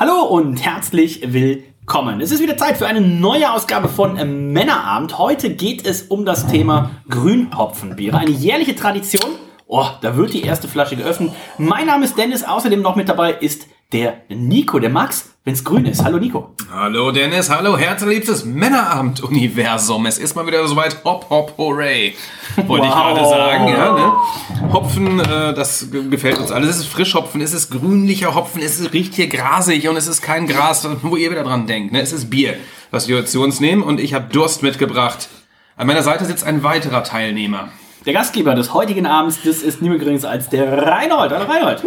Hallo und herzlich willkommen. Es ist wieder Zeit für eine neue Ausgabe von äh, Männerabend. Heute geht es um das Thema Grünhopfenbiere. Eine jährliche Tradition. Oh, da wird die erste Flasche geöffnet. Mein Name ist Dennis. Außerdem noch mit dabei ist der Nico, der Max, wenn es grün ist. Hallo Nico. Hallo Dennis, hallo herzliebstes Männerabend-Universum. Es ist mal wieder soweit. Hopp, hopp, hooray. Wollte ich Wow. gerade sagen. Ja, ne? Hopfen, äh, das ge- gefällt uns alles. Es ist Frischhopfen, es ist grünlicher Hopfen, es riecht hier grasig und es ist kein Gras, wo ihr wieder dran denkt. Ne? Es ist Bier, was wir zu uns nehmen und ich habe Durst mitgebracht. An meiner Seite sitzt ein weiterer Teilnehmer. Der Gastgeber des heutigen Abends, das ist niemand geringes als der Reinhold. Hallo Reinhold.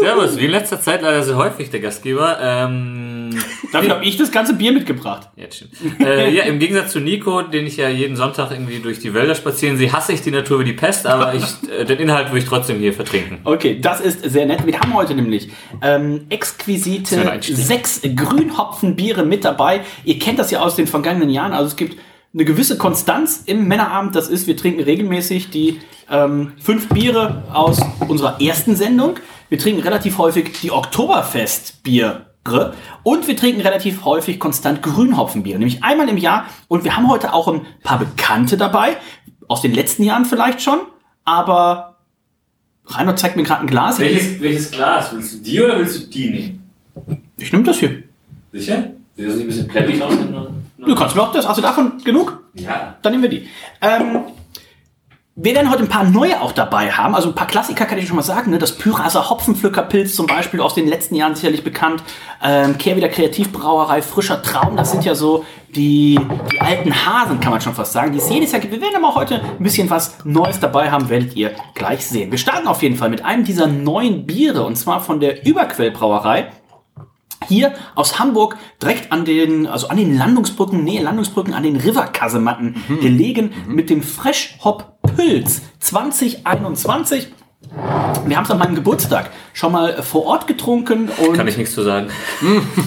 Servus, wie in letzter Zeit leider sehr häufig der Gastgeber. Ähm, Dafür habe ich das ganze Bier mitgebracht. jetzt schon. Äh, ja, im Gegensatz zu Nico, den ich ja jeden Sonntag irgendwie durch die Wälder spazieren sehe, hasse ich die Natur wie die Pest, aber ich, äh, den Inhalt würde ich trotzdem hier vertrinken. Okay, das ist sehr nett. Wir haben heute nämlich ähm, exquisite sechs Grünhopfenbiere mit dabei. Ihr kennt das ja aus den vergangenen Jahren. Also es gibt eine gewisse Konstanz im Männerabend. Das ist, wir trinken regelmäßig die ähm, fünf Biere aus unserer ersten Sendung. Wir trinken relativ häufig die Oktoberfestbiere. Und wir trinken relativ häufig konstant Grünhopfenbier, nämlich einmal im Jahr. Und wir haben heute auch ein paar Bekannte dabei, aus den letzten Jahren vielleicht schon, aber Reinhard zeigt mir gerade ein Glas. welches Glas? Willst du die oder willst du die nehmen? Ich nehme das hier. Sicher? Sieht das nicht ein bisschen plättig aus? Du kannst mir auch das. Hast du davon genug? Ja. Dann nehmen wir die. Ähm, wir werden heute ein paar neue auch dabei haben. Also ein paar Klassiker kann ich schon mal sagen. Ne? Das Pyraser Hopfenpflückerpilz zum Beispiel aus den letzten Jahren sicherlich bekannt. Ähm, Kehrwieder Kreativbrauerei, Frischer Traum. Das sind ja so die, die alten Hasen, kann man schon fast sagen, die es jedes Jahr gibt. Wir werden aber auch heute ein bisschen was Neues dabei haben, werdet ihr gleich sehen. Wir starten auf jeden Fall mit einem dieser neuen Biere und zwar von der Überquellbrauerei. Hier aus Hamburg, direkt an den, also an den Landungsbrücken, Nähe Landungsbrücken, an den Riverkasematten gelegen mit dem Fresh Hop Pilz 2021. Wir haben es an meinem Geburtstag schon mal vor Ort getrunken und Kann ich nichts zu sagen.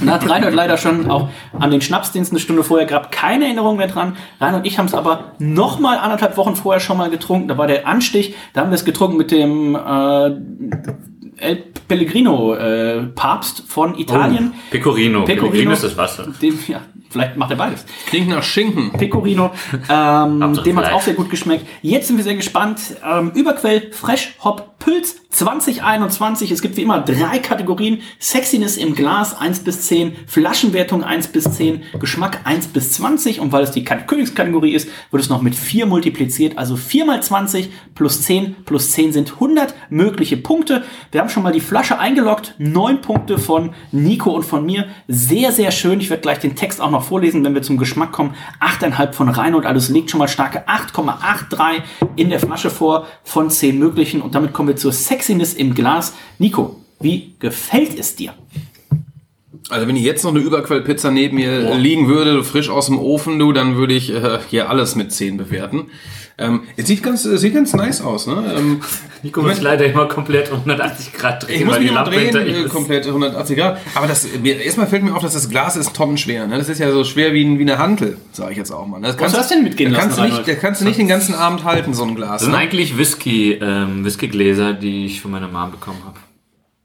da hat Reinhold leider schon auch an den Schnapsdienst eine Stunde vorher gab keine Erinnerung mehr dran. Reinhold und ich haben es aber noch mal anderthalb Wochen vorher schon mal getrunken. Da war der Anstich, da haben wir es getrunken mit dem äh, El Pellegrino äh, Papst von Italien. Pecorino. Pecorino ist das Wasser. Dem, ja, vielleicht macht er beides. Klingt nach Schinken. Pecorino, ähm, dem hat es auch sehr gut geschmeckt. Jetzt sind wir sehr gespannt. Ähm, Überquell Fresh Hop Pilz 2021. Es gibt wie immer drei Kategorien. Sexiness im Glas 1 bis 10, Flaschenwertung 1 bis 10, Geschmack 1 bis 20. Und weil es die Kat- Königskategorie ist, wird es noch mit 4 multipliziert. Also 4 mal 20 plus 10 plus 10 sind 100 mögliche Punkte. Wir haben schon mal die Flasche eingeloggt. 9 Punkte von Nico und von mir. Sehr, sehr schön. Ich werde gleich den Text auch noch vorlesen, wenn wir zum Geschmack kommen. 8,5 von Reinhold. Also es legt schon mal starke 8,83 in der Flasche vor von 10 möglichen. Und damit kommen wir zur Sexiness im Glas. Nico, wie gefällt es dir? Also wenn jetzt noch eine Überquellpizza neben mir liegen würde, frisch aus dem Ofen, du, dann würde ich äh, hier alles mit 10 bewerten. Ähm, es sieht ganz, es sieht ganz nice aus, ne? Ähm, Nico muss leider immer komplett 180 Grad drehen, ich muss weil mich die immer drehen, äh, ist. komplett 180 Grad. Aber das, mir, erstmal fällt mir auf, dass das Glas ist tonnenschwer. Ne? Das ist ja so schwer wie, ein- wie eine Hantel, sage ich jetzt auch mal. Das hast du das denn mitgehen da kannst lassen, du nicht, Reinhold? Da kannst du nicht den ganzen Abend halten, so ein Glas. Das sind Ne? eigentlich Whisky, ähm, Whiskygläser, die ich von meiner Mom bekommen habe.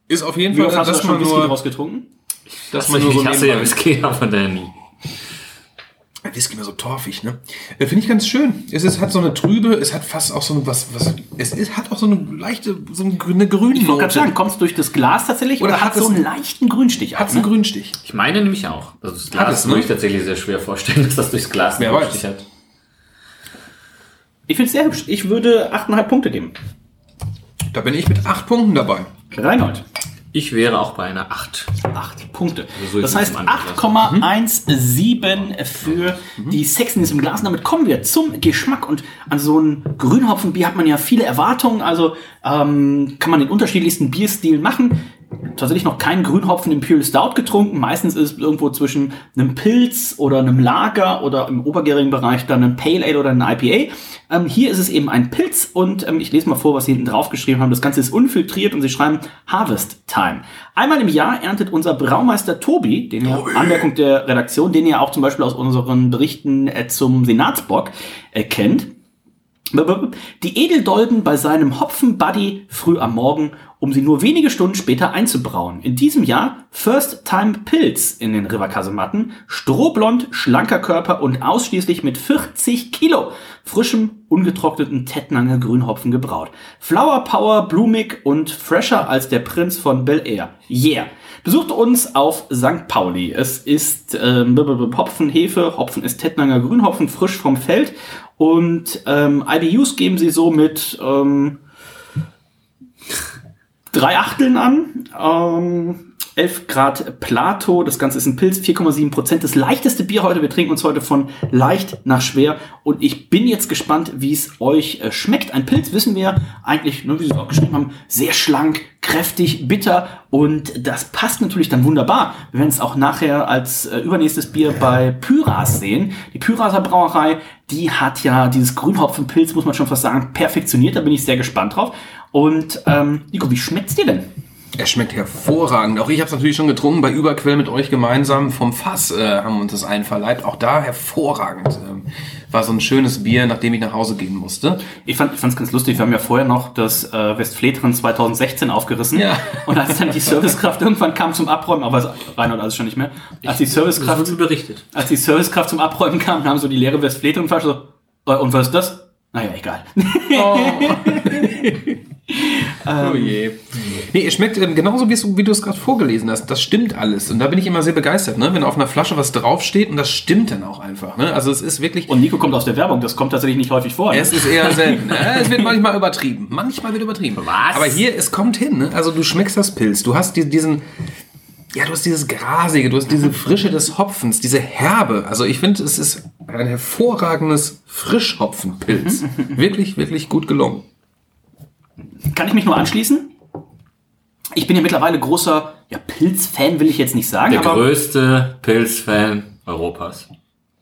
Ist auf jeden Wie Fall, oft hast du schon Whisky nur, draus getrunken? dass man nur so ich hasse ja Whisky, aber von daher nie. Whisky immer so torfig, ne? Äh, Finde ich ganz schön. Es ist, hat so eine trübe, es hat fast auch so eine, was, was, es ist, hat auch so eine leichte, so eine, grü- eine grüne Ich wollte gerade sagen, kommt es durch das Glas tatsächlich oder, Oder hat hat so es- einen leichten Grünstich? Hat auch, einen ne? Grünstich. Ich meine nämlich auch. Also das Hat Glas es, ne? würde ich tatsächlich sehr schwer vorstellen, dass das durchs Glas Wer einen weiß. Stich hat. Ich finde es sehr hübsch. Ich würde 8,5 Punkte geben. Da bin ich mit acht Punkten dabei. Reinhold. Ich wäre auch bei einer 8. 8 Punkte. Also so das heißt im anderen 8,17 für die Sexiness im Glas. Und damit kommen wir zum Geschmack. Und an so ein Grünhopfenbier hat man ja viele Erwartungen. Also Ähm, kann man in unterschiedlichsten Bierstilen machen. Tatsächlich noch keinen Grünhopfen Imperial Stout getrunken. Meistens ist es irgendwo zwischen einem Pilz oder einem Lager oder im obergärigen Bereich dann ein Pale Ale oder ein IPA. Ähm, hier ist es eben ein Pilz und ähm, ich lese mal vor, was sie hinten drauf geschrieben haben. Das Ganze ist unfiltriert und sie schreiben Harvest Time. Einmal im Jahr erntet unser Braumeister Tobi, den ihr, Anmerkung der Redaktion, den ihr auch zum Beispiel aus unseren Berichten äh, zum Senatsbock äh, kennt. Die Edeldolden bei seinem Hopfen-Buddy früh am Morgen, um sie nur wenige Stunden später einzubrauen. In diesem Jahr First Time Pilz in den Riverkasematten, strohblond, schlanker Körper und ausschließlich mit 40 Kilo frischem, ungetrockneten Tettnanger Grünhopfen gebraut. Flower Power, blumig und fresher als der Prinz von Bel Air. Yeah! Besucht uns auf St. Pauli. Es ist ähm, Hopfen, Hefe, Hopfen ist Tettnanger Grünhopfen, frisch vom Feld. Und ähm, IBUs geben sie so mit ähm, drei Achteln an. Ähm, 11 Grad Plato, das Ganze ist ein Pilz, 4,7 Prozent. Das leichteste Bier heute. Wir trinken uns heute von leicht nach schwer. Und ich bin jetzt gespannt, wie es euch äh, schmeckt. Ein Pilz wissen wir eigentlich, ne, wie sie es auch geschrieben haben, sehr schlank, kräftig, bitter. Und das passt natürlich dann wunderbar. Wir werden es auch nachher als äh, übernächstes Bier bei Pyras sehen. Die Pyraser Brauerei, die hat ja dieses Grünhopfenpilz, muss man schon fast sagen, perfektioniert. Da bin ich sehr gespannt drauf. Und ähm, Nico, wie schmeckt's dir denn? Er schmeckt hervorragend. Auch ich habe es natürlich schon getrunken bei Überquell mit euch gemeinsam. Vom Fass äh, haben wir uns das einverleibt. Auch da hervorragend. Ähm, war so ein schönes Bier, nachdem ich nach Hause gehen musste. Ich fand es ganz lustig. Wir haben ja vorher noch das äh, Westfleteren 2016 aufgerissen. Ja. Und als dann die Servicekraft irgendwann kam zum Abräumen, aber Reinhold alles schon nicht mehr. Als die Servicekraft, wird berichtet. als die Servicekraft zum Abräumen kam, haben so die leere Westfleteren Flasche so, äh, und was ist das? Naja, egal. oh je. Nee, es schmeckt ähm, genauso, wie du es gerade vorgelesen hast. Das stimmt alles. Und da bin ich immer sehr begeistert, ne? wenn auf einer Flasche was draufsteht und das stimmt dann auch einfach. Ne? Also es ist wirklich... Und Nico kommt aus der Werbung, das kommt tatsächlich nicht häufig vor. ne? Es ist eher selten. ne? es wird manchmal übertrieben. Manchmal wird übertrieben. Was? Aber hier, es kommt hin. Ne? Also du schmeckst das Pilz. Du hast die, diesen... Ja, du hast dieses Grasige, du hast diese Frische des Hopfens, diese Herbe. Also ich finde, es ist ein hervorragendes Frischhopfenpilz. wirklich, wirklich gut gelungen. Kann ich mich nur anschließen? Ich bin ja mittlerweile großer ja, Pilz-Fan, will ich jetzt nicht sagen, Der größte Pilzfan Europas.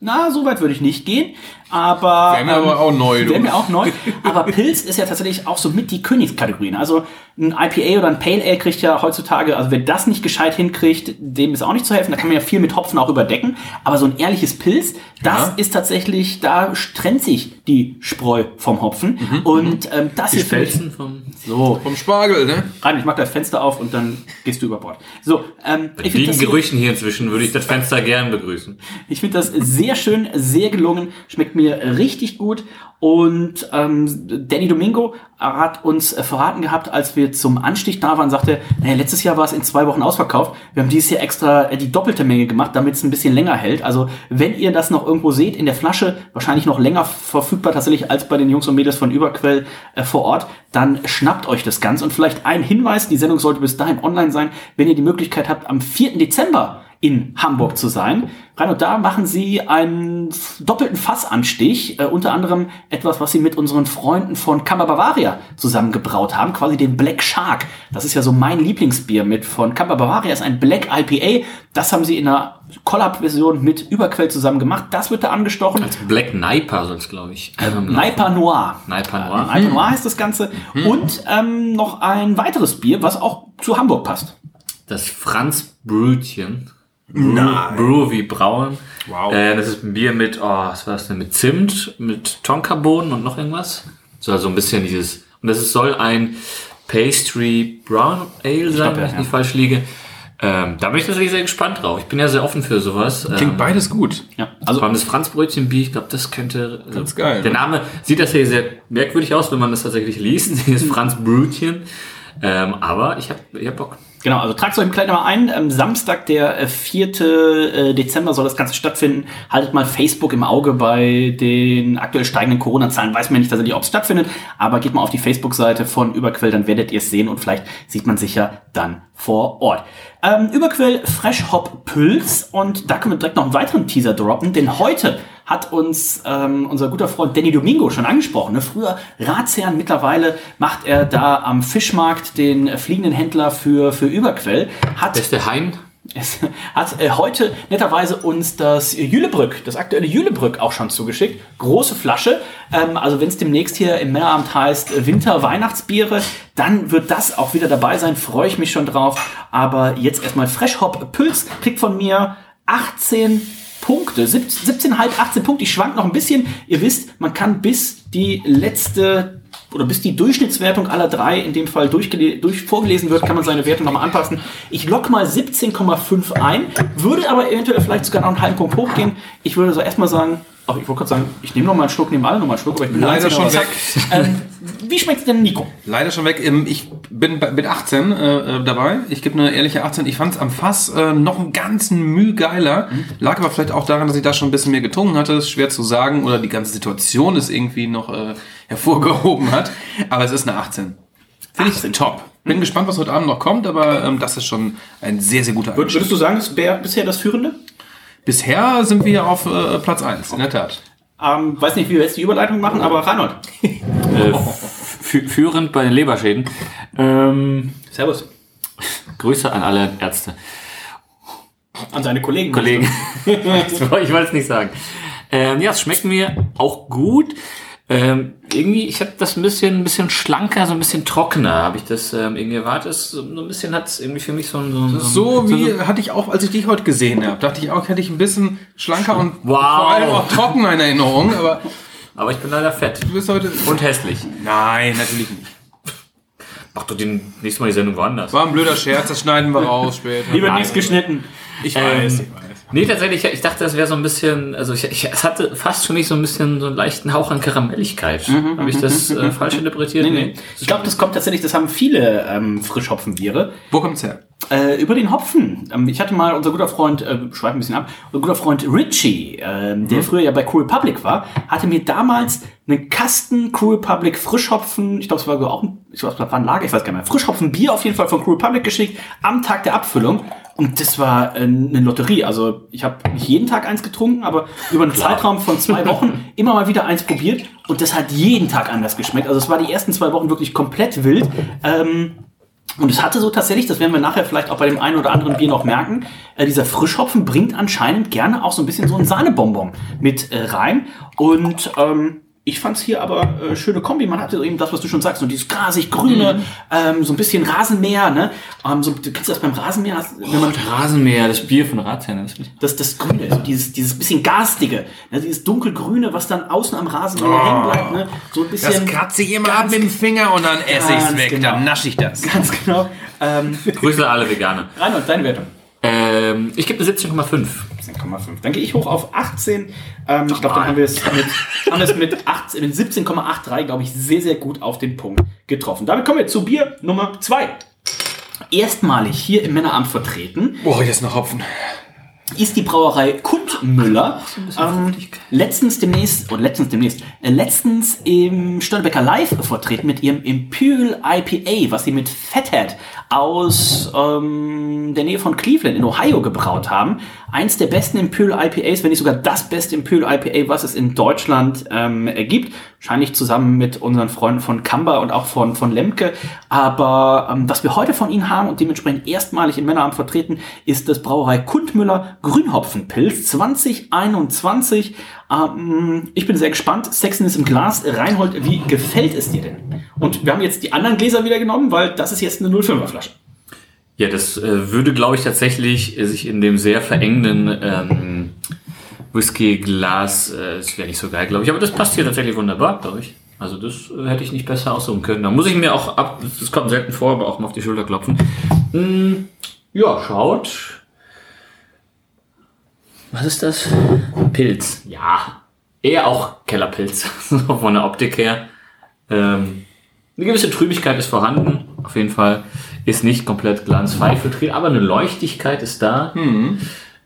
na, so weit würde ich nicht gehen. Aber Wäre mir aber auch neu, du. Wäre mir auch neu. Aber Pilz ist ja tatsächlich auch so mit die Königskategorien. Also ein IPA oder ein Pale Ale kriegt ja heutzutage, also wer das nicht gescheit hinkriegt, dem ist auch nicht zu helfen. Da kann man ja viel mit Hopfen auch überdecken. Aber so ein ehrliches Pilz, das Ja. ist tatsächlich, da trennt sich die Spreu vom Hopfen. Mhm, Und ähm, das Die hier finde ich- Spelzen vom So, Vom Spargel, ne? rein, ich mach das Fenster auf und dann gehst du über Bord. So, ähm, ich finde lieben das, hier- Gerüchen hier inzwischen würde ich das Fenster gern begrüßen. ich finde das sehr schön, sehr gelungen, schmeckt mir richtig gut. Und ähm, Danny Domingo hat uns verraten gehabt, als wir zum Anstich da waren, sagte, naja, letztes Jahr war es in zwei Wochen ausverkauft. Wir haben dieses Jahr extra äh, die doppelte Menge gemacht, damit es ein bisschen länger hält. Also wenn ihr das noch irgendwo seht, in der Flasche, wahrscheinlich noch länger verfügbar tatsächlich als bei den Jungs und Mädels von Überquell äh, vor Ort, dann schnappt euch das Ganze. Und vielleicht ein Hinweis, die Sendung sollte bis dahin online sein, wenn ihr die Möglichkeit habt, am 4. Dezember in Hamburg zu sein. Rein und da machen sie einen doppelten Fassanstich, äh, unter anderem etwas, was sie mit unseren Freunden von Kammer Bavaria zusammengebraut haben, quasi den Black Shark. Das ist ja so mein Lieblingsbier mit von Kammer Bavaria, ist ein Black IPA. Das haben sie in einer Collab-Version mit Überquell zusammen gemacht. Das wird da angestochen. Als Black Niper soll es, glaube ich. Ähm, Naipa Noir. Naipa Noir. Naipa Noir heißt das Ganze. Und ähm, noch ein weiteres Bier, was auch zu Hamburg passt. Das Franz Brötchen. Brew, Brew wie Brauen. Wow. Äh, das ist ein Bier mit, oh, was war das denn? Mit Zimt, mit Tonkabohnen und noch irgendwas. So also ein bisschen dieses. Und das ist, soll ein Pastry Brown Ale sein, glaub, wenn ich ja. nicht falsch liege. Ähm, da bin ich tatsächlich sehr gespannt drauf. Ich bin ja sehr offen für sowas. Klingt ähm, beides gut. Ja, also vor allem das Franzbrötchenbier, ich glaube, das könnte. Also, Ganz geil, Der? Name sieht das hier sehr merkwürdig aus, wenn man das tatsächlich liest. Hier ist Franz Brötchen. Ähm, aber ich habe ich hab Bock. Genau, also tragt euch im Kleinen mal ein. Am Samstag, der äh, 4. äh, Dezember soll das Ganze stattfinden. Haltet mal Facebook im Auge bei den aktuell steigenden Corona-Zahlen. Weiß man nicht tatsächlich, ob es stattfindet, aber geht mal auf die Facebook-Seite von Überquell, dann werdet ihr es sehen und vielleicht sieht man sich ja dann vor Ort. Ähm, Überquell Fresh Hop Pülz und da können wir direkt noch einen weiteren Teaser droppen, denn heute hat uns ähm, unser guter Freund Danny Domingo schon angesprochen. Ne? Früher Ratsherrn, mittlerweile macht er da am Fischmarkt den fliegenden Händler für, für Überquell. Hat der Hein. Es hat äh, heute netterweise uns das Jülebrück, das aktuelle Jülebrück auch schon zugeschickt. Große Flasche. Ähm, also wenn es demnächst hier im Männeramt heißt äh, Winter-Weihnachtsbiere, dann wird das auch wieder dabei sein. Freue ich mich schon drauf. Aber jetzt erstmal Fresh Hop Pülz kriegt von mir 18 Punkte, 17,5, 18 Punkte. Ich schwank noch ein bisschen. Ihr wisst, man kann bis die letzte oder bis die Durchschnittswertung aller drei in dem Fall durch vorgelesen wird, kann man seine Wertung nochmal anpassen. Ich lock mal 17,5 ein, würde aber eventuell vielleicht sogar noch einen halben Punkt hochgehen. Ich würde so erstmal sagen, ach, ich wollte gerade sagen, ich nehme noch mal einen Schluck, nehme alle noch mal einen Schluck, aber ich bin der Leider schon weg. Ähm, wie schmeckt's denn Nico? Leider schon weg. Ähm, Ich bin mit 18 äh, äh, dabei. Ich gebe eine ehrliche 18. Ich fand es am Fass äh, noch einen ganzen Mühe geiler. Lag aber vielleicht auch daran, dass ich da schon ein bisschen mehr getrunken hatte. Ist schwer zu sagen. Oder die ganze Situation ist irgendwie noch äh, hervorgehoben hat. Aber es ist eine 18. Finde ich top. Bin gespannt, was heute Abend noch kommt, aber ähm, das ist schon ein sehr, sehr guter Würdest Einstieg. du sagen, ist Bär bisher das Führende? Bisher sind wir auf äh, Platz 1, in der Tat. Ähm, weiß nicht, wie wir jetzt die Überleitung machen, aber Reinhold. Äh, fü- führend bei den Leberschäden. Ähm, Servus. Grüße an alle Ärzte. An seine Kollegen. Kollegen. ich wollte es nicht sagen. Ähm, ja, es schmeckt mir auch gut. Ähm, irgendwie, ich habe das ein bisschen, ein bisschen schlanker, so ein bisschen trockener, habe ich das ähm, irgendwie erwartet. So ein bisschen hat es irgendwie für mich so ein... So, ein- So wie hatte ich auch, als ich dich heute gesehen habe, dachte ich auch, hätte ich ein bisschen schlanker und Wow. vor allem auch trockener in Erinnerung, aber Aber ich bin leider fett. du bist heute. Und hässlich. Nein, natürlich nicht. Mach doch den nächste Mal die Sendung woanders. War ein blöder Scherz, das schneiden wir raus später. Lieber nichts geschnitten. ich Ähm, weiß, ich weiß. Nee, tatsächlich, ich dachte, das wäre so ein bisschen, also ich, ich, es hatte fast schon nicht so ein bisschen so einen leichten Hauch an Karamelligkeit. Habe ich das äh, falsch interpretiert? Nee, nee. Ich glaube, das kommt tatsächlich, das haben viele ähm, Frischhopfenbiere. Wo kommt's her? Äh, über den Hopfen. Ähm, ich hatte mal unser guter Freund, äh, schweif ein bisschen ab, unser guter Freund Richie, ähm, der früher ja bei Cool Republic war, hatte mir damals einen Kasten Cool Republic Frischhopfen, ich glaube, es war sogar auch ein, ich glaube, es war ein Lager, ich weiß gar nicht mehr, Frischhopfenbier auf jeden Fall von Cool Republic geschickt, am Tag der Abfüllung. Und das war äh, eine Lotterie. Also ich habe nicht jeden Tag eins getrunken, aber über einen Zeitraum von zwei Wochen immer mal wieder eins probiert. Und das hat jeden Tag anders geschmeckt. Also es war die ersten zwei Wochen wirklich komplett wild. Ähm, und es hatte so tatsächlich, das werden wir nachher vielleicht auch bei dem einen oder anderen Bier noch merken, äh, dieser Frischhopfen bringt anscheinend gerne auch so ein bisschen so ein Sahnebonbon mit äh, rein. Und ähm, ich fand's hier aber äh, schöne Kombi. Man hatte eben das, was du schon sagst, so dieses grasig-grüne, ähm, so ein bisschen Rasenmäher. Ne? Ähm, so, du kennst du das beim Rasenmäher? Wenn man Rasenmäher, das Bier von Ratsherrn. Das das, das Grüne, so dieses, dieses bisschen garstige, ne? dieses dunkelgrüne, was dann außen am Rasenmäher hängen bleibt. Ne? So ein bisschen. Das kratze ich immer ab mit dem Finger und dann esse ich's Ganz weg. genau. Dann nasche ich das. Ganz genau. Ähm, Grüße alle Veganer. Reinhold, deine Wertung. Ähm, ich gebe eine 17,5. 17,5. Dann gehe ich hoch auf 18. Ähm, ich glaube, dann haben wir es mit, haben wir es mit, 18 mit 17,83, glaube ich, sehr, sehr gut auf den Punkt getroffen. Damit kommen wir zu Bier Nummer 2. Erstmalig hier im Männeramt vertreten Boah, jetzt noch Hopfen. ist die Brauerei Kundmüller. Ähm, letztens demnächst, oder letztens demnächst, äh, letztens im Störtebecker Live vertreten mit ihrem Imperial IPA, was sie mit Fathead aus ähm, der Nähe von Cleveland in Ohio gebraut haben. Eins der besten Imperial IPAs, wenn nicht sogar das beste Imperial IPA, was es in Deutschland ähm, gibt. Wahrscheinlich zusammen mit unseren Freunden von Kamba und auch von, von Lemke. Aber ähm, was wir heute von ihnen haben und dementsprechend erstmalig im Männeramt vertreten, ist das Brauerei Kundmüller Grünhopfenpilz 2021. Ähm, ich bin sehr gespannt. Sexen ist im Glas. Reinhold, wie gefällt es dir denn? Und wir haben jetzt die anderen Gläser wieder genommen, weil das ist jetzt eine 05er Flasche. Ja, das äh, würde, glaube ich, tatsächlich äh, sich in dem sehr verengenden ähm, Whisky-Glas, äh, das wäre nicht so geil, glaube ich. Aber das passt hier tatsächlich wunderbar, glaube ich. Also das äh, hätte ich nicht besser aussuchen können. Da muss ich mir auch ab, das kommt selten vor, aber auch mal auf die Schulter klopfen. Mm, ja, schaut. Was ist das? Pilz. Ja. Eher auch Kellerpilz. Von der Optik her. Ähm, eine gewisse Trübigkeit ist vorhanden, auf jeden Fall. Ist nicht komplett glanzfrei filtriert, aber eine Leuchtigkeit ist da.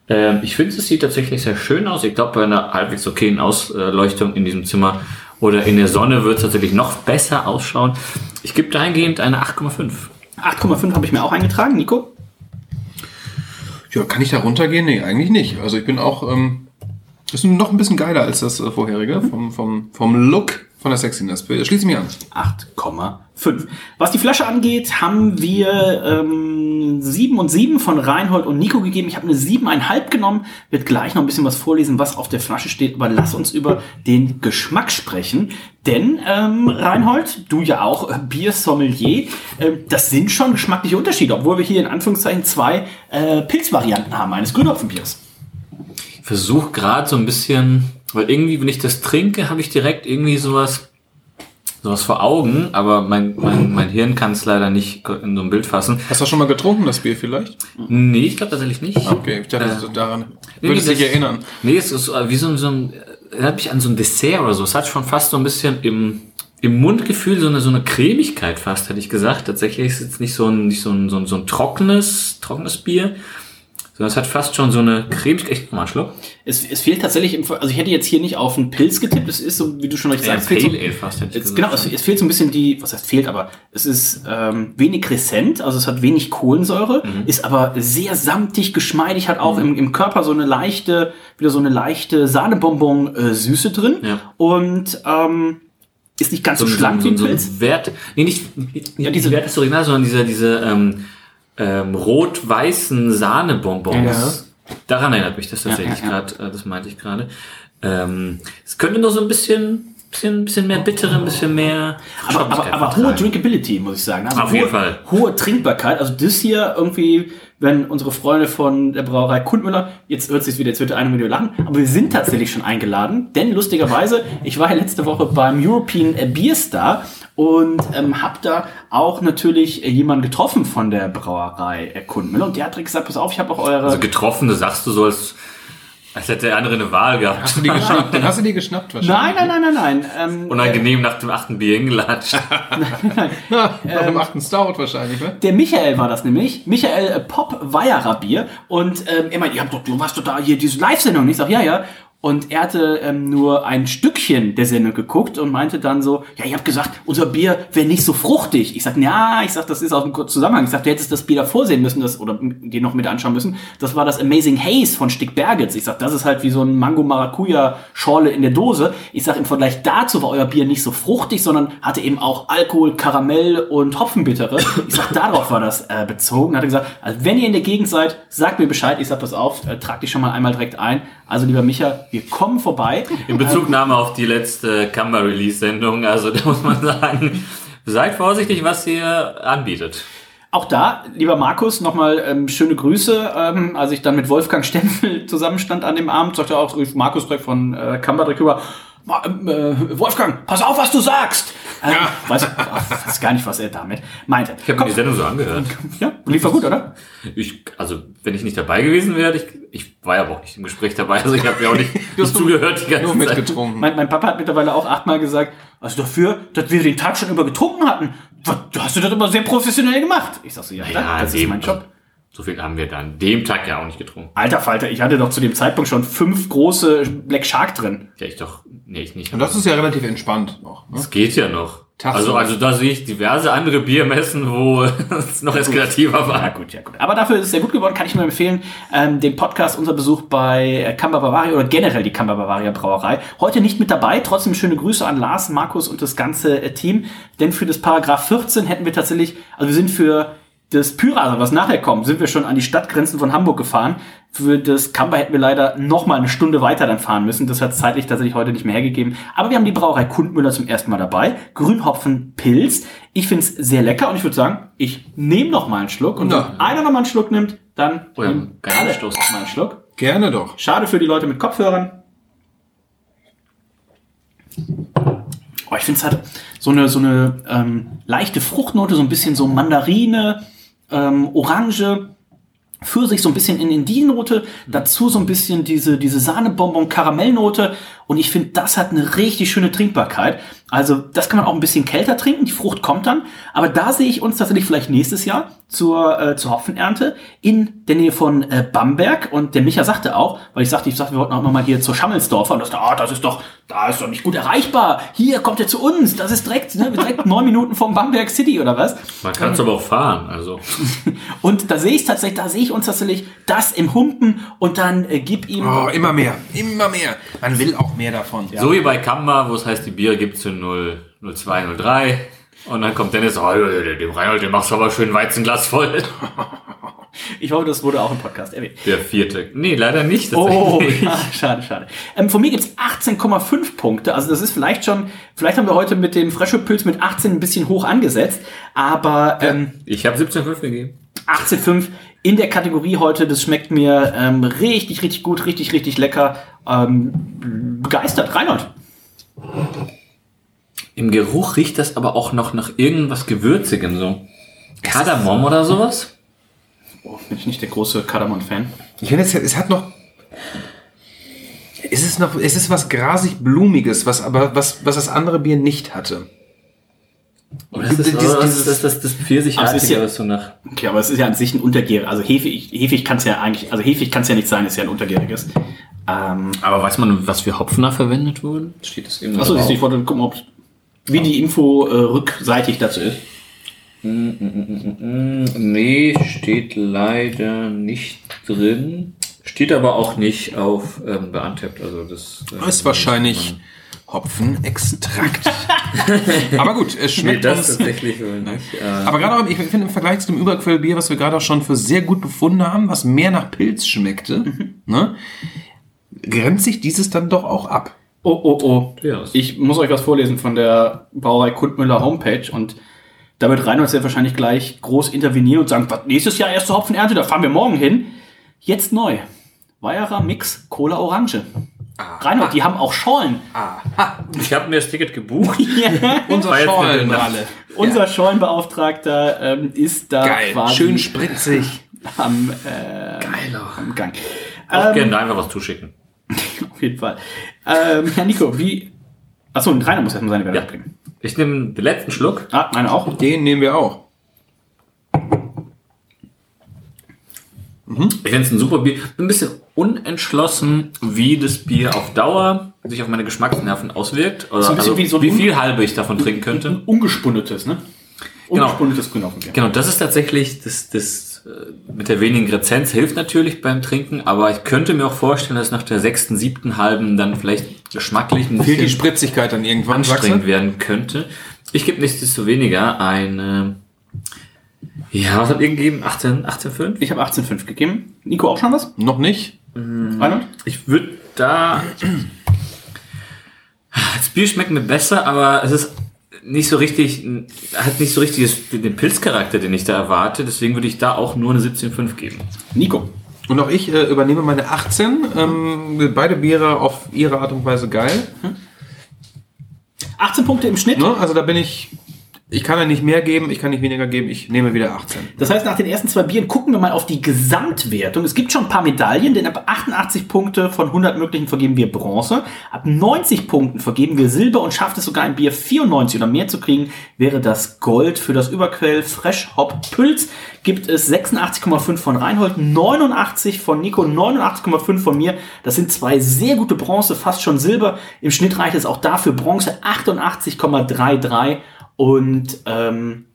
Ähm, ich finde, es sieht tatsächlich sehr schön aus. Ich glaube, bei einer halbwegs okayen Ausleuchtung in diesem Zimmer oder in der Sonne wird es tatsächlich noch besser ausschauen. Ich gebe dahingehend eine 8,5. 8,5 habe ich mir auch eingetragen, Nico. Ja, kann ich da runtergehen? Nee, eigentlich nicht. Also ich bin auch ähm, Das ist noch ein bisschen geiler als das äh, vorherige, vom, vom, vom Look, von der Sexiness. Schließe ich mich an. 8,5. Was die Flasche angeht, haben wir ähm, 7 und 7 von Reinhold und Nico gegeben. Ich habe eine 7,5 genommen. Wird gleich noch ein bisschen was vorlesen, was auf der Flasche steht. Aber lass uns über den Geschmack sprechen. Denn, ähm, Reinhold, du ja auch äh, Biersommelier, äh, das sind schon geschmackliche Unterschiede, obwohl wir hier in Anführungszeichen zwei äh, Pilzvarianten haben eines Grünhopfenbiers. Ich versuche gerade so ein bisschen, weil irgendwie, wenn ich das trinke, habe ich direkt irgendwie sowas, sowas vor Augen, aber mein, mein, mein Hirn kann es leider nicht in so ein Bild fassen. Hast du schon mal getrunken, das Bier vielleicht? Nee, ich glaube tatsächlich nicht. Okay, ich dachte, Äh, daran Nee, würdest nee, dich das- erinnern. Nee, es ist äh, wie so, ein- so ein, erinnert mich an so ein Dessert oder so. Es hat schon fast so ein bisschen im, im Mundgefühl so eine, so eine Cremigkeit fast, hätte ich gesagt. Tatsächlich ist es jetzt nicht so ein, nicht so ein, so ein, so ein trockenes, trockenes Bier, sondern es hat fast schon so eine Cremigkeit. Ich mal einen Schluck. Es, es fehlt tatsächlich, im, also ich hätte jetzt hier nicht auf einen Pilz getippt, es ist so, wie du schon richtig sagst, es fehlt Pale so, Ale fast, hätte ich genau, es, es fehlt so ein bisschen die, was heißt fehlt, aber es ist ähm, wenig Resent, also es hat wenig Kohlensäure, Mhm. ist aber sehr samtig, geschmeidig, hat auch im, im Körper so eine leichte, wieder so eine leichte Sahnebonbon-Süße drin Ja. und ähm, ist nicht ganz so, so, schlank so, wie so, ein so Pilz. ein Wert, nee, nicht, nicht Ja, diese Wert ist original, sondern diese, diese ähm, ähm, rot-weißen Sahnebonbons. Daran erinnert mich das tatsächlich ja, ja. gerade, äh, das meinte ich gerade. Ähm, es könnte nur so ein bisschen, bisschen, bisschen mehr bittere, ein bisschen mehr Aber, aber, aber hohe. Drinkability, muss ich sagen. Also Auf hohe, jeden Fall. Hohe Trinkbarkeit. Also das hier irgendwie, wenn unsere Freunde von der Brauerei Kundmüller, jetzt hört sich wieder, jetzt wird eine Million lachen, aber wir sind tatsächlich schon eingeladen, denn lustigerweise, ich war ja letzte Woche beim European Beer Star und ähm, habe da auch natürlich äh, jemanden getroffen von der Brauerei äh, Kundmüller und der hat direkt gesagt, pass auf, ich habe auch eure... Also getroffen, das sagst du so, als, als hätte der andere eine Wahl gehabt. Hast du die geschnappt? Den hast du die geschnappt wahrscheinlich. nein, nein, nein, nein, nein. Ähm, Unangenehm nach dem achten Bier hingelatscht. Ja, nach dem achten Stout wahrscheinlich, ne? Der Michael war das nämlich. Michael äh, Pop Weierer Bier. Und ähm, er meinte, ihr habt doch, du warst doch da hier diese Live-Sendung. Und Ich sag, ja, ja. Und er hatte ähm, nur ein Stückchen der Sendung geguckt und meinte dann so, ja, ihr habt gesagt, unser Bier wäre nicht so fruchtig. Ich sag, ja, ich sag, das ist aus dem Zusammenhang. Ich sag, du hättest das Bier davor sehen müssen, das, oder dir noch mit anschauen müssen. Das war das Amazing Haze von Stick Bergitz. Ich sag, das ist halt wie so ein Mango-Maracuja-Schorle in der Dose. Ich sag, im Vergleich dazu war euer Bier nicht so fruchtig, sondern hatte eben auch Alkohol, Karamell und Hopfenbittere. Ich sag, darauf war das äh, bezogen. Hat er gesagt, also wenn ihr in der Gegend seid, sagt mir Bescheid. Ich sag, pass auf, äh, trag dich schon mal einmal direkt ein. Also lieber Micha, wir kommen vorbei. In Bezugnahme auf die letzte Camera-Release-Sendung, also da muss man sagen, seid vorsichtig, was ihr anbietet. Auch da, lieber Markus, nochmal ähm, schöne Grüße. Ähm, als ich dann mit Wolfgang Stempel zusammenstand an dem Abend, sagte auch rief Markus direkt von äh, Kammer direkt rüber, "Ma- ähm, äh, Wolfgang, pass auf, was du sagst. Ähm, weiß, ach, weiß gar nicht, was er damit meinte. Ich habe mir die Sendung so angehört. Ja, lief war gut, oder? Ich, also, wenn ich nicht dabei gewesen wäre, ich, ich war ja auch nicht im Gespräch dabei, also ich habe ja auch nicht zugehört die ganze Nur Zeit. mitgetrunken. Mein, mein Papa hat mittlerweile auch achtmal gesagt, also dafür, dass wir den Tag schon über getrunken hatten, du hast du das immer sehr professionell gemacht. Ich sag so, ja, klar, das ist dem- mein Job. So viel haben wir dann dem Tag ja auch nicht getrunken. Alter Falter, ich hatte doch zu dem Zeitpunkt schon fünf große Black Shark drin. Ja, ich doch, nee, ich nicht. Und das ist ja relativ entspannt noch. Ne? Das geht ja noch. Tasse. Also, also da sehe ich diverse andere Biermessen, wo es noch eskalativer Ja war. gut, ja gut. Aber dafür ist es sehr gut geworden, kann ich nur empfehlen. Ähm, den Podcast, unser Besuch bei äh, Kamba Bavaria oder generell die Kamba Bavaria Brauerei. Heute nicht mit dabei, trotzdem schöne Grüße an Lars, Markus und das ganze äh, Team. Denn für das Paragraph 14 hätten wir tatsächlich, also wir sind für das Pyra, was nachher kommt, sind wir schon an die Stadtgrenzen von Hamburg gefahren. Für das Kamba hätten wir leider noch mal eine Stunde weiter dann fahren müssen. Das hat zeitlich tatsächlich heute nicht mehr hergegeben. Aber wir haben die Brauerei Kundmüller zum ersten Mal dabei. Grünhopfen Pilz. Ich find's sehr lecker und ich würde sagen, ich nehme noch mal einen Schluck. Und Ja. wenn einer noch mal einen Schluck nimmt, dann Oh ja, Stoß. noch mal einen Schluck. Gerne doch. Schade für die Leute mit Kopfhörern. Oh, ich finde es halt so eine, so eine ähm, leichte Fruchtnote, so ein bisschen so Mandarine, ähm, Orange, Pfirsich so ein bisschen in, in die Note, dazu so ein bisschen diese, diese Sahnebonbon-Karamellnote Und ich finde, das hat eine richtig schöne Trinkbarkeit. Also das kann man auch ein bisschen kälter trinken, die Frucht kommt dann. Aber da sehe ich uns tatsächlich vielleicht nächstes Jahr zur, äh, zur Hopfenernte in der Nähe von äh, Bamberg. Und der Micha sagte auch, weil ich sagte, ich sagte, wir wollten auch noch mal hier zur Schammelsdorfer. Und das, ah, das ist doch, da ist doch nicht gut erreichbar. Hier kommt er zu uns. Das ist direkt, ne, direkt neun Minuten vom Bamberg City oder was? Man kann es aber auch fahren, also. Und da sehe ich tatsächlich, da sehe ich uns tatsächlich das im Humpen und dann äh, gib ihm. Oh, immer mehr, immer mehr. Man will auch mehr davon. So wie bei Kamba, wo es heißt, die Biere gibt's in 0, 02, 03. Und dann kommt Dennis, oh, dem Reinhold, dem machst du aber schön Weizenglas voll. Ich hoffe, das wurde auch im Podcast erwähnt. Der vierte. Nee, leider nicht. Oh, ja, schade, schade. Ähm, von mir gibt's 18,5 Punkte. Also das ist vielleicht schon, vielleicht haben wir heute mit dem Fresho-Pilz mit 18 ein bisschen hoch angesetzt, aber ähm, Ich habe 17,5 gegeben. 18,5 in der Kategorie heute, das schmeckt mir ähm, richtig, richtig gut, richtig, richtig lecker. Ähm, begeistert. Reinhold. Im Geruch riecht das aber auch noch nach irgendwas Gewürzigem, so. Kardamom oder sowas? Oh, bin ich nicht der große Kardamom-Fan. Ich finde, es, es hat noch. Es ist noch, es ist was grasig blumiges, was aber was was das andere Bier nicht hatte. Oder ist das, Dieses- was dieses- ist das, das, das ist ja- was so nach... Okay, aber es ist ja an sich ein Untergärig. Also Hefe, Hefe kann es ja eigentlich, also Hefe kann es ja nicht sein, ist ja ein Untergäriges. Ähm, Aber weiß man, was für Hopfen da verwendet wurden? Steht das eben achso, ich wollte gucken, ob wie die Info äh, rückseitig dazu ist. Nee, steht leider nicht drin. Steht aber auch nicht auf ähm, beantippt. Also das äh, ist wahrscheinlich Hopfenextrakt. aber gut, es Nee, schmeckt das uns. tatsächlich nicht. Äh, Aber gerade auch, ich finde im Vergleich zu dem Überquellbier, was wir gerade auch schon für sehr gut befunden haben, was mehr nach Pilz schmeckte, ne, grenzt sich dieses dann doch auch ab. Oh, oh, oh. Ja. Ich muss euch was vorlesen von der Brauerei Kundmüller Homepage und da wird Reinhold sehr wahrscheinlich gleich groß intervenieren und sagen, was, nächstes Jahr erste Hopfenernte, da fahren wir morgen hin. Jetzt neu. Weierer Mix Cola Orange. Reinhold, die haben auch Schollen. ich habe mir das Ticket gebucht. Unser alle. Unser Schollenbeauftragter ähm, ist da Geil, quasi schön spritzig. am, äh, am Gang. Auch Ähm, gerne einfach was zuschicken. Auf jeden Fall. Ähm, Herr Nico, wie... Achso, und Rainer muss erstmal seine Werte Ja. bringen. Ich nehme den letzten Schluck. Ah, meine auch. Den nehmen wir auch. Ich finde es ein super Bier. Ein bisschen unentschlossen, wie das Bier auf Dauer sich auf meine Geschmacksnerven auswirkt. Oder So ein bisschen also, wie so wie viel halbe ich davon trinken könnte. Ein ungespundetes, ne? Genau. Ungespundetes Grünhopfenbier. Genau, das ist tatsächlich, das, das äh, mit der wenigen Rezenz hilft natürlich beim Trinken, aber ich könnte mir auch vorstellen, dass nach der sechsten, siebten halben dann vielleicht geschmacklich ein Fehlt die bisschen Spritzigkeit dann irgendwann, anstrengend werden könnte. Ich gebe nichtsdestoweniger eine, ja, was habt ihr gegeben? 18, 18,5? Ich habe 18,5 gegeben. Nico auch schon was? Noch nicht? Reinhold? Ich würde da. Das Bier schmeckt mir besser, aber es ist nicht so richtig, hat nicht so richtig den Pilzcharakter, den ich da erwarte. Deswegen würde ich da auch nur eine 17,5 geben. Nico. Und auch ich äh, übernehme meine 18. Ähm, beide Biere auf ihre Art und Weise geil. 18 Punkte im Schnitt. Ne? Also da bin ich. Ich kann ja nicht mehr geben, ich kann nicht weniger geben, ich nehme wieder 18. Das heißt, nach den ersten zwei Bieren gucken wir mal auf die Gesamtwertung. Es gibt schon ein paar Medaillen, denn ab 88 Punkte von 100 möglichen vergeben wir Bronze. Ab 90 Punkten vergeben wir Silber und schafft es sogar ein Bier 94 oder mehr zu kriegen, wäre das Gold. Für das Überquell Fresh Hop Pülz gibt es 86,5 von Reinhold, 89 von Nico, 89,5 von mir. Das sind zwei sehr gute Bronze, fast schon Silber. Im Schnitt reicht es auch dafür Bronze 88,33 und ähm,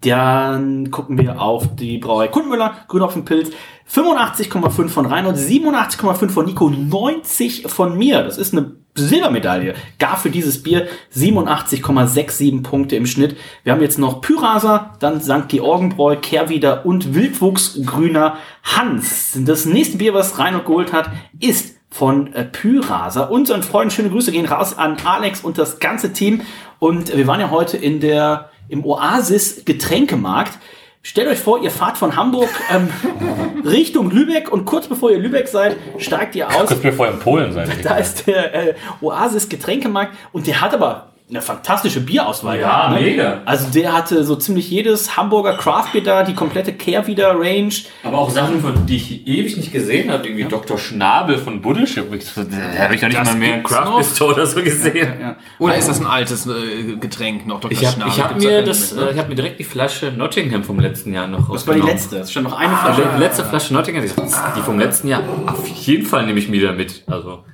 dann gucken wir auf die Brauerei Kundmüller, Grünhopfenpilz. 85,5 von Reinhold, 87,5 von Nico, 90 von mir. Das ist eine Silbermedaille. Gar für dieses Bier 87,67 Punkte im Schnitt. Wir haben jetzt noch Pyraser, dann St. Georgenbräu, Kehrwieder und Wildwuchsgrüner Hans. Das nächste Bier, was Reinhold geholt hat, ist von äh, Pyraser. Unseren Freunden schöne Grüße gehen raus an Alex und das ganze Team. Und wir waren ja heute in der, im Oasis Getränkemarkt. Stellt euch vor, ihr fahrt von Hamburg ähm, Richtung Lübeck und kurz bevor ihr Lübeck seid, steigt ihr aus. bevor in Polen sein. Da ist der äh, Oasis Getränkemarkt und der hat aber eine fantastische Bierauswahl. Ja, gehabt, ne? mega. Also der hatte so ziemlich jedes Hamburger Craftbier da, die komplette Kehrwieder Range. Aber auch Sachen, von die ich ewig nicht gesehen habe, irgendwie Dr. Schnabel von Buddelschip. Da habe ich noch nicht Das mal mehr einen gibt's Craft? Store oder so gesehen. Ja. Oder ist das ein altes äh, Getränk noch? Dr. Ich habe Schnabel? ich hab da mir das, mit, ne? äh, ich habe mir direkt die Flasche Nottingham vom letzten Jahr noch Das war die letzte. Es stand noch eine Also Flasche. die letzte Flasche Nottingham, die, die vom letzten Jahr, auf jeden Fall nehme ich mir wieder mit. Also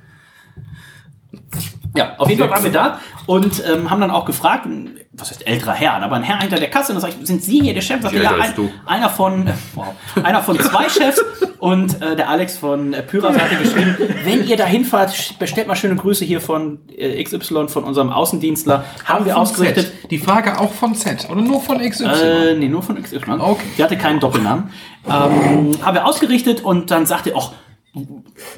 Ja, auf jeden Fall waren wir da und ähm, haben dann auch gefragt, was heißt älterer Herr, aber ein Herr hinter der Kasse, und dann sag ich, sind Sie hier der Chef? Sagt ja, ein, einer von, äh, wow, einer von zwei Chefs und äh, der Alex von äh, Pyras hatte geschrieben, wenn ihr da hinfahrt, bestellt mal schöne Grüße hier von äh, XY, von unserem Außendienstler, haben wir Von ausgerichtet. Z. Die Frage auch von Z oder nur von XY? Äh, nee, nur von XY. Okay. Der hatte keinen Doppelnamen. Ähm, haben wir ausgerichtet und dann sagte er, ach,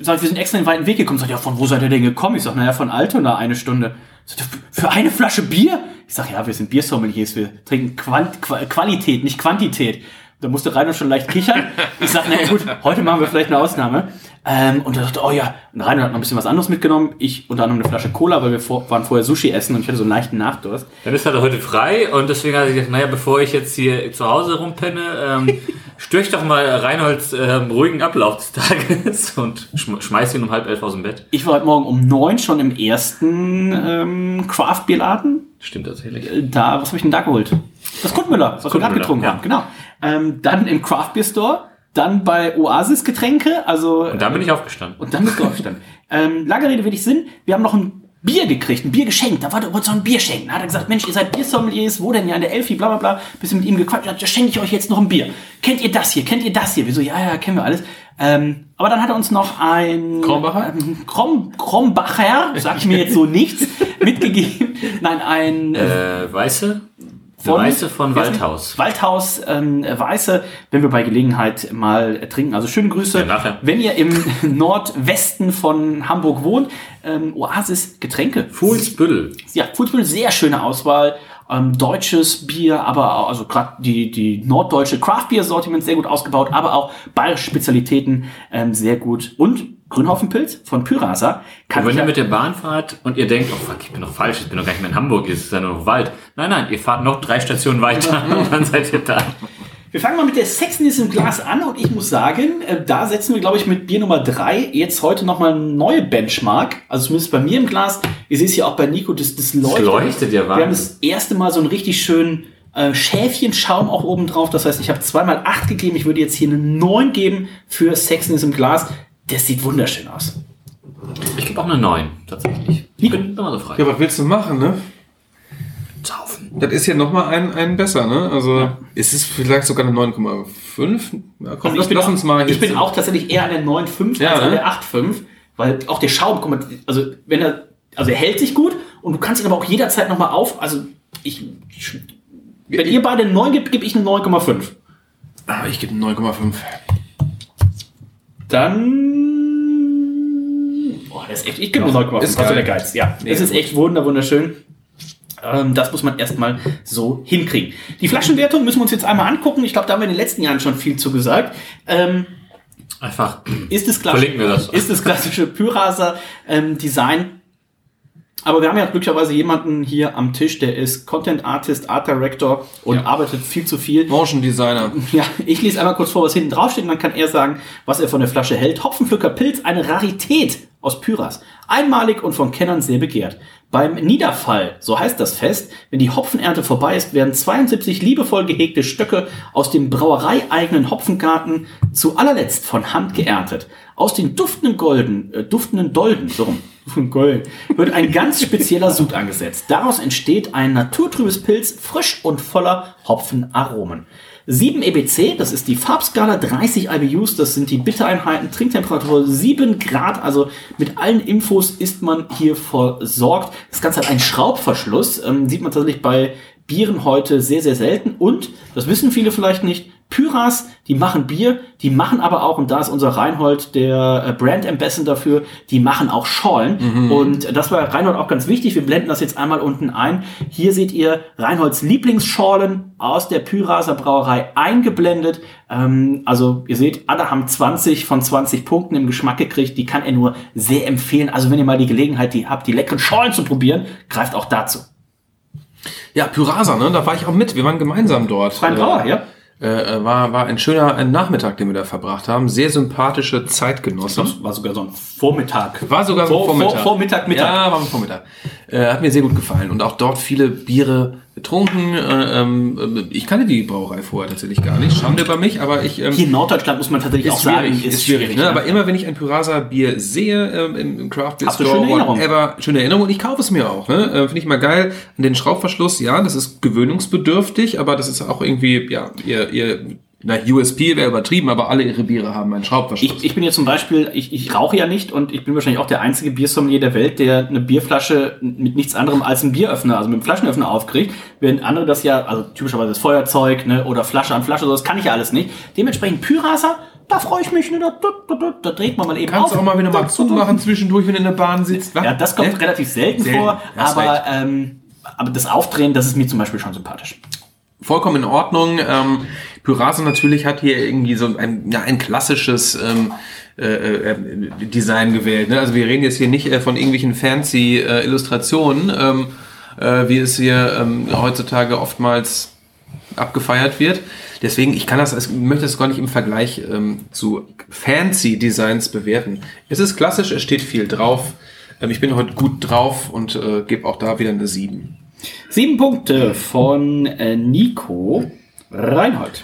sagt, wir sind extra den weiten Weg gekommen. Sagt, ja, von wo seid ihr denn gekommen? Ich sag, naja, von Altona eine Stunde. Sagt, für eine Flasche Bier? Ich sag, ja, wir sind Biersommeliers, wir trinken Quant Qua Qualität, nicht Quantität. Da musste Rainer schon leicht kichern. Ich sag, naja gut, heute machen wir vielleicht eine Ausnahme. Ähm, und er dachte, oh ja, und Rainer hat noch ein bisschen was anderes mitgenommen. Ich unter anderem eine Flasche Cola, weil wir vor, waren vorher Sushi essen und ich hatte so einen leichten Nachdurst. Dann ist er heute frei und deswegen hat er gesagt, naja, bevor ich jetzt hier zu Hause rumpenne, ähm, störe ich doch mal Reinholds ähm, ruhigen Ablauf des Tages und schm schmeiß ihn um halb elf aus dem Bett. Ich war heute Morgen um neun schon im ersten ähm, Craft-Bierladen. Stimmt tatsächlich. Äh, Da, was habe ich denn da geholt? Das Kundmüller, was wir gerade Kundmüller, getrunken ja. haben, genau. Ähm, dann im Craft Beer Store, dann bei Oasis Getränke, also Und dann bin ich aufgestanden. und dann bist du aufgestanden. ähm, lange Rede wenig Sinn. Wir haben noch ein Bier gekriegt, ein Bier geschenkt. Da war der so ein Bier schenken. Da hat er gesagt, Mensch, ihr seid Biersommeliers, wo denn ja in der Elfi, bla bla bla. Bisschen mit ihm gequatscht. Da schenke ich euch jetzt noch ein Bier. Kennt ihr das hier? Kennt ihr das hier? Wir so, ja, ja, kennen wir alles. Ähm, aber dann hat er uns noch ein Krombacher? ähm, Krom, Krombacher, sag ich mir jetzt so nichts, mitgegeben. Nein, ein äh, Äh, Weiße? Von, Weiße von Waldhaus. Waldhaus ähm, Weiße, wenn wir bei Gelegenheit mal trinken. Also schöne Grüße. Ja. Wenn ihr im Nordwesten von Hamburg wohnt, ähm, Oasis Getränke. Fuhlsbüttel. Ja, Fußball, sehr schöne Auswahl. Ähm, deutsches Bier, aber auch, also gerade die, die norddeutsche Craft-Bier-Sortiment sehr gut ausgebaut, aber auch bayerische Spezialitäten ähm, sehr gut. Und Grünhaufenpilz von Pyrasa. Kann Und wenn ihr mit der Bahn fahrt und ihr denkt, oh fuck, ich bin doch falsch, ich bin doch gar nicht mehr in Hamburg, es ist ja nur noch Wald. Nein, nein, ihr fahrt noch drei Stationen weiter und dann seid ihr da. Wir fangen mal mit der Sexiness im Glas an und ich muss sagen, äh, da setzen wir, glaube ich, mit Bier Nummer drei jetzt heute nochmal eine neue Benchmark. Also zumindest bei mir im Glas. Ihr seht es ja auch bei Nico, das, das leuchtet. leuchtet ja Wir haben das erste Mal so einen richtig schönen äh, Schäfchenschaum auch oben drauf. Das heißt, ich habe zweimal acht gegeben. Ich würde jetzt hier eine neun geben für Sexiness im Glas. Das sieht wunderschön aus. Ich gebe auch eine 9, tatsächlich. Ich bin immer so frei. Ja, was willst du machen, ne? Das ist ja nochmal ein, ein besser, ne? Also ist es vielleicht sogar eine 9,5? Ja, komm, Also ich bin, lass auch, uns mal ich bin auch tatsächlich eher an der 9,5 Ja, als an der 8,5, weil auch der Schaum, guck mal, also wenn er, also er hält sich gut und du kannst ihn aber auch jederzeit nochmal auf, also ich, wenn ihr beide eine 9 gibt, gebe ich eine 9,5. Ah, ich gebe eine 9,5. Dann, boah, das ist echt, ich gebe eine 9,5, Ist das ist geil. der Geiz, ja. Nee, das ist echt wunder, wunderschön. Ähm, das muss man erstmal so hinkriegen. Die Flaschenwertung müssen wir uns jetzt einmal angucken. Ich glaube, da haben wir in den letzten Jahren schon viel zu gesagt. Ähm, Einfach. ist das klassische, ist das klassische Pyraser ähm, Design. Aber wir haben ja glücklicherweise jemanden hier am Tisch, der ist Content Artist, Art Director und Ja. arbeitet viel zu viel. Motion Designer. Ja, ich lese einmal kurz vor, was hinten draufsteht, und dann kann er sagen, was er von der Flasche hält. Hopfenpflücker Pilz, eine Rarität aus Pyras. Einmalig und von Kennern sehr begehrt. Beim Niederfall, so heißt das Fest, wenn die Hopfenernte vorbei ist, werden 72 liebevoll gehegte Stöcke aus dem brauereieigenen Hopfengarten zu allerletzt von Hand geerntet. Aus den duftenden Golden, äh, duftenden Dolden, so rum, duftenden Golden, wird ein ganz spezieller Sud angesetzt. Daraus entsteht ein naturtrübes Pilz, frisch und voller Hopfenaromen. 7 EBC, das ist die Farbskala, 30 IBUs, das sind die Bittereinheiten, Trinktemperatur 7 Grad, also mit allen Infos ist man hier versorgt. Das Ganze hat einen Schraubverschluss, ähm, sieht man tatsächlich bei Bieren heute sehr, sehr selten und, das wissen viele vielleicht nicht, Pyras, die machen Bier, die machen aber auch, und da ist unser Reinhold der äh, Brand Ambassador dafür, die machen auch Schorlen. Und das war Reinhold auch ganz wichtig. Wir blenden das jetzt einmal unten ein. Hier seht ihr Reinholds Lieblingsschorlen aus der Pyraser Brauerei eingeblendet. Ähm, also ihr seht, alle haben 20 von 20 Punkten im Geschmack gekriegt. Die kann er nur sehr empfehlen. Also wenn ihr mal die Gelegenheit die habt, die leckeren Schorlen zu probieren, greift auch dazu. Ja, Pyrasa, ne? Da war ich auch mit. Wir waren gemeinsam dort. Freien Brauer, ja? Äh, äh, war, war ein schöner ein Nachmittag, den wir da verbracht haben. Sehr sympathische Zeitgenossen. Das war sogar so ein Vormittag. War sogar Vor- Vormittag. vor- Vormittag, Mittag. Ja, war am Vormittag. Äh, hat mir sehr gut gefallen. Und auch dort viele Biere getrunken. Äh, ähm, ich kannte die Brauerei vorher tatsächlich gar nicht. Schande über mich, aber ich... Ähm, Hier in Norddeutschland muss man tatsächlich auch sagen, ist schwierig, ne? Aber immer wenn ich ein Pyrasa Bier sehe ähm, im, Craft Beer Store, schöne Erinnerungen? whatever, schöne Erinnerung und ich kaufe es mir auch. Ne? Äh, Finde ich mal geil. Und den Schraubverschluss, ja, das ist gewöhnungsbedürftig, aber das ist auch irgendwie, ja, ihr, ihr na, USP wäre übertrieben, aber alle ihre Biere haben einen Schraubverschluss. Ich, ich bin jetzt zum Beispiel, ich, ich rauche ja nicht und ich bin wahrscheinlich auch der einzige Biersommelier der Welt, der eine Bierflasche mit nichts anderem als einem Bieröffner, also mit einem Flaschenöffner aufkriegt, während andere das ja, also typischerweise das Feuerzeug ne, oder Flasche an Flasche, so, das kann ich ja alles nicht. Dementsprechend Pyrasa, da freue ich mich, ne, da, da, da, da dreht man mal eben Kannst auf. auch mal wieder mal zumachen zwischendurch, wenn du in der Bahn sitzt. Ja, das kommt Ne? relativ selten, Selten, vor, aber, ähm, aber das Aufdrehen, das ist mir zum Beispiel schon sympathisch. Vollkommen in Ordnung. Ähm, Pyrasa natürlich hat hier irgendwie so ein, ja, ein klassisches ähm, äh, äh, Design gewählt. Ne? Also wir reden jetzt hier nicht äh, von irgendwelchen fancy äh, Illustrationen, ähm, äh, wie es hier ähm, heutzutage oftmals abgefeiert wird. Deswegen, ich kann das, ich möchte es gar nicht im Vergleich ähm, zu fancy Designs bewerten. Es ist klassisch, es steht viel drauf. Ähm, ich bin heute gut drauf und äh, gebe auch da wieder eine 7. Sieben Punkte von äh, Nico Reinhold.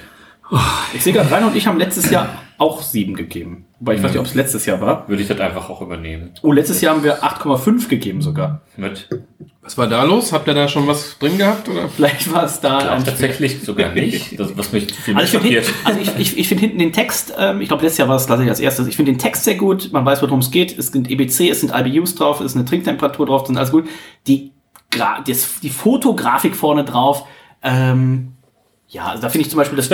Ich sehe gerade, Reinhold und ich haben letztes Jahr auch sieben gegeben. Wobei ich weiß nicht, ob es letztes Jahr war. Würde ich das einfach auch übernehmen. Oh, letztes Jahr haben wir 8,5 gegeben sogar. Mit. Was war da los? Habt ihr da schon was drin gehabt? Oder? Vielleicht war es da ein tatsächlich sogar nicht. Das, was mich viel Also ich finde schockiert. also ich, ich, ich find hinten den Text, ähm, ich glaube letztes Jahr war es tatsächlich als erstes, ich finde den Text sehr gut, man weiß, worum es geht, es sind EBC, es sind IBUs drauf, es ist eine Trinktemperatur drauf, das ist alles gut. Die, Gra das, die Fotografik vorne drauf, ähm, ja, also da finde ich zum Beispiel das,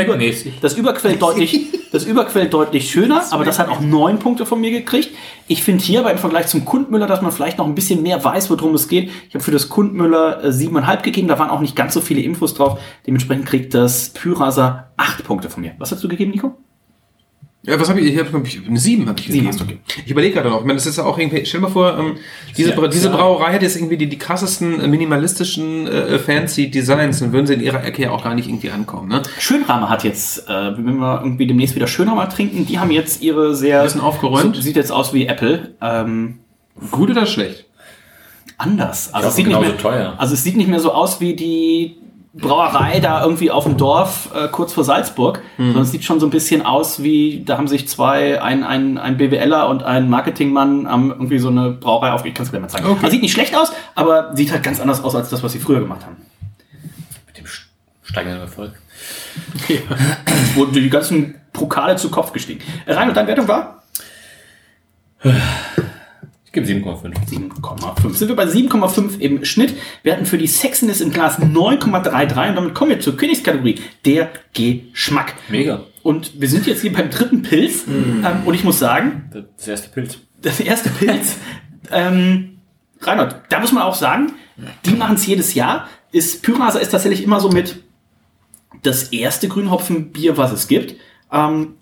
das Überquell deutlich, das Überquell deutlich schöner, aber das hat auch neun Punkte von mir gekriegt. Ich finde hier aber im Vergleich zum Kundmüller, dass man vielleicht noch ein bisschen mehr weiß, worum es geht. Ich habe für das Kundmüller äh, siebeneinhalb gegeben, da waren auch nicht ganz so viele Infos drauf. Dementsprechend kriegt das Pyrasa acht Punkte von mir. Was hast du gegeben, Nico? Ja, was habe ich? Ich habe eine 7 habe ich Sieben gegeben. gegeben. Ich überlege gerade noch. Ich meine, das ist ja auch irgendwie. Stell dir mal vor, ähm, diese, Ja, diese ja. Brauerei hat jetzt irgendwie die, die krassesten äh, minimalistischen äh, fancy Designs. Dann würden sie in ihrer Ecke ja auch gar nicht irgendwie ankommen. Ne? Schönramer hat jetzt, äh, wenn wir irgendwie demnächst wieder Schönramer trinken, die haben jetzt ihre sehr... Bisschen aufgeräumt. So, sieht jetzt aus wie Apple. Ähm, Gut oder schlecht? anders. Also es, sieht nicht mehr, teuer. also es sieht nicht mehr so aus wie die Brauerei da irgendwie auf dem Dorf äh, kurz vor Salzburg, Hm. sondern es sieht schon so ein bisschen aus wie, da haben sich zwei, ein, ein, ein BWLer und ein Marketingmann haben irgendwie so eine Brauerei auf. Ich kann es gleich mal zeigen. Okay. Also sieht nicht schlecht aus, aber sieht halt ganz anders aus als das, was sie früher gemacht haben. Mit dem steigenden Erfolg. Wurden die ganzen Pokale zu Kopf gestiegen. Äh, Rein und deine Wertung war? Ich gebe 7,5. 7,5. Sind wir bei 7,5 im Schnitt. Wir hatten für die Sexiness im Glas 9,33 und damit kommen wir zur Königskategorie, der Geschmack. Mega. Und wir sind jetzt hier beim dritten Pilz ähm, und ich muss sagen, Das erste Pilz. das erste Pilz, ähm, Reinhold, da muss man auch sagen, die machen es jedes Jahr. Ist, Pyrasa ist tatsächlich immer so mit das erste Grünhopfenbier, was es gibt. Ähm,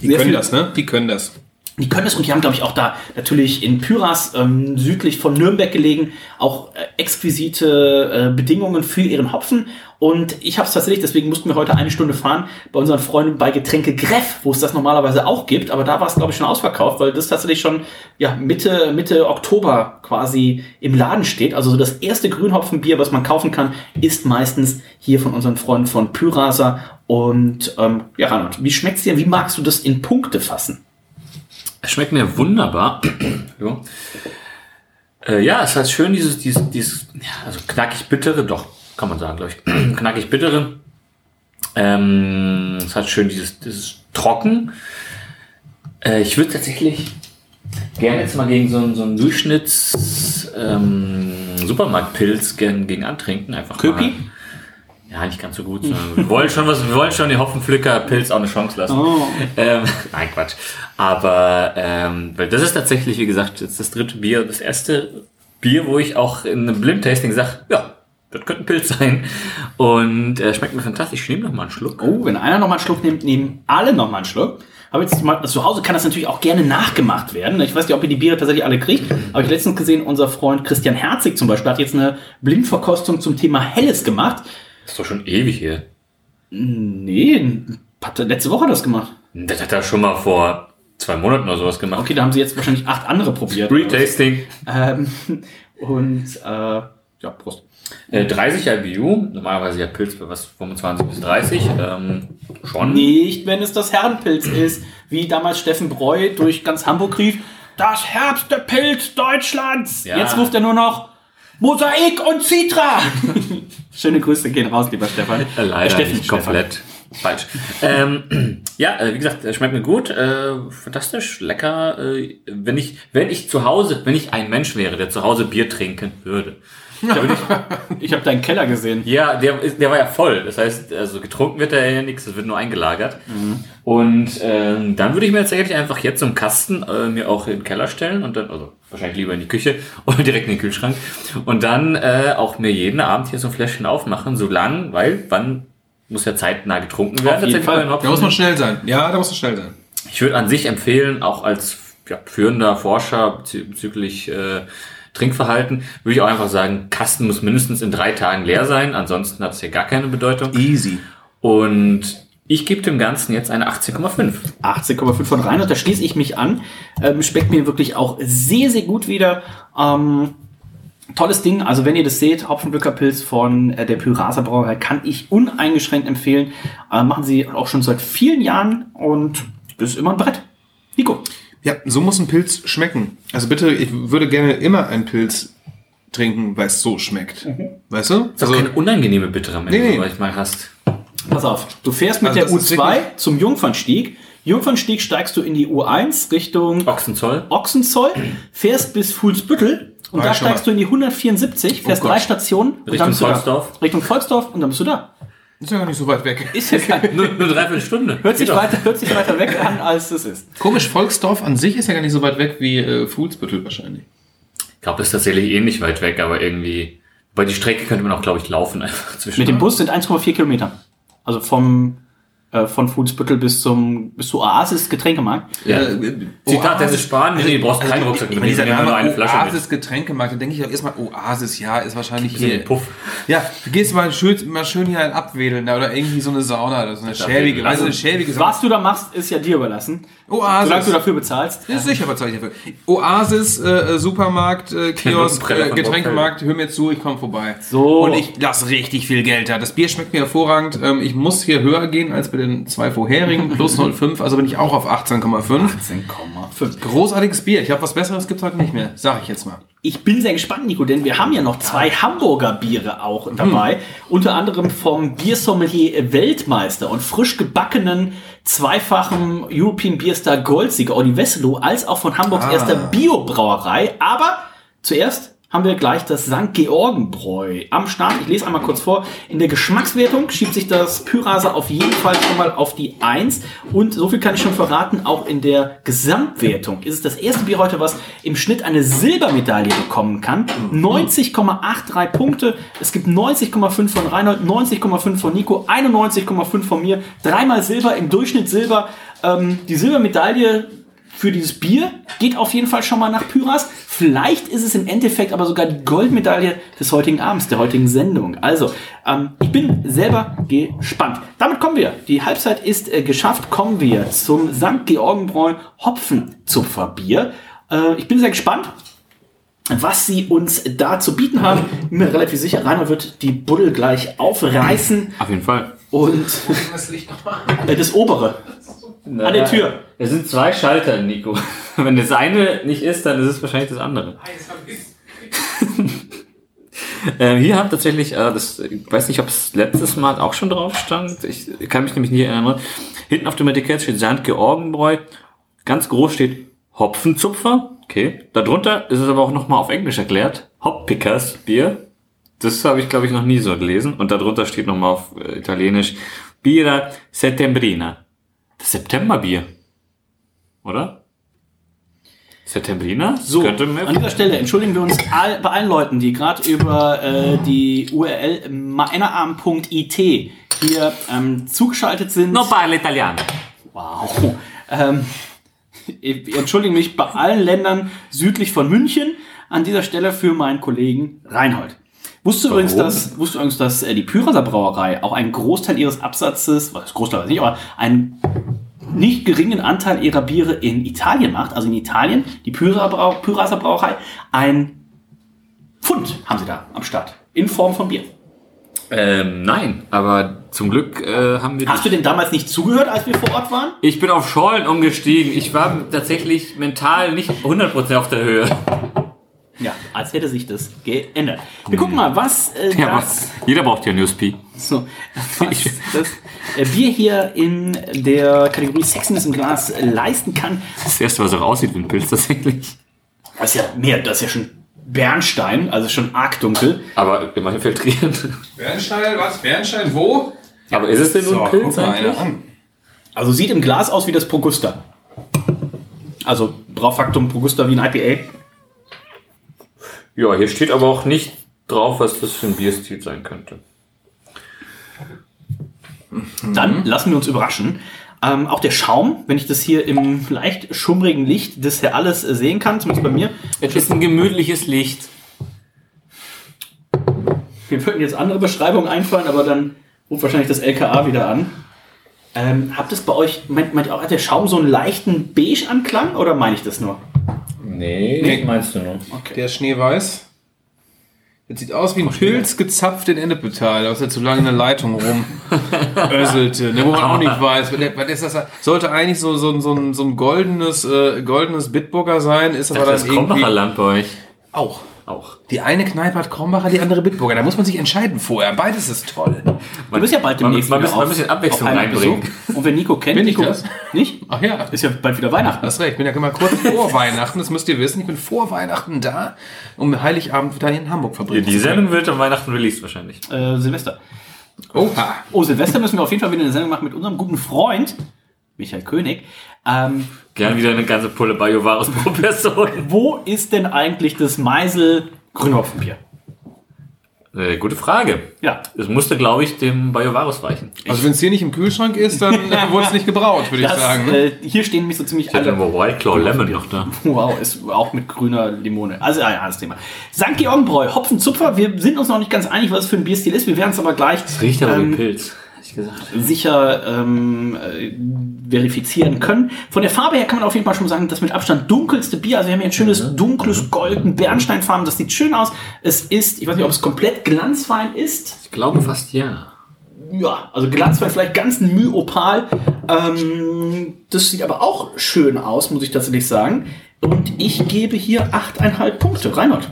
Die können viel- das, ne? Die können das. Die können es und die haben, glaube ich, auch da natürlich in Pyras ähm, südlich von Nürnberg gelegen, auch äh, exquisite äh, Bedingungen für ihren Hopfen. Und ich habe es tatsächlich, deswegen mussten wir heute eine Stunde fahren, bei unseren Freunden bei Getränke Greff, wo es das normalerweise auch gibt. Aber da war es, glaube ich, schon ausverkauft, weil das tatsächlich schon ja, Mitte, Mitte Oktober quasi im Laden steht. Also so das erste Grünhopfenbier, was man kaufen kann, ist meistens hier von unseren Freunden von Pyrasa. Und ähm, ja, Reinhard, wie schmeckt's dir? Wie magst du das in Punkte fassen? Es schmeckt mir wunderbar. äh, ja, es hat schön dieses, dieses, dieses ja, also knackig bittere, doch, kann man sagen, glaube ich. knackig bittere. Ähm, es hat schön dieses, dieses trocken. Äh, ich würde tatsächlich gerne jetzt mal gegen so einen, so einen Durchschnitts ähm, Supermarktpilz gern gegen antrinken. Einfach Köpi? Mal. Ja, nicht ganz so gut. sondern Wir wollen schon was, wir wollen schon den Hopfenpflücker-Pilz auch eine Chance lassen. Oh. Ähm, nein, Quatsch. Aber ähm, weil das ist tatsächlich, wie gesagt, jetzt das dritte Bier, das erste Bier, wo ich auch in einem Blind-Tasting sage, ja, das könnte ein Pilz sein. Und äh, schmeckt mir fantastisch. Ich nehme noch mal einen Schluck. Oh, wenn einer noch mal einen Schluck nimmt, nehmen alle noch mal einen Schluck. Aber jetzt mal, zu Hause kann das natürlich auch gerne nachgemacht werden. Ich weiß nicht, ob ihr die Biere tatsächlich alle kriegt. Aber ich letztens gesehen, unser Freund Christian Herzig zum Beispiel hat jetzt eine Blindverkostung zum Thema Helles gemacht. Das ist doch schon ewig hier. Nee, hat er letzte Woche das gemacht. Das hat er schon mal vor zwei Monaten oder sowas gemacht. Okay, da haben sie jetzt wahrscheinlich acht andere probiert. Retasting. Ähm, und äh, ja, Prost. Äh, 30 IBU, normalerweise ja Pilz bei was 25 bis 30. Ähm, schon. Nicht, wenn es das Herrenpilz ist, wie damals Steffen Breu durch ganz Hamburg rief, das herbste Pilz Deutschlands. Ja. Jetzt ruft er nur noch Mosaik und Citra. Schöne Grüße gehen raus, lieber Stefan. Äh, Leider Steffen, nicht Stefan. komplett. Falsch. ähm, ja, äh, wie gesagt, äh, schmeckt mir gut, äh, fantastisch, lecker. Äh, wenn ich, wenn ich zu Hause, wenn ich ein Mensch wäre, der zu Hause Bier trinken würde, ich Ich habe deinen Keller gesehen. Ja, der, ist- der war ja voll. Das heißt, also getrunken wird da ja nichts, das wird nur eingelagert. Und ähm, dann würde ich mir tatsächlich einfach jetzt so einen Kasten äh, mir auch in den Keller stellen und dann, also wahrscheinlich lieber in die Küche oder direkt in den Kühlschrank. Und dann äh, auch mir jeden Abend hier so ein Fläschchen aufmachen, so lang, weil wann muss ja zeitnah getrunken werden. Auf jeden tatsächlich Fall. bei den Hopfen. Da muss man schnell sein. Ja, da muss man schnell sein. Ich würde an sich empfehlen, auch als ja, führender Forscher bezü bezüglich äh, Trinkverhalten, würde ich auch einfach sagen, Kasten muss mindestens in drei Tagen leer sein, ansonsten hat es hier gar keine Bedeutung. Easy. Und ich gebe dem Ganzen jetzt eine 18,5. 18,5 von Reinhard, da schließe ich mich an. Ähm, schmeckt mir wirklich auch sehr, sehr gut wieder. Ähm, tolles Ding, also wenn ihr das seht, Hopfenglückerpilz von äh, der Pyrasa Brauerei kann ich uneingeschränkt empfehlen. Äh, machen sie auch schon seit vielen Jahren und das ist immer ein Brett. Nico. Ja, so muss ein Pilz schmecken. Also bitte, ich würde gerne immer einen Pilz trinken, weil es so schmeckt. Weißt du? Ist auch keine unangenehme Bittere, wenn Nee, du nee. so manchmal hast. Pass auf, du fährst mit Also der das ist U2 wirklich- zum Jungfernstieg. Jungfernstieg steigst du in die U1 Richtung Ochsenzoll. Ochsenzoll, fährst bis Fuhlsbüttel und War da steigst du in die 174, fährst Oh drei. Stationen und Richtung dann bist du Volksdorf. Da. Richtung Volksdorf und dann bist du da. Ist ja gar nicht so weit weg. Ist jetzt Nur, nur dreiviertel Stunde. hört, sich doch. weiter, hört sich weiter weg an, als es ist. Komisch, Volksdorf an sich ist ja gar nicht so weit weg wie äh, Fuhlsbüttel wahrscheinlich. Ich glaube, das ist tatsächlich ähnlich weit weg, aber irgendwie. Weil die Strecke könnte man auch, glaube ich, laufen einfach zwischen. Mit dem Bus sind 1,4 Kilometer. Also vom äh, von Fuhlsbüttel bis zum bis zu Oasis Getränkemarkt. Ja. Äh, Zitat Dennis Spahn, nee, nee, du brauchst keinen Rucksack mit. mit, Dieser Name nur eine Flasche mit. Oasis Getränkemarkt, da denke ich auch erstmal, Oasis, ja, ist wahrscheinlich hier. den Puff. Ja, du gehst mal schön, mal schön hier ein abwedeln oder irgendwie so eine Sauna oder so eine schäbige, weißt du, eine schäbige Sauna. Was du da machst, ist ja dir überlassen. Oasis. Solange du dafür bezahlst. Ja, sicher bezahle ich dafür. Oasis, äh, Supermarkt, äh, Kiosk, äh, Getränkemarkt, hör mir zu, ich komme vorbei. So. Und ich lasse richtig viel Geld da. Das Bier schmeckt mir hervorragend. Ähm, ich muss hier höher gehen als bei den zwei vorherigen, plus 0,5, also bin ich auch auf 18,5. 10,5. Großartiges Bier. Ich glaube, was Besseres gibt's heute nicht mehr. Sag ich jetzt mal. Ich bin sehr gespannt, Nico, denn wir haben ja noch zwei Hamburger Biere auch dabei. Unter anderem vom Biersommelier Weltmeister und frisch gebackenen zweifachen European Beerstar Goldsieger Olli Wesselow, als auch von Hamburgs erster Biobrauerei. Aber zuerst haben wir gleich das St. Georgenbräu am Start. Ich lese einmal kurz vor. In der Geschmackswertung schiebt sich das Pyrasa auf jeden Fall schon mal auf die 1. Und so viel kann ich schon verraten, auch in der Gesamtwertung ist es das erste Bier heute, was im Schnitt eine Silbermedaille bekommen kann. 90,83 Punkte. Es gibt 90,5 von Reinhold, 90,5 von Nico, 91,5 von mir. Dreimal Silber, im Durchschnitt Silber. Ähm, die Silbermedaille für dieses Bier geht auf jeden Fall schon mal nach Pyras. Vielleicht ist es im Endeffekt aber sogar die Goldmedaille des heutigen Abends, der heutigen Sendung. Also, ähm, ich bin selber gespannt. Damit kommen wir. Die Halbzeit ist äh, geschafft. Kommen wir zum St. Georgenbräu Hopfenzupferbier. Äh, ich bin sehr gespannt was sie uns da zu bieten haben. Bin mir relativ sicher, Rainer wird die Buddel gleich aufreißen Auf jeden Fall. und äh, das obere an der Tür. Es sind zwei Schalter, Nico. Wenn das eine nicht ist, dann ist es wahrscheinlich das andere. ähm, hier haben tatsächlich, äh, das, ich weiß nicht, ob es letztes Mal auch schon drauf stand. Ich kann mich nämlich nicht erinnern. Hinten auf dem Etikett steht St. Georgenbräu. Ganz groß steht Hopfenzupfer. Okay. Darunter ist es aber auch nochmal auf Englisch erklärt. Hoppickers Bier. Das habe ich, glaube ich, noch nie so gelesen. Und darunter steht nochmal auf äh, Italienisch Bira Settembrina. Das Septemberbier. Oder? Templiner? So, an dieser Stelle entschuldigen wir uns all, bei allen Leuten, die gerade über äh, die URL meinerarm.it hier ähm, zugeschaltet sind. No parla italiano. Wow. Ähm, ich entschuldige mich bei allen Ländern südlich von München an dieser Stelle für meinen Kollegen Reinhold. Wusstest du übrigens, dass, wusstest du übrigens, dass äh, die Pyraser Brauerei auch einen Großteil ihres Absatzes, was Großteil weiß ich nicht, aber einen nicht geringen Anteil ihrer Biere in Italien macht, also in Italien, die Pyraser, Brau Pyraser Brauerei, ein Pfund haben sie da am Start. In Form von Bier. Ähm, nein, aber zum Glück äh, haben wir. Hast du denn damals nicht zugehört, als wir vor Ort waren? Ich bin auf Schollen umgestiegen. Ich war tatsächlich mental nicht 100% auf der Höhe. Ja, als hätte sich das geändert. Wir gucken mal, was äh, Ja, das, aber jeder braucht ja ein USP. so, was das äh, Bier hier in der Kategorie Sexiness im Glas äh, leisten kann. Das erste, was auch aussieht wie ein Pilz tatsächlich. Das ist ja mehr, das ist ja schon Bernstein, also schon arg dunkel. Aber immerhin filtriert. Bernstein, was? Bernstein, wo? Aber ist es denn nur ein Pilz eigentlich? an. Also sieht im Glas aus wie das Progusta. Also Braufaktum Progusta wie ein IPA. Ja, hier steht aber auch nicht drauf, was das für ein Bierstil sein könnte. Dann lassen wir uns überraschen. Ähm, auch der Schaum, wenn ich das hier im leicht schummrigen Licht das hier alles sehen kann, zumindest bei mir. Es ist ein gemütliches Licht. Mir würden jetzt andere Beschreibungen einfallen, aber dann ruft wahrscheinlich das LKA wieder an. Ähm, habt es bei euch, meint, meint ihr auch, hat der Schaum so einen leichten Beige-Anklang oder meine ich das nur? Nee, Nee. meinst du nur? Der ist schneeweiß. Das sieht aus wie ein Pilz gezapft in Ennepetal, aus der zu lange in der Leitung rumöselte. Ne, wo man auch nicht weiß. Was was ist das? Sollte eigentlich so, so, so, ein, so ein goldenes, äh, goldenes Bitburger sein, ist aber Das dann kommt irgendwie... noch Land bei euch. Auch. Auch. Die eine Kneipe hat Krombacher, die andere Bitburger. Da muss man sich entscheiden vorher. Beides ist toll. Du bist ja bald man- demnächst man wieder muss- man muss ein Abwechslung reinbringen. Besuch. Und wer Nico kennt, Bin ich Nico das? nicht? Ach ja. Ist ja bald wieder Weihnachten. Hast recht, ich bin ja immer kurz vor Weihnachten, das müsst ihr wissen. Ich bin vor Weihnachten da, um Heiligabend wieder in Hamburg verbringen Die. Sendung wird am Weihnachten released wahrscheinlich. Äh, Silvester. Oha. Oh, Silvester müssen wir auf jeden Fall wieder eine Sendung machen mit unserem guten Freund, Michael König. Ähm, Gern wieder eine ganze Pulle Bayovaris pro Person. wo ist denn eigentlich das Meisel Grünhopfenbier? Äh, gute Frage. Ja, Es musste, glaube ich, dem Bayovaris weichen. Also wenn es hier nicht im Kühlschrank ist, dann äh, wurde es nicht gebraut, würde ich sagen. Ne? äh, hier stehen nämlich so ziemlich Ich alle. nur White Claw Lemon noch da. Wow, ist auch mit grüner Limone. Also ja, ja, das Thema. St. Georgenbräu, Hopfenzupfer. Wir sind uns noch nicht ganz einig, was es für ein Bierstil ist. Wir werden es aber gleich Riecht aber ähm, wie Pilz. Gesagt. sicher ähm, äh, verifizieren können. Von der Farbe her kann man auf jeden Fall schon sagen, das mit Abstand dunkelste Bier. Also wir haben hier ein schönes dunkles golden Bernsteinfarben. Das sieht schön aus. Es ist, ich weiß nicht, ob es komplett glanzfein ist. Ich glaube fast ja. Ja, also glanzfein, vielleicht ganz ein Myopal. Ähm, das sieht aber auch schön aus, muss ich tatsächlich sagen. Und ich gebe hier 8,5 Punkte. Reinhold.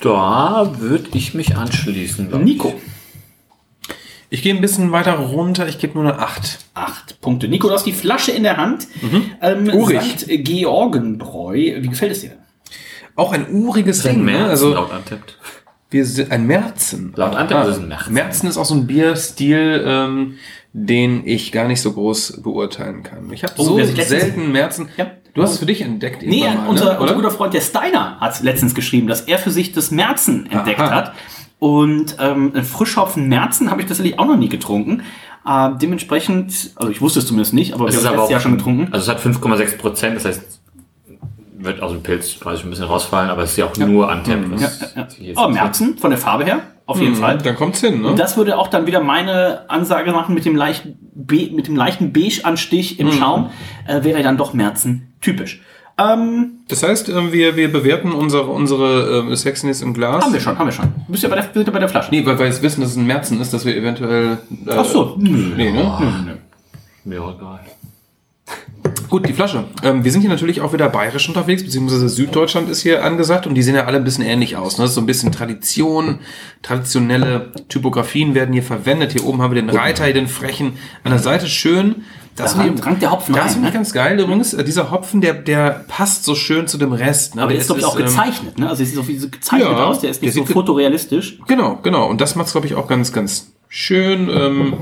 Da würde ich mich anschließen. glaub ich. Ich gehe ein bisschen weiter runter, ich gebe nur eine 8. 8 Punkte. Nico, du hast die Flasche in der Hand. Ähm, Urig. St. Georgenbräu. Wie gefällt es dir denn? Auch ein uriges Ding, ne? Märzen Also laut Antippt. wir sind ein Märzen. Laut Antippt ist es ein Märzen. Märzen ist auch so ein Bierstil, ähm, den ich gar nicht so groß beurteilen kann. Ich habe Oh, so selten Märzen. Ja. Du hast es für dich entdeckt. Nee, mal, unser, ne? unser guter Freund der Steiner hat letztens geschrieben, dass er für sich das Märzen entdeckt Aha. hat. Und ähm, ein Frischhopfen Märzen habe ich tatsächlich auch noch nie getrunken. Äh, dementsprechend, also ich wusste es zumindest nicht, aber Es wir ist haben aber letztes Jahr schon getrunken. Also es hat 5,6 Prozent, das heißt, wird aus dem Pilz quasi ein bisschen rausfallen, aber es ist ja auch nur Antippt. was Ja, ja, ja. Oh, Märzen, von der Farbe her, auf jeden Fall. Dann kommt's hin, ne? Und das würde auch dann wieder meine Ansage machen mit dem, leichten Be mit dem leichten Beige-Anstich Mhm. im Schaum, äh, wäre dann doch Märzen typisch. Ähm, Das heißt, ähm, wir, wir bewerten unsere, unsere ähm, Sexiness im Glas. haben wir schon, haben wir schon. Du bist ja bei der, wir sind ja bei der Flasche. Nee, weil wir jetzt wissen, dass es ein Märzen ist, dass wir eventuell. Äh, Ach so. Nee, ne? Mir auch egal. Gut, die Flasche. Ähm, wir sind hier natürlich auch wieder bayerisch unterwegs, beziehungsweise Süddeutschland ist hier angesagt und die sehen ja alle ein bisschen ähnlich aus. Ne? Das ist so ein bisschen Tradition, traditionelle Typografien werden hier verwendet. Hier oben haben wir den Reiter, hier den frechen. An der Seite schön. Das Da drangt der Hopfen Das finde ich ne? ganz geil. Übrigens, äh, dieser Hopfen, der, der passt so schön zu dem Rest. Ne? Aber der ist, glaube ich, auch ähm, gezeichnet, ne? Also es sieht so wie so gezeichnet Ja, aus, der ist nicht der so fotorealistisch. Genau, genau. Und das macht es, glaube ich, auch ganz, ganz schön. Ähm,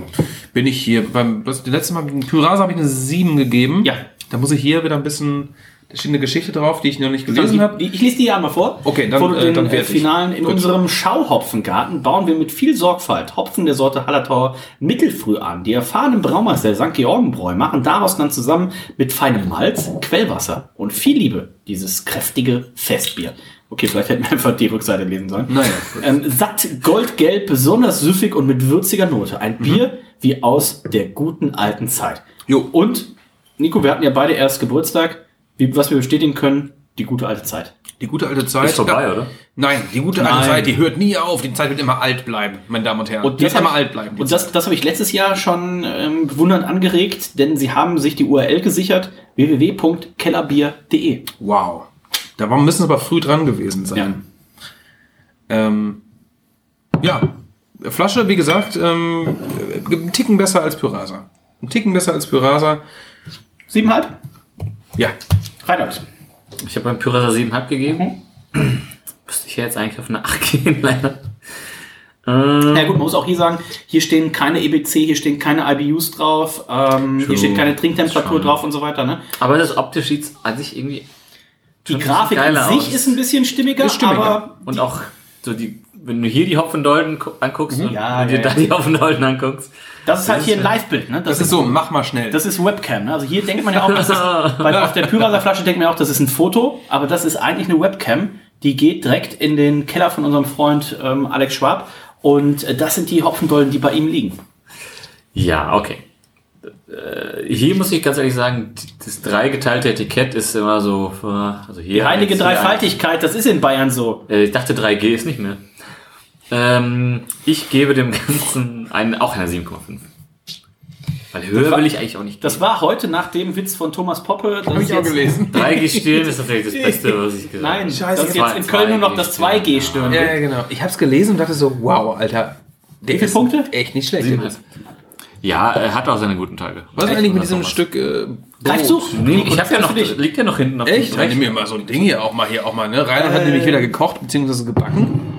bin ich hier beim, das letzte Mal mit dem Pyrasa habe ich eine 7 gegeben. Ja. Da muss ich hier wieder ein bisschen steht eine Geschichte drauf, die ich noch nicht gelesen habe. Ich, lese die ja mal vor. Okay, dann, Vor äh, den dann äh. Finalen in Gut. unserem Schauhopfengarten bauen wir mit viel Sorgfalt Hopfen der Sorte Hallertauer Mittelfrüh an. Die erfahrenen Braumeister der St. Georgenbräu machen daraus dann zusammen mit feinem Malz, Quellwasser und viel Liebe dieses kräftige Festbier. Okay, vielleicht hätten wir einfach die Rückseite lesen sollen. Naja, ähm, satt, goldgelb, besonders süffig und mit würziger Note. Ein Bier wie aus der guten alten Zeit. Jo. Und, Nico, wir hatten ja beide erst Geburtstag. Wie, was wir bestätigen können, die gute alte Zeit. Die gute alte Zeit. Ist vorbei, ja. oder? Nein, die gute Nein. alte Zeit, die hört nie auf. Die Zeit wird immer alt bleiben, meine Damen und Herren. die wird immer alt bleiben. Und das, das habe ich letztes Jahr schon ähm, gewundert angeregt, denn sie haben sich die URL gesichert, www.kellerbier.de. Wow. Da müssen sie aber früh dran gewesen sein. Ähm, ja, Flasche, wie gesagt, ähm, äh, ein Ticken besser als Pyrasa. Ein Ticken besser als Pyrasa. Siebenhalb? Ja, Reinhold. Ich habe beim Pyrasa 7,5 gegeben. Müsste ich ja jetzt eigentlich auf eine 8 gehen, leider. Ähm, Ja gut, man muss auch hier sagen, hier stehen keine EBC, hier stehen keine IBUs drauf, ähm, hier steht keine Trinktemperatur drauf und so weiter. Ne? aber das optisch sieht an sich irgendwie Die Grafik an sich aus. ist ein bisschen stimmiger, Ist stimmiger. aber Und auch so die, wenn du hier die Hopfendolden gu- anguckst und Ja, wenn du dir ja, da ja. die Hopfendolden anguckst. Das ist halt hier ein Live-Bild. Ne? das ist so, mach mal schnell. Das ist Webcam. Ne? Also hier denkt man ja auch, das ist, bei, auf der Pyraser-Flasche denkt man ja auch, das ist ein Foto, aber das ist eigentlich eine Webcam. Die geht direkt in den Keller von unserem Freund ähm, Alex Schwab. Und äh, das sind die Hopfendolden, die bei ihm liegen. Ja, okay. Äh, Hier muss ich ganz ehrlich sagen, das dreigeteilte Etikett ist immer so, äh, also hier. Die heilige Dreifaltigkeit, das ist in Bayern so. Äh, Ich dachte 3G ist nicht mehr. Ähm, ich gebe dem Ganzen einen, auch eine 7,5. Weil höher war- will ich eigentlich auch nicht. Das war heute nach dem Witz von Thomas Poppe. Das Habe ist ich auch gelesen. 3G stillen ist tatsächlich das Beste, was ich gesagt Nein, habe. das ist jetzt in Köln nur noch das 2G stören. Ja, ja, genau. Ich habe es gelesen und dachte so, wow, Alter. Der Wie viele ist Punkte? Echt nicht schlecht. Ja, er hat auch seine guten Tage. Was ist eigentlich mit diesem. Stück äh, Greifst du? Nee, ich habe ja noch, liegt ja noch hinten auf dem Echt? Dann Recht. nimm mir mal so ein Ding hier auch mal hier auch mal, ne? Rainer hat nämlich wieder gekocht bzw. gebacken.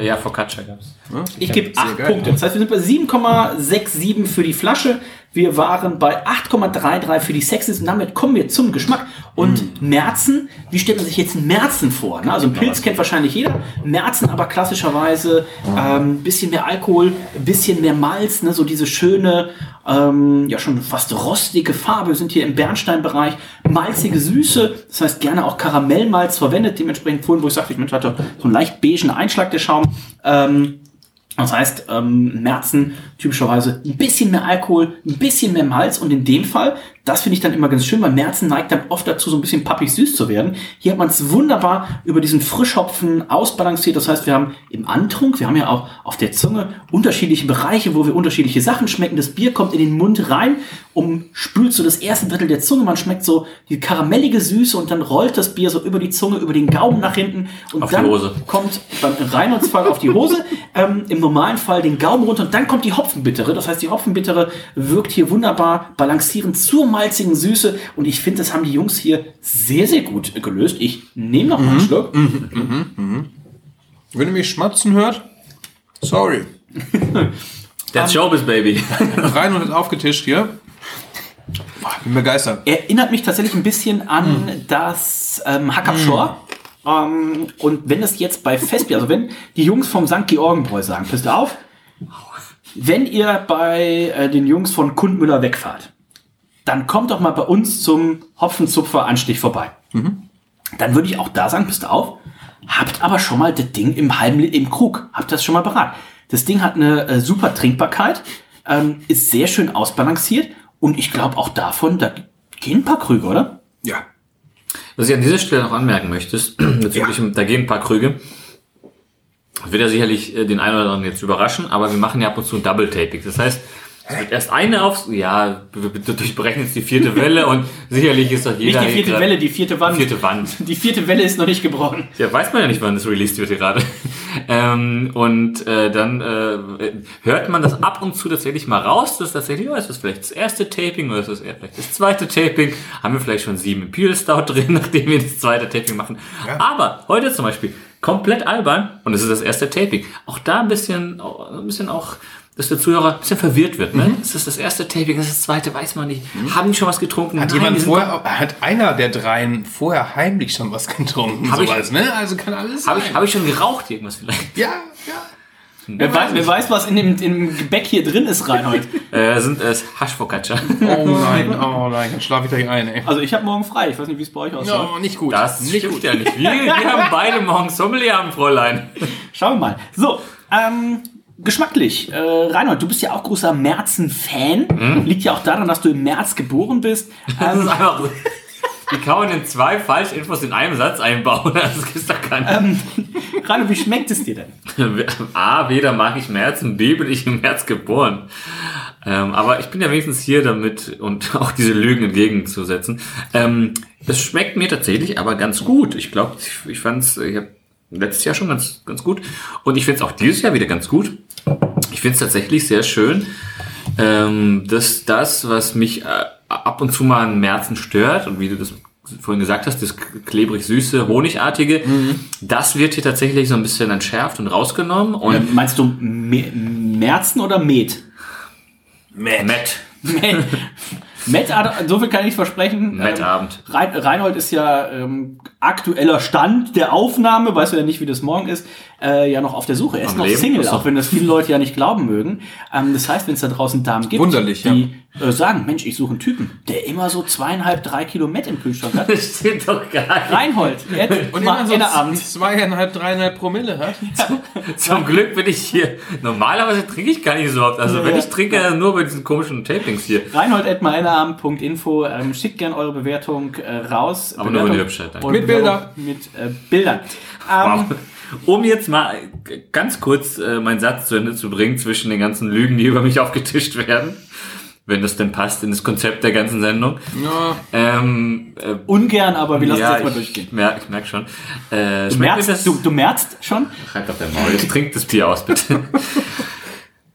Ja, Focaccia gab's. Ich gebe Sehr 8 geil. Punkte. Das heißt, wir sind bei 7,67 für die Flasche. Wir waren bei 8,33 für die Sexes und damit kommen wir zum Geschmack. Und Merzen, wie stellt man sich jetzt einen Merzen vor? Ne? Also einen Pilz kennt wahrscheinlich jeder. Merzen aber klassischerweise ein bisschen mehr Alkohol, ein bisschen mehr Malz, ne? so diese schöne, ähm, ja schon fast rostige Farbe. Wir sind hier im Bernsteinbereich. Malzige Süße, das heißt gerne auch Karamellmalz verwendet. Dementsprechend vorhin, wo ich sagte, ich Mensch, hatte so einen leicht beigen Einschlag der Schaum. Ähm, das heißt, ähm, Merzen typischerweise ein bisschen mehr Alkohol, ein bisschen mehr Malz und in dem Fall, das finde ich dann immer ganz schön, weil Merzen neigt dann oft dazu, so ein bisschen pappig süß zu werden. Hier hat man es wunderbar über diesen Frischhopfen ausbalanciert. Das heißt, wir haben im Antrunk, wir haben ja auch auf der Zunge unterschiedliche Bereiche, wo wir unterschiedliche Sachen schmecken. Das Bier kommt in den Mund rein, umspült so das erste Drittel der Zunge. Man schmeckt so die karamellige Süße und dann rollt das Bier so über die Zunge, über den Gaumen nach hinten und Auf die dann Hose. kommt beim Reinholds Fall auf die Hose, ähm, im normalen Fall den Gaumen runter und dann kommt die Hopfenbittere. Das heißt, die Hopfenbittere wirkt hier wunderbar balancierend zur malzigen Süße und ich finde, das haben die Jungs hier sehr, sehr gut gelöst. Ich nehme noch mal einen Schluck. Wenn ihr mich schmatzen hört, sorry. That's Showbiz, Baby. Rein und hat aufgetischt hier. Bin begeistert. Erinnert mich tatsächlich ein bisschen an das ähm, Hack up Shore. Ähm, und wenn das jetzt bei Festbier, also wenn die Jungs vom St. Georgenbräu sagen, passt auf, wenn ihr bei äh, den Jungs von Kundmüller wegfahrt, dann kommt doch mal bei uns zum Hopfenzupfer Anstich vorbei. Dann würde ich auch da sagen, passt auf, habt aber schon mal das Ding im halben im Krug, habt das schon mal parat. Das Ding hat eine äh, super Trinkbarkeit, ähm, ist sehr schön ausbalanciert und ich glaube auch davon, da gehen ein paar Krüge, oder? Ja. Was ich an dieser Stelle noch anmerken möchte, ist, bezüglich, da gehen ein paar Krüge, wird ja sicherlich äh, den einen oder anderen jetzt überraschen, aber wir machen ja ab und zu ein Double-Taping. Das heißt, es wird erst eine aufs, ja, durchbrechen jetzt die vierte Welle und sicherlich ist doch Nicht jeder die hier vierte Welle, die vierte Wand. vierte Wand. Die vierte Welle ist noch nicht gebrochen. Ja, weiß man ja nicht, wann das released wird hier gerade. ähm, und äh, dann äh, hört man das ab und zu tatsächlich mal raus, dass tatsächlich, oh, ist das vielleicht das erste Taping oder ist das eher vielleicht das zweite Taping? Haben wir vielleicht schon sieben Imperial Stout drin, nachdem wir das zweite Taping machen. Aber heute zum Beispiel komplett albern und es ist das erste Taping. Auch da ein bisschen, ein bisschen auch dass der Zuhörer ein bisschen verwirrt wird. Ne? Das ist das erste Taping, das ist das zweite, weiß man nicht. Haben die schon was getrunken? Hat Nein, jemand vorher, hat einer der dreien vorher heimlich schon was getrunken? Hab ich- sowas, ne? Also kann alles Habe ich, hab ich schon geraucht, irgendwas vielleicht? ja, ja. Wer weiß, wer weiß, was in dem, im Gebäck hier drin ist, Reinhold. Äh, sind es Haschfocaccia. Oh nein, oh nein, dann schlafe ich gleich ein, ey. Also ich habe morgen frei. Ich weiß nicht, wie es bei euch ausschaut. Oh, nicht gut. Das nicht stimmt ja nicht. Wir, wir haben beide morgen Sommelier am Fräulein. Schauen wir mal. So, ähm, geschmacklich. Äh, Reinhold, du bist ja auch großer Merzen-Fan. Liegt ja auch daran, dass du im März geboren bist. Das ist Ähm, einfach. Wie kann man denn zwei Falschinfos in einem Satz einbauen? Das ist doch gar nicht. Reinhold, wie schmeckt es dir denn? A, weder mag ich März und B, bin ich im März geboren. Ähm, aber ich bin ja wenigstens hier damit und auch diese Lügen entgegenzusetzen. Ähm, es schmeckt mir tatsächlich aber ganz gut. Ich glaube, ich, ich fand es ich letztes Jahr schon ganz, ganz gut. Und ich finde es auch dieses Jahr wieder ganz gut. Ich finde es tatsächlich sehr schön, ähm, dass das, was mich äh, ab und zu mal an Märzen stört und wie du das vorhin gesagt hast, das klebrig-süße, honigartige, das wird hier tatsächlich so ein bisschen entschärft und rausgenommen und Ähm, meinst du Me Merzen oder Met? Matt. Met, so viel kann ich versprechen. Mettabend. Ähm, Rein, Reinhold ist ja ähm, aktueller Stand der Aufnahme, weißt du ja nicht, wie das morgen ist, äh, ja noch auf der Suche. Er ist Am noch Leben? Single, auch wenn das viele Leute ja nicht glauben mögen. Ähm, das heißt, wenn es da draußen Damen gibt, Wunderlich, ja. Die äh, sagen, Mensch, ich suche einen Typen, der immer so zweieinhalb, drei Kilo Met im Kühlschrank hat. Das steht doch gar nicht. Reinhold, jetzt Und mal immer so Innerabend. zweieinhalb, dreieinhalb Promille hat. Zum Glück bin ich hier. Normalerweise trinke ich gar nicht so oft. Also wenn ich trinke, dann nur bei diesen komischen Tapings hier. Reinhold.meinerabend.info, ähm, schickt gern eure Bewertung äh, raus. Aber nur, wenn Bewertung ihr Bescheid sagt. und Mit Bewerbung Mit äh, Bildern. Ähm, Wow. Um jetzt mal ganz kurz äh, meinen Satz zu Ende zu bringen zwischen den ganzen Lügen, die über mich aufgetischt werden. Wenn das denn passt in das Konzept der ganzen Sendung. Ja. Ähm, äh, Ungern, aber wir lassen es ja, jetzt mal durchgehen. ich merke ich merk schon. Äh, Du merzt, du, du merzt schon? Halt doch der Maul. Jetzt trinkt das Bier aus, bitte.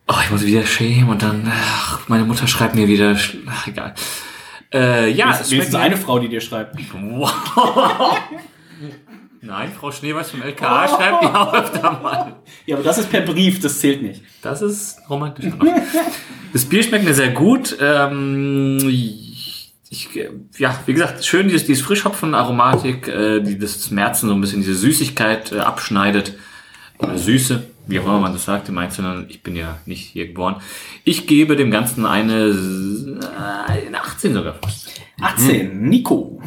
Oh, ich muss wieder schämen und dann, ach, meine Mutter schreibt mir wieder, ach, egal. Äh, ja, es mir- eine Frau, die dir schreibt. Wow. Nein, Frau Schneeweiß vom LKA schreibt die auch öfter mal. Ja, aber das ist per Brief, das zählt nicht. Das ist romantisch. Das Bier schmeckt mir sehr gut. Ähm, ich, ja, wie gesagt, schön dieses, dieses Frischhopfen-Aromatik, äh, die das Märzen so ein bisschen diese Süßigkeit äh, abschneidet. Oder Süße, wie auch immer man das sagt im Einzelnen. Ich bin ja nicht hier geboren. Ich gebe dem Ganzen eine, äh, eine 18 sogar fast. 18, Nico.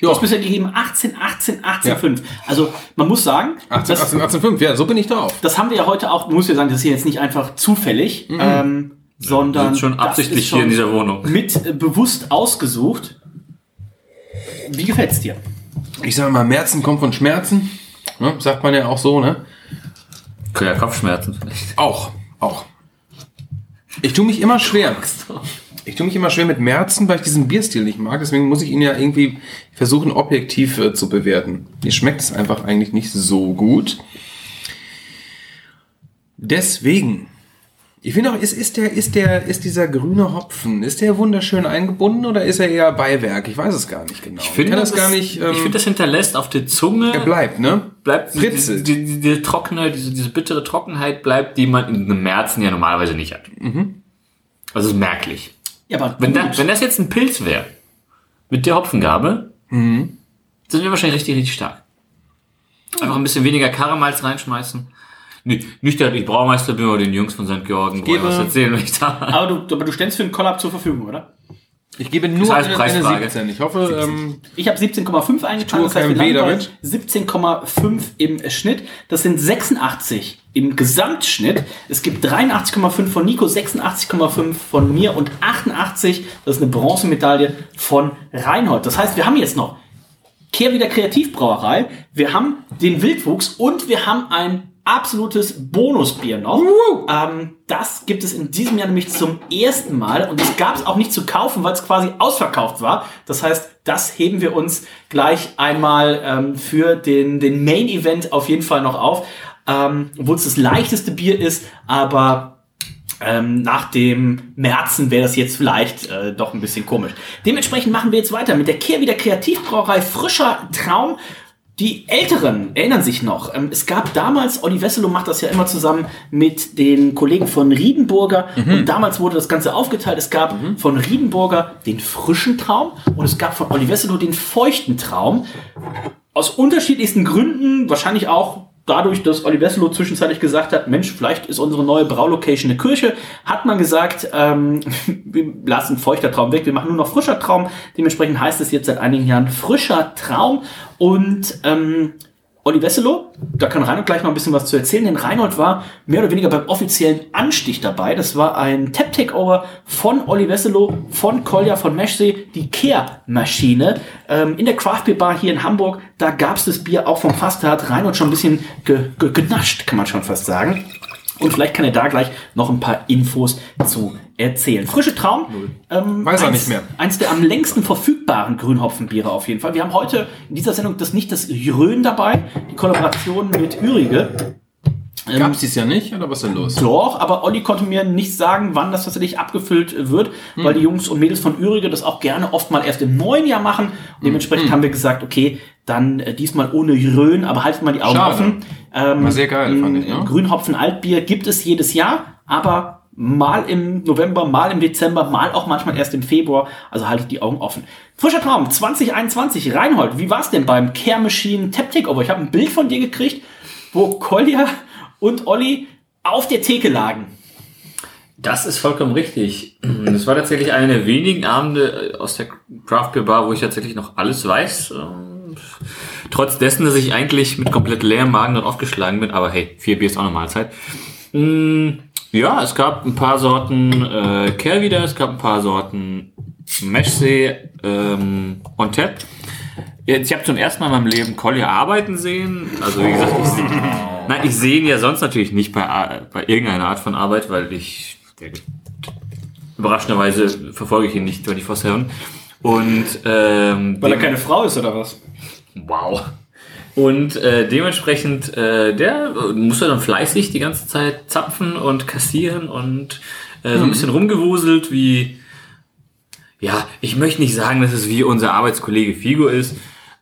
Du hast bisher gegeben 18, 18, 18, 5. Also, man muss sagen, 18, das, 18, 18, 5. Ja, so bin ich drauf. das haben wir ja heute auch, muss ja sagen, das ist hier jetzt nicht einfach zufällig, ähm, sondern sind schon das absichtlich ist hier in dieser Wohnung. Mit äh, bewusst ausgesucht. Wie gefällt's dir? Ich sage mal, Merzen kommt von Schmerzen. Ne? Sagt man ja auch so, ne? Ja, Kopfschmerzen vielleicht. Auch, auch. Ich tue mich immer schwer. Ich tue mich immer schwer mit Merzen, weil ich diesen Bierstil nicht mag. Deswegen muss ich ihn ja irgendwie versuchen, objektiv äh, zu bewerten. Mir schmeckt es einfach eigentlich nicht so gut. Deswegen. Ich finde auch, ist, ist, der, ist, der, ist dieser grüne Hopfen, ist der wunderschön eingebunden oder ist er eher Beiwerk? Ich weiß es gar nicht genau. Ich finde kann das gar nicht. Ähm, ich finde, das hinterlässt auf der Zunge. er bleibt, ne? bleibt die, Fritzelt. die, die, die trockene, diese, diese bittere Trockenheit bleibt, die man in einem Märzen ja normalerweise nicht hat. Also ist merklich. Ja, aber Wenn, da, wenn das jetzt ein Pilz wäre, mit der Hopfengabe, sind wir wahrscheinlich richtig, richtig stark. Einfach ein bisschen weniger Karamalz reinschmeißen. Nee, nicht, dass ich Braumeister bin oder den Jungs von St. Georgen, wo gebe- was erzählen, wenn ich da aber, du, aber du stellst für einen Collab zur Verfügung, oder? Ich gebe nur heißt eine, eine Preisfrage. 17. Ich hoffe, ähm, Ich habe 17,5 eingetragen, das heißt, wir keinem weh landen bei damit. 17,5 im Schnitt. Das sind 86 im Gesamtschnitt. Es gibt 83,5 von Nico, 86,5 von mir und 88, das ist eine Bronzemedaille von Reinhold. Das heißt, wir haben jetzt noch Kehr wieder Kreativbrauerei, wir haben den Wildwuchs und wir haben ein absolutes Bonusbier noch. Ähm, das gibt es in diesem Jahr nämlich zum ersten Mal und es gab es auch nicht zu kaufen, weil es quasi ausverkauft war. Das heißt, das heben wir uns gleich einmal ähm, für den, den Main Event auf jeden Fall noch auf. Ähm, Obwohl es das leichteste Bier ist, aber ähm, nach dem Märzen wäre das jetzt vielleicht äh, doch ein bisschen komisch. Dementsprechend machen wir jetzt weiter mit der Kehr wieder Kreativbrauerei Frischer Traum. Die Älteren erinnern sich noch. ähm, Es gab damals, Olli Wesselow macht das ja immer zusammen mit den Kollegen von Riedenburger. Und damals wurde das Ganze aufgeteilt. Es gab von Riedenburger den frischen Traum und es gab von Olli Wesselow den feuchten Traum. Aus unterschiedlichsten Gründen, wahrscheinlich auch dadurch, dass Olli Wesselow zwischenzeitlich gesagt hat, Mensch, vielleicht ist unsere neue Braulocation eine Kirche, hat man gesagt, ähm, wir lassen feuchter Traum weg, wir machen nur noch frischer Traum. Dementsprechend heißt es jetzt seit einigen Jahren frischer Traum. Und ähm, Olli Wesselow, da kann Reinhold gleich noch ein bisschen was zu erzählen, denn Reinhold war mehr oder weniger beim offiziellen Anstich dabei. Das war ein Tap-Takeover von Olli Wesselow, von Kolja, von Meschsee, die Kehrmaschine ähm, in der Craft Beer Bar hier in Hamburg. Da gab's das Bier auch vom Fass, da hat Reinhold schon ein bisschen ge ge genascht, kann man schon fast sagen. Und vielleicht kann er da gleich noch ein paar Infos zu erzählen. Frische Traum. Ähm, Weiß er eins- nicht mehr. Eins der am längsten verfügbaren Grünhopfenbiere auf jeden Fall. Wir haben heute in dieser Sendung das nicht das Rhön dabei, die Kollaboration mit Ürige. Ähm, Gab's dies ja nicht, oder was ist denn los? Doch, aber Olli konnte mir nicht sagen, wann das tatsächlich abgefüllt wird, weil Hm. die Jungs und Mädels von Ürige das auch gerne oft mal erst im neuen Jahr machen. Und Hm. dementsprechend haben wir gesagt, okay, dann äh, diesmal ohne Rhön, aber haltet mal die Augen Schade. offen. Ähm, War sehr geil, fand ich, ne? Grünhopfen Altbier gibt es jedes Jahr, aber mal im November, mal im Dezember, mal auch manchmal erst im Februar. Also haltet die Augen offen. Frischer Traum 2021. Reinhold, wie war's denn beim Care Machine Tap Takeover? Ich habe ein Bild von dir gekriegt, wo Kolja und Olli auf der Theke lagen. Das ist vollkommen richtig. Das war tatsächlich einer der wenigen Abende äh, aus der Craft Beer Bar, wo ich tatsächlich noch alles weiß. Trotz dessen, dass ich eigentlich mit komplett leerem Magen dort aufgeschlagen bin. Aber hey, vier Bier ist auch eine Mahlzeit. Mm, Ja, es gab ein paar Sorten äh, Kerl wieder, es gab ein paar Sorten Meshsee ähm, on Tap. Jetzt, ich habe zum ersten Mal in meinem Leben Collier arbeiten sehen. Also wie gesagt, ich, seh- nein, ich sehe ihn ja sonst natürlich nicht bei, bei irgendeiner Art von Arbeit, weil ich der, überraschenderweise verfolge ich ihn nicht 24-7. Und ähm, Weil er keine Frau ist oder was? Wow. Und äh, dementsprechend, äh, der äh, musste dann fleißig die ganze Zeit zapfen und kassieren und äh, so ein bisschen rumgewuselt, wie, ja, ich möchte nicht sagen, dass es wie unser Arbeitskollege Figo ist,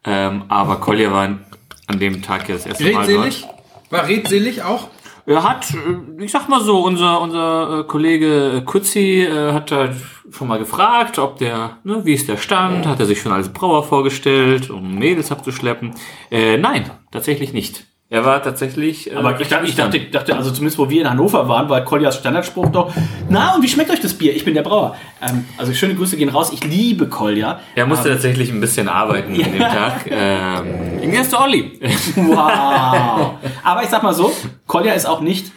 ähm, aber Collier war an dem Tag ja das erste Mal dort. War redselig auch? Er hat, äh, ich sag mal so, unser, unser äh, Kollege Kutzi äh, hat da schon mal gefragt, ob der, ne, wie ist der Stand, hat er sich schon als Brauer vorgestellt, um Mädels abzuschleppen. Äh, nein, tatsächlich nicht. Er war tatsächlich. Äh, Aber ich dachte, ich dachte, dachte, also zumindest wo wir in Hannover waren, war Koljas Standardspruch doch, na und wie schmeckt euch das Bier? Ich bin der Brauer. Ähm, also schöne Grüße gehen raus. Ich liebe Kolja. er musste tatsächlich ein bisschen arbeiten an dem Tag. Ähm, erst Olli. Wow. Aber ich sag mal so, Kolja ist auch nicht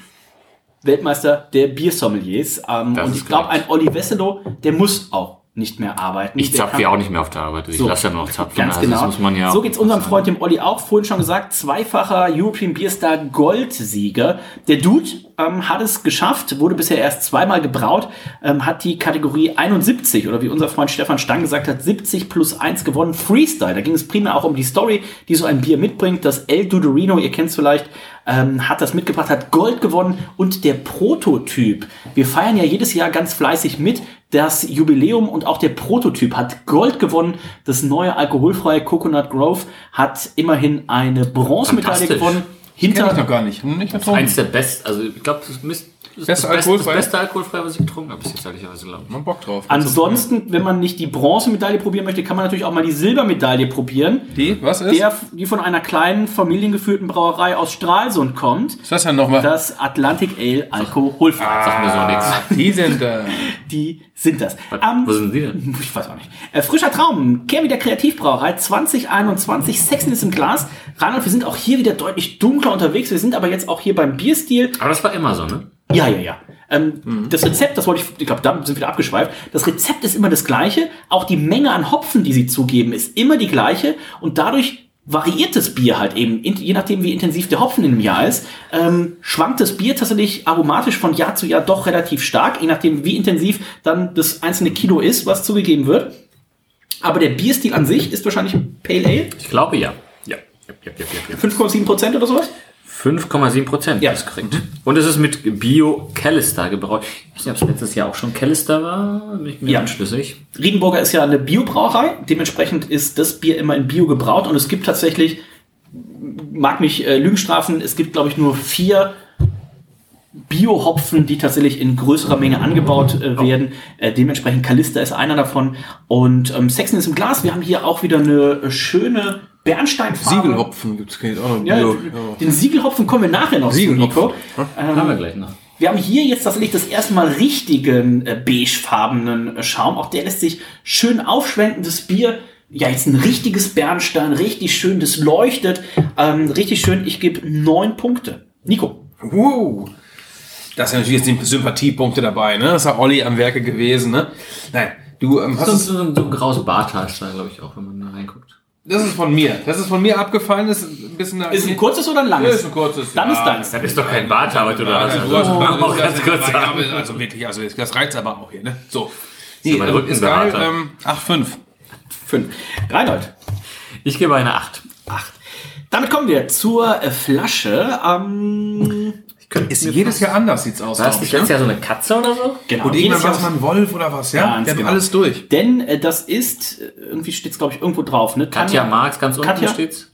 Weltmeister der Biersommeliers. Ähm, und ich glaube, ein. Olli Wesselow, der muss auch nicht mehr arbeiten. Ich zapfe ja auch nicht mehr auf der Arbeit. Ich So. lasse ja nur noch zapfen. Ganz also genau. Das muss man ja so geht's unserem Freund dem Olli auch. Vorhin schon gesagt, zweifacher European Beerstar Goldsieger. Der Dude ähm, hat es geschafft, wurde bisher erst zweimal gebraut, ähm, hat die Kategorie 71 oder wie unser Freund Stefan Stang gesagt hat, 70 plus 1 gewonnen. Freestyle. Da ging es primär auch um die Story, die so ein Bier mitbringt. Das El Dudorino, ihr kennt es vielleicht, ähm, hat das mitgebracht, hat Gold gewonnen und der Prototyp. Wir feiern ja jedes Jahr ganz fleißig mit. Das Jubiläum und auch der Prototyp hat Gold gewonnen. Das neue alkoholfreie Coconut Grove hat immerhin eine Bronzemedaille gewonnen. Kenn ich noch Hinter gar nicht. Hm, nicht Eins getrunken. der besten, also ich glaube, das, müsst- das, ist Beste das, beste, alkoholfrei? das beste alkoholfrei, was ich getrunken habe, bis jetzt ehrlicherweise, glaube ich. Man Bock drauf. ansonsten, wenn man nicht die Bronzemedaille probieren möchte, kann man natürlich auch mal die Silbermedaille probieren. Die, was ist? Der, die von einer kleinen familiengeführten Brauerei aus Stralsund kommt. Was ist das denn nochmal? Das Atlantic Ale alkoholfrei. Sag mir so nichts. Die sind da. Die sind das. Ähm, Wo sind die denn? Ich weiß auch nicht. Äh, frischer Traum, Kehr wieder Kreativbrauerei 2021, Sexen ist im Glas. Reinhold, wir sind auch hier wieder deutlich dunkler unterwegs. Wir sind aber jetzt auch hier beim Bierstil. Aber das war immer so, ne? Ja, ja, ja. Ähm, Das Rezept, das wollte ich, ich glaube, da sind wir wieder abgeschweift. Das Rezept ist immer das gleiche. Auch die Menge an Hopfen, die sie zugeben, ist immer die gleiche. Und dadurch variiert das Bier halt eben, je nachdem, wie intensiv der Hopfen in einem Jahr ist, ähm, schwankt das Bier tatsächlich aromatisch von Jahr zu Jahr doch relativ stark, je nachdem, wie intensiv dann das einzelne Kilo ist, was zugegeben wird. Aber der Bierstil an sich ist wahrscheinlich Pale Ale. Ich glaube ja. Ja. Ja, ja, ja, ja, ja. 5,7 Prozent oder sowas? 5,7 Prozent Ja. ist korrekt. Und es ist mit Bio Callister gebraut. Ich weiß nicht, ob es letztes Jahr auch schon Callister war. Bin ich mir Ja. unschlüssig. Riedenburger ist ja eine Biobrauerei. Dementsprechend ist das Bier immer in Bio gebraut und es gibt tatsächlich mag mich äh, Lügen strafen, es gibt, glaube ich, nur vier Bio-Hopfen, die tatsächlich in größerer Menge angebaut äh, werden. Äh, dementsprechend Kalista ist einer davon. Und ähm, Sexen ist im Glas. Wir haben hier auch wieder eine äh, schöne Bernsteinfarbe. Siegelhopfen gibt's geht auch noch. Ja, Bio. den Siegelhopfen kommen wir nachher noch zu, Siegelhopfen. Nico. Haben wir gleich noch. Wir haben hier jetzt tatsächlich das erste Mal richtigen äh, beigefarbenen äh, Schaum. Auch der lässt sich schön aufschwenken. Das Bier, ja, jetzt ein richtiges Bernstein, richtig schön, das leuchtet. Ähm, richtig schön. Ich gebe neun Punkte. Nico. Uh, das sind natürlich jetzt die Sympathiepunkte dabei, ne? Das ist ja Olli am Werke gewesen, ne? Nein, du ähm, hast So, es, so, so ein graues Barthaar ist da, glaube ich, auch, wenn man da reinguckt. das ist von mir. Das ist von mir abgefallen, das ist ein bisschen. Ist ein kurzes oder ein Ja, langes? ist ein kurzes. Dann ist ja. deins. Das ist doch kein was da hast. Ja, Also, hast Bart- auch das ganz ist- kurz ja, Also wirklich, also das reizt aber auch hier, ne? So. So, mein äh, Rücken ist geil. Ähm, 8,5. Fünf. Reinhold. Ich gebe eine 8. Acht. Damit kommen wir zur äh, Flasche. Ähm, Ist jedes Jahr anders, sieht's aus. War das glaub nicht ich, letztes Jahr so eine Katze oder so? genau. Und irgendwann war es mal ein Wolf oder was, ja? Ganz Wir haben genau. alles durch. Denn äh, das ist, äh, irgendwie steht es, glaube ich, irgendwo drauf, ne? Katja Marx, ganz unten Katja? steht's.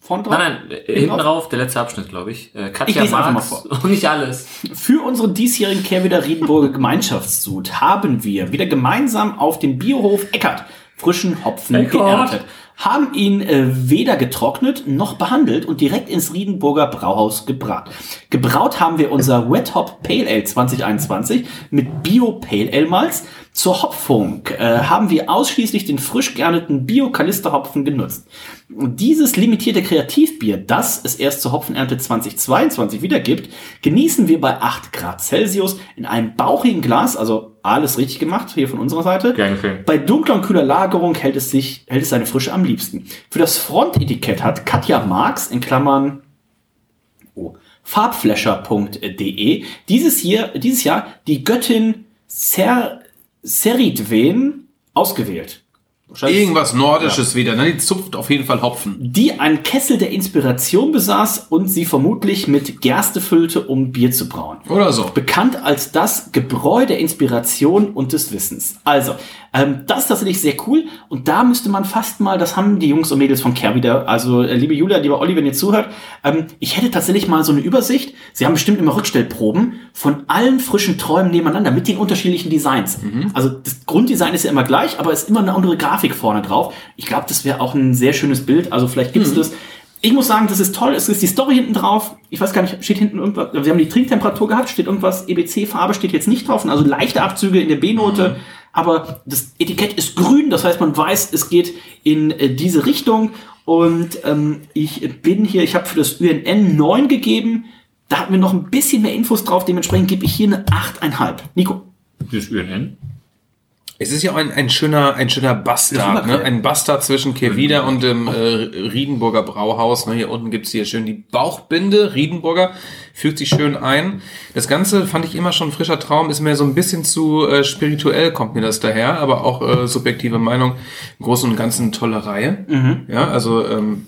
Vorne drauf? Nein, nein, äh, hinten drauf, der letzte Abschnitt, glaube ich. Äh, Katja einfach Marx. Und nicht alles. Für unseren diesjährigen Kehrwieder Riedenburger Gemeinschaftssud haben wir wieder gemeinsam auf dem Biohof Eckert frischen Hopfen Eckert. geerntet. Haben ihn äh, weder getrocknet noch behandelt und direkt ins Riedenburger Brauhaus gebraut. Gebraut haben wir unser Wet Hop Pale Ale 2021 mit Bio Pale Ale Malz. Zur Hopfung äh, haben wir ausschließlich den frisch geernteten Bio Hopfen genutzt. Dieses limitierte Kreativbier, das es erst zur Hopfenernte 2022 wieder gibt, genießen wir bei 8 Grad Celsius in einem bauchigen Glas, also alles richtig gemacht hier von unserer Seite. Geschehen. Bei dunkler und kühler Lagerung hält es sich, hält es seine Frische am liebsten. Für das Frontetikett hat Katja Marx in Klammern oh, farbflasher.de dieses hier, dieses Jahr die Göttin Ser, Seridwen ausgewählt. Irgendwas Nordisches wieder, ne? Die zupft auf jeden Fall Hopfen. die einen Kessel der Inspiration besaß und sie vermutlich mit Gerste füllte, um Bier zu brauen. Oder so. Bekannt als das Gebräu der Inspiration und des Wissens. Also, ähm, das ist tatsächlich sehr cool. Und da müsste man fast mal, das haben die Jungs und Mädels von Care wieder, also äh, liebe Julia, lieber Olli, wenn ihr zuhört, ähm, ich hätte tatsächlich mal so eine Übersicht. Sie haben bestimmt immer Rückstellproben von allen frischen Träumen nebeneinander mit den unterschiedlichen Designs. Also das Grunddesign ist ja immer gleich, aber es ist immer eine andere Grafik vorne drauf. Ich glaube, das wäre auch ein sehr schönes Bild. Also vielleicht gibt es das. Ich muss sagen, das ist toll. Es ist die Story hinten drauf. Ich weiß gar nicht, steht hinten irgendwas. Wir haben die Trinktemperatur gehabt, steht irgendwas. EBC-Farbe steht jetzt nicht drauf. Also leichte Abzüge in der B-Note. Aber das Etikett ist grün. Das heißt, man weiß, es geht in äh, diese Richtung. Und ähm, ich bin hier, ich habe für das UNN 9 gegeben. Da hatten wir noch ein bisschen mehr Infos drauf. Dementsprechend gebe ich hier eine 8,5. Nico. Das UNN. Es ist ja auch ein, ein schöner, ein schöner Bastard, ne? Ein Bastard zwischen Kevida und dem äh, Riedenburger Brauhaus. Ne? Hier unten gibt's hier schön die Bauchbinde. Riedenburger fügt sich schön ein. Das Ganze fand ich immer schon frischer Traum. Ist mir so ein bisschen zu äh, spirituell, kommt mir das daher. Aber auch äh, subjektive Meinung. Im Großen und Ganzen eine tolle Reihe. Ja, also ähm,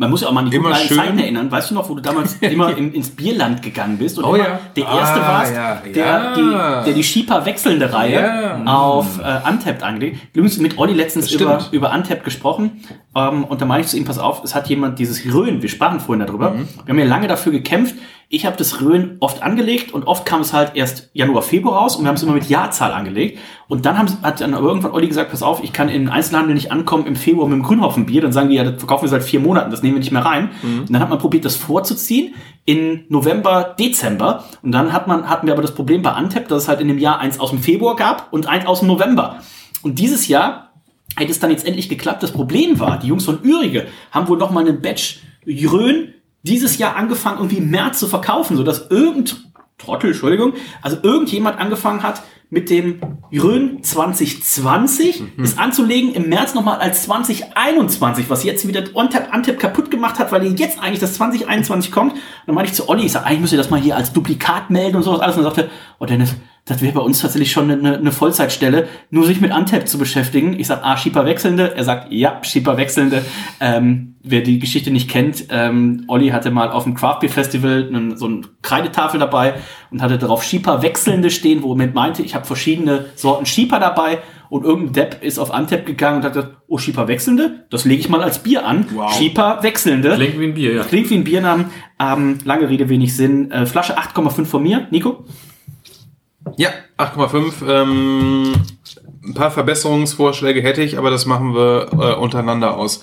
Man muss ja auch mal an die Immer guten. Zeiten erinnern. Weißt du noch, wo du damals immer in, ins Bierland gegangen bist und Oh ja. der Erste Ah, warst, ja, der, ja. Die, der die Schieper wechselnde Reihe auf äh, Untapped angelegt. Übrigens mit Olli letztens über, über Untapped gesprochen ähm, und da meine ich zu ihm, pass auf, es hat jemand dieses Röhn, wir sprachen vorhin darüber, Mhm. wir haben ja lange dafür gekämpft, ich habe das Röhn oft angelegt und oft kam es halt erst Januar, Februar raus und wir haben es immer mit Jahrzahl angelegt. Und dann haben, hat dann irgendwann Olli gesagt, pass auf, ich kann in den Einzelhandel nicht ankommen im Februar mit dem Grünhopfenbier. Dann sagen die, ja, das verkaufen wir seit vier Monaten, das nehmen wir nicht mehr rein. Und dann hat man probiert, das vorzuziehen in November, Dezember. Und dann hat man, hatten wir aber das Problem bei Antep, dass es halt in dem Jahr eins aus dem Februar gab und eins aus dem November. Und dieses Jahr hätte es dann jetzt endlich geklappt. Das Problem war, die Jungs von Ürige haben wohl noch mal einen Batch Rhön dieses Jahr angefangen, irgendwie im März zu verkaufen, sodass irgend Trottel, Entschuldigung, also irgendjemand angefangen hat, mit dem Rhön 2020 es anzulegen, im März nochmal als 2021, was jetzt wieder OnTap, Antep kaputt gemacht hat, weil jetzt eigentlich das 2021 kommt. Und dann meinte ich zu Olli, ich sag, eigentlich müsst ihr das mal hier als Duplikat melden und sowas alles. Und er sagte, oh Dennis, das wäre bei uns tatsächlich schon eine, eine Vollzeitstelle, nur sich mit Antep zu beschäftigen. Ich sag, ah, Schieper Wechselnde. Er sagt, ja, Schieper Wechselnde. Ähm, wer die Geschichte nicht kennt, ähm, Olli hatte mal auf dem Craft Beer Festival einen, so eine Kreidetafel dabei und hatte darauf Schieper Wechselnde stehen, womit meinte, ich habe verschiedene Sorten Schieper dabei und irgendein Depp ist auf Antep gegangen und hat gesagt, oh, Schieper Wechselnde, das lege ich mal als Bier an. Wow. Schieper Wechselnde. Klingt wie ein Bier, ja. Klingt wie ein Biernamen. Ähm, lange Rede, wenig Sinn. Äh, Flasche 8,5 von mir. Nico? Ja, 8,5. Ähm, ein paar Verbesserungsvorschläge hätte ich, aber das machen wir äh, untereinander aus.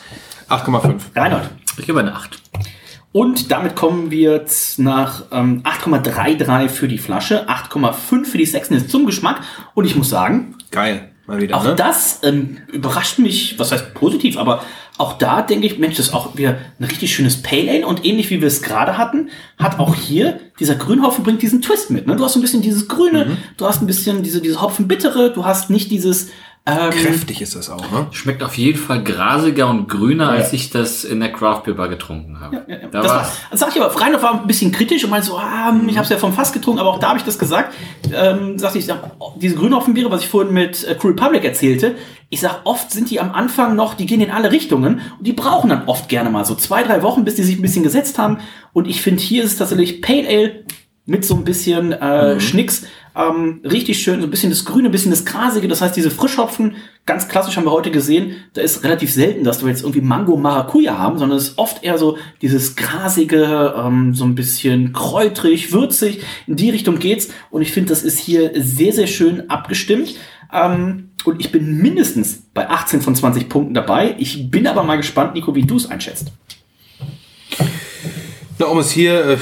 8,5. Reinhold. Ich gebe eine 8. Und damit kommen wir jetzt nach ähm, 8,33 für die Flasche, 8,5 für die Sexiness zum Geschmack. Und ich muss sagen, Geil. Mal wieder, auch ne? das ähm, überrascht mich, was heißt positiv, aber auch da denke ich, Mensch, das ist auch wieder ein richtig schönes Pale Ale und ähnlich wie wir es gerade hatten, hat auch hier dieser Grünhopfen bringt diesen Twist mit. Ne? Du hast ein bisschen dieses Grüne, Mhm. du hast ein bisschen diese, diese Hopfenbittere, du hast nicht dieses ähm, Kräftig ist das auch, ne? Schmeckt auf jeden Fall grasiger und grüner, als ich das in der Craft Beer Bar getrunken habe. Ja, ja. Da das war, das sag ich aber, Reinhold war ein bisschen kritisch und meinte so, ah, Mhm. ich habe es ja vom Fass getrunken, aber auch da habe ich das gesagt. Ähm, sagte ich, sag, oh, diese Grünhopfenbiere, was ich vorhin mit äh, Crew Republic erzählte, ich sag, oft sind die am Anfang noch, die gehen in alle Richtungen und die brauchen dann oft gerne mal so zwei, drei Wochen, bis die sich ein bisschen gesetzt haben. Und ich finde, hier ist es tatsächlich Pale Ale mit so ein bisschen äh, Mhm. Schnicks. Ähm, richtig schön, so ein bisschen das Grüne, ein bisschen das Grasige. Das heißt, diese Frischhopfen, ganz klassisch haben wir heute gesehen, da ist relativ selten, dass wir jetzt irgendwie Mango Maracuja haben, sondern es ist oft eher so dieses Grasige, ähm, so ein bisschen kräutrig, würzig. In die Richtung geht's. Und ich finde, das ist hier sehr, sehr schön abgestimmt. Ähm, und ich bin mindestens bei 18 von 20 Punkten dabei. Ich bin aber mal gespannt, Nico, wie du es einschätzt. Na, um es hier, äh,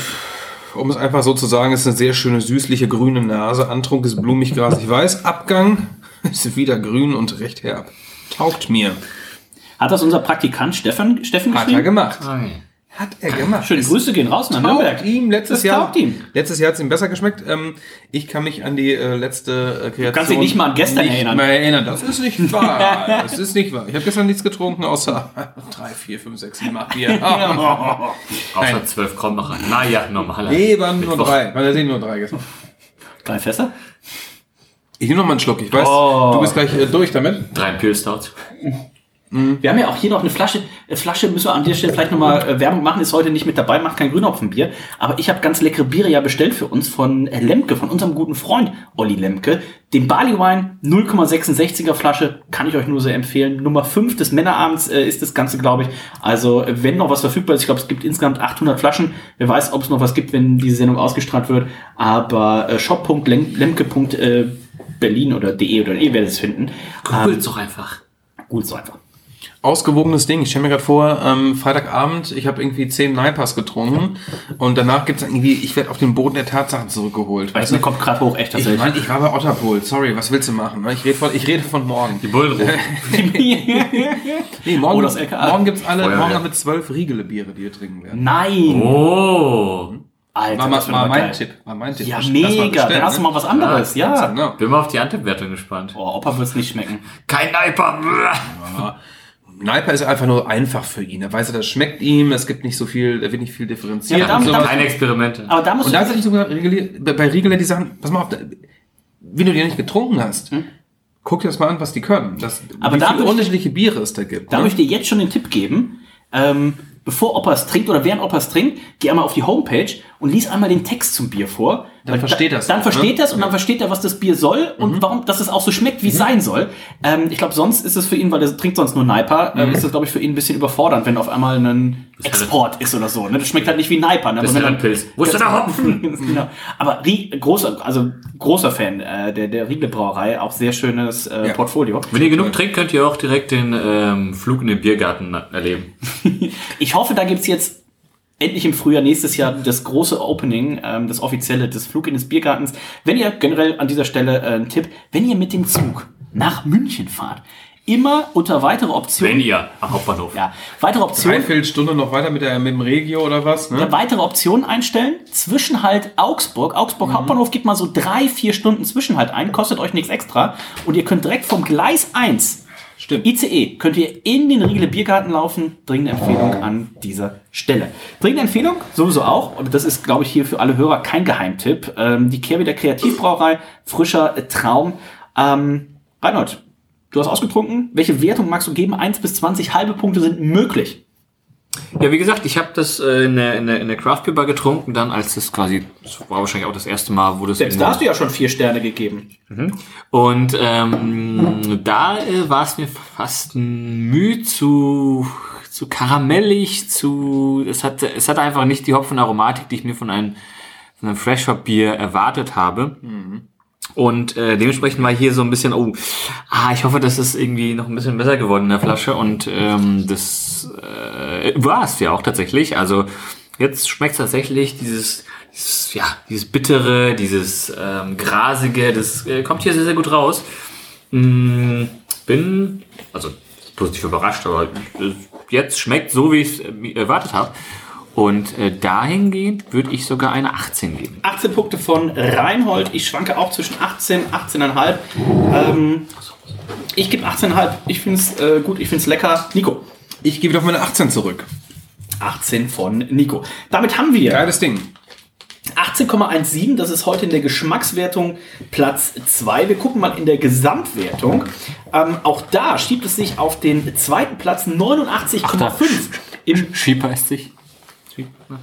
um es einfach so zu sagen, ist eine sehr schöne süßliche grüne Nase. Antrunk ist blumig, grasig, weiß. Abgang ist wieder grün und recht herb. Taugt mir. Hat das unser Praktikant Steffen, Steffen Hat er geschrieben? gemacht. Okay. Hat er gemacht. Schöne Grüße gehen raus nach Nürnberg. Ihm letztes Das Jahr. taugt ihm. Letztes Jahr hat es ihm besser geschmeckt. Ähm, ich kann mich an die äh, letzte äh, Kreation. kannst dich nicht mal an gestern nicht erinnern. Mehr erinnern. Das ist nicht wahr. das ist nicht wahr. Ich habe gestern nichts getrunken, außer 3, 4, 5, 6, 7, 8 Bier. Außer 12 kommt noch ein. Naja, normaler. Nee, waren nur drei. Waren ja sind nur drei gestern. Drei Fässer? Ich nehme noch mal einen Schluck. Ich weiß, Oh. du bist gleich äh, durch damit. Drei Pure Stouts. Wir haben ja auch hier noch eine Flasche. Äh, Flasche müssen wir an der Stelle vielleicht nochmal äh, Werbung machen, ist heute nicht mit dabei, macht kein Grünhopfenbier. Aber ich habe ganz leckere Biere ja bestellt für uns von äh, Lemke, von unserem guten Freund Olli Lemke. Den Barley Wine, 0,66er Flasche, kann ich euch nur sehr empfehlen. Nummer 5 des Männerabends äh, ist das Ganze, glaube ich. Also, wenn noch was verfügbar ist, ich glaube, es gibt insgesamt 800 Flaschen. Wer weiß, ob es noch was gibt, wenn diese Sendung ausgestrahlt wird. Aber äh, shop.lemke.berlin oder de oder ihr werdet es finden. Googelt doch einfach. Gut, so einfach. Ausgewogenes Ding. Ich stelle mir gerade vor, ähm, Freitagabend, ich habe irgendwie 10 Naipas getrunken und danach gibt's irgendwie, ich werde auf den Boden der Tatsachen zurückgeholt. Weißt du, kommt gerade hoch, echt Ich tatsächlich. meine, ich war bei Otterpool. Sorry, was willst du machen? Ich rede von, ich rede von morgen. Die Bullen. Nee, morgen, Oh, das LKA. morgen gibt's alle, Feuerwehr. morgen haben wir zwölf Riegele Biere, die wir trinken werden. Nein! Oh. Alter, War, mal, das war mein geil. Tipp. War mein Tipp. Ja, mega. Dann hast du ne? mal was anderes. Ja. Genau. Bin mal auf die Antep-Wertung gespannt. Oh, Opa wird's nicht schmecken. Kein Neiper. Naipa ist einfach nur einfach für ihn. Er weiß, das schmeckt ihm, es gibt nicht so viel, er wird nicht viel differenziert. Ja, aber und damit- sowas. Keine Experimente. Aber da musst Und da sogar Riegele- bei Riegele, die sagen, pass mal auf, da- wenn du die nicht getrunken hast, guck dir das mal an, was die können. Das, Hm? Aber wie da viele möchte- unterschiedliche Biere es da gibt. Da ne? möchte ich dir jetzt schon den Tipp geben. Ähm, bevor Opa es trinkt oder während Opa es trinkt, geh einmal auf die Homepage und lies einmal den Text zum Bier vor. Dann Weil versteht da, er's, Dann ne? versteht das und dann versteht er, was das Bier soll und warum, dass es auch so schmeckt, wie es sein soll. Ähm, ich glaube, sonst ist es für ihn, weil er trinkt sonst nur Naipa, äh, ist das, glaube ich, für ihn ein bisschen überfordernd, wenn auf einmal ein Export ist oder so. Ne? Das schmeckt halt nicht wie Naipa. Ne? Das ist ein Pilz. Wo ist denn der Hopfen? genau. Aber Rie großer, also großer Fan äh, der, der Riegel Brauerei, auch sehr schönes äh, Ja. Portfolio. Wenn ihr genug trinkt, könnt ihr auch direkt den ähm, Flug in den Biergarten erleben. Ich hoffe, da gibt's jetzt endlich im Frühjahr nächstes Jahr das große Opening, ähm, das offizielle, das Flug in des Biergartens. Wenn ihr generell an dieser Stelle äh, ein Tipp, wenn ihr mit dem Zug nach München fahrt, immer unter weitere Optionen. Wenn ihr am Hauptbahnhof. Ja, weitere Optionen. Dreiviertel Stunde noch weiter mit, der, mit dem Regio oder was, ne? Ja, weitere Optionen einstellen. Zwischenhalt Augsburg. Augsburg Mhm. Hauptbahnhof gibt mal so drei, vier Stunden Zwischenhalt ein, kostet euch nichts extra. Und ihr könnt direkt vom Gleis 1 Stimmt. ICE könnt ihr in den Riegele Biergarten laufen. Dringende Empfehlung an dieser Stelle. Dringende Empfehlung, sowieso auch, und das ist, glaube ich, hier für alle Hörer kein Geheimtipp. Ähm, die Kehrwieder Kreativbrauerei, frischer Traum. Ähm, Reinhold, du hast ausgetrunken. Welche Wertung magst du geben? 1 bis 20 halbe Punkte sind möglich. Ja, wie gesagt, ich habe das äh, in der, in der, in der Craft Beer Bar getrunken, dann als das quasi, das war wahrscheinlich auch das erste Mal, wo das Selbst da hast du ja schon vier Sterne gegeben. Und ähm, da äh, war es mir fast ein Mühe zu, zu karamellig, zu es hatte, es hatte einfach nicht die Hopfenaromatik, die ich mir von einem, von einem Fresh Hop Bier erwartet habe. Und äh, dementsprechend war hier so ein bisschen, oh, ah, ich hoffe, das ist irgendwie noch ein bisschen besser geworden in der Flasche. Und ähm, das äh, war es ja auch tatsächlich. Also jetzt schmeckt tatsächlich dieses, dieses, ja, dieses bittere, dieses ähm, grasige, das äh, kommt hier sehr, sehr gut raus. Mm, bin, also positiv überrascht, aber äh, jetzt schmeckt so, wie ich es erwartet habe. Und äh, dahingehend würde ich sogar eine 18 geben. 18 Punkte von Reinhold. Ich schwanke auch zwischen 18 18,5. Ähm, ich gebe 18,5. Ich finde es äh, gut, ich finde es lecker. Nico. Ich gebe auf meine 18 zurück. 18 von Nico. Damit haben wir Geiles Ding. 18,17. Das ist heute in der Geschmackswertung Platz 2. Wir gucken mal in der Gesamtwertung. Ähm, auch da schiebt es sich auf den zweiten Platz 89,5. Im Schieber ist sich. Sí. Ah.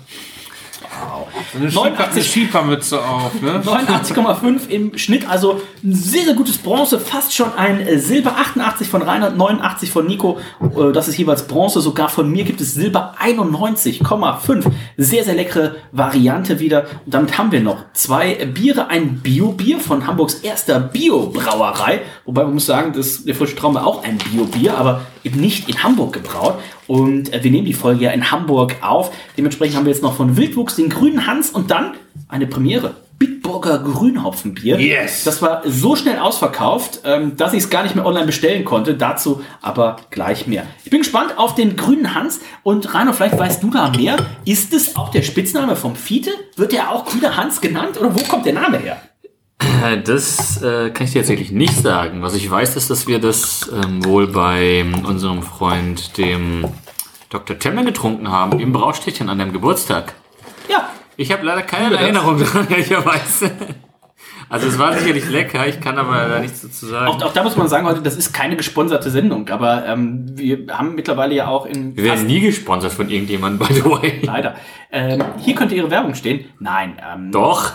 Eine 89 Schiefermütze auf, ne? 89,5 im Schnitt, also ein sehr, sehr gutes Bronze, fast schon ein äh, Silber 88 von Reinhard, 89 von Nico, äh, das ist jeweils Bronze, sogar von mir gibt es Silber 91,5. Sehr, sehr leckere Variante wieder. Und damit haben wir noch zwei Biere, ein Bio-Bier von Hamburgs erster Bio-Brauerei, wobei man muss sagen, dass der frische Traum war auch ein Bio-Bier, aber eben nicht in Hamburg gebraut. Und äh, wir nehmen die Folge ja in Hamburg auf. Dementsprechend haben wir jetzt noch von Wildwuchs den grünen Hans und dann eine Premiere. Bitburger Grünhopfenbier. Yes. Das war so schnell ausverkauft, ähm, dass ich es gar nicht mehr online bestellen konnte. Dazu aber gleich mehr. Ich bin gespannt auf den grünen Hans. Und Rainer, vielleicht weißt du da mehr. Ist es auch der Spitzname vom Fiete? Wird er auch grüner Hans genannt? Oder wo kommt der Name her? Äh, Das äh, kann ich dir tatsächlich nicht sagen. Was ich weiß, ist, dass wir das ähm, wohl bei unserem Freund, dem Dr. Temme, getrunken haben, im Braustädtchen an deinem Geburtstag. Ja, Ich habe leider keine Erinnerung daran, ehrlicherweise. Also es war sicherlich lecker, ich kann aber da nichts dazu sagen. auch, auch da muss man sagen heute, das ist keine gesponserte Sendung. Aber ähm, wir haben mittlerweile ja auch in wir werden nie gesponsert von irgendjemandem, by the way. Leider. Ähm, hier könnte Ihre Werbung stehen. Nein, ähm, Doch.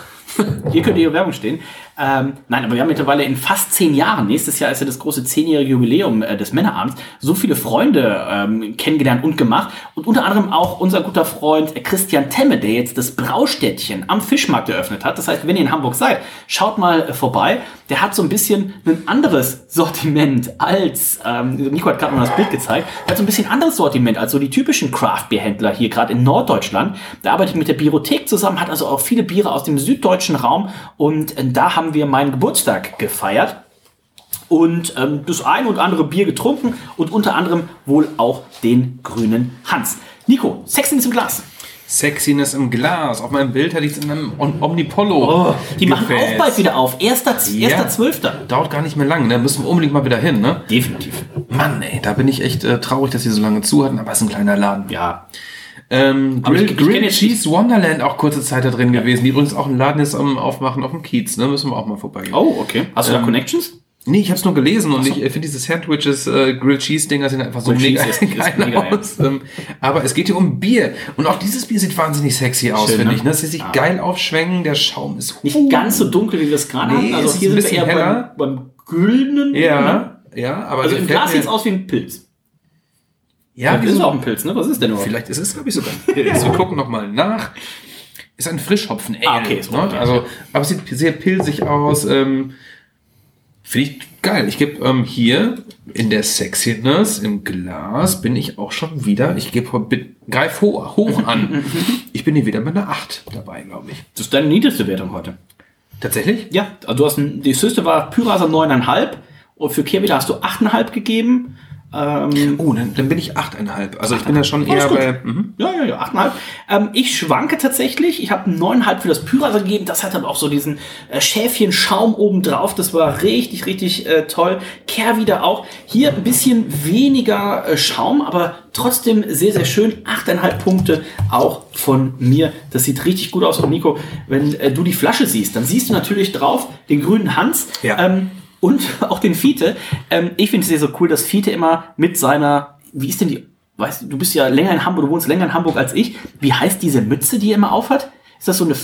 hier könnte Ihre Werbung stehen. Ähm, nein, aber wir haben mittlerweile in fast zehn Jahren, nächstes Jahr ist ja das große zehnjährige Jubiläum äh, des Männerabends, so viele Freunde ähm, kennengelernt und gemacht. Und unter anderem auch unser guter Freund äh, Christian Temme, der jetzt das Braustädtchen am Fischmarkt eröffnet hat. Das heißt, wenn ihr in Hamburg seid, schaut mal äh, vorbei. Der hat so ein bisschen ein anderes Sortiment als, ähm, Nico hat gerade mal das Bild gezeigt, er hat so ein bisschen anderes Sortiment als so die typischen Craft-Bier-Händler hier gerade in Norddeutschland. Der arbeitet mit der Biothek zusammen, hat also auch viele Biere aus dem süddeutschen Raum und äh, da haben wir meinen Geburtstag gefeiert und ähm, das ein und andere Bier getrunken und unter anderem wohl auch den grünen Hans. Nico, Sexiness im Glas. Sexiness im Glas. Auf meinem Bild hatte ich es in einem Om- Omnipollo. Oh, die machen Gefäß. auch bald wieder auf. Erster, erster Zwölfter. Dauert gar nicht mehr lang, ne? Müssen wir unbedingt mal wieder hin, ne? Definitiv. Mann, ey, da bin ich echt äh, traurig, dass sie so lange zu hatten, aber es ist ein kleiner Laden. Ja. Ähm, Grill, ich- ich Grill Cheese Wonderland auch kurze Zeit da drin gewesen, die übrigens auch einen Laden jetzt am Aufmachen auf dem Kiez, ne? Müssen wir auch mal vorbeigehen. Oh, okay. Hast du da Ähm, Connections? Nee, ich habe es nur gelesen und ich äh, finde diese Sandwiches, äh, Grilled Cheese Dinger sind einfach so Grilled mega, ist- ist geil mega, ja. aus. Ähm, aber es geht hier um Bier und auch dieses Bier sieht wahnsinnig sexy aus, finde ne? ich. Ne? Sie sich geil aufschwenken, der Schaum ist Nicht ganz so dunkel, wie wir es gerade Nee, hatten. Also ist hier ein sind wir eher beim, beim güldenen. ne? Ja, ja, aber Also im Glas sieht es aus wie ein Pilz. Ja, das wie ist auch ein Pilz, ne? Was ist denn überhaupt? vielleicht ist es, glaube ich, sogar ein Pilz. Wir gucken noch mal nach. Ist ein Frischhopfen Ale. Ah, okay, ne? ja. Also, aber es sieht sehr pilzig aus. Ähm, Finde ich geil. Ich gebe ähm, hier in der Sexiness im Glas bin ich auch schon wieder. Ich gebe greif hoch, hoch an. ich bin hier wieder mit einer 8 dabei, glaube ich. Das ist deine niedrigste Wertung heute. Tatsächlich? Ja, also du hast ein, die höchste war Pyrasa 9,5 und für Kehrwieder hast du 8,5 gegeben. Ähm, Oh, dann, dann bin ich 8,5. Also ich bin da schon eher gut. bei. Mhm. Ja, ja, ja, 8,5. Ähm, ich schwanke tatsächlich. Ich habe 9,5 für das Pyrasa gegeben. Das hat aber auch so diesen äh, Schäfchen-Schaum oben drauf. Das war richtig, richtig äh, toll. Kehrwieder auch. Hier ein bisschen weniger äh, Schaum, aber trotzdem sehr, sehr schön. 8,5 Punkte auch von mir. Das sieht richtig gut aus. Und Nico, wenn äh, du die Flasche siehst, dann siehst du natürlich drauf den grünen Hans. Ja. Ähm, und auch den Fiete. Ähm, ich finde es sehr so cool, dass Fiete immer mit seiner, wie ist denn die weißt du, du bist ja länger in Hamburg, du wohnst länger in Hamburg als ich. Wie heißt diese Mütze, die er immer aufhat? Ist das so eine,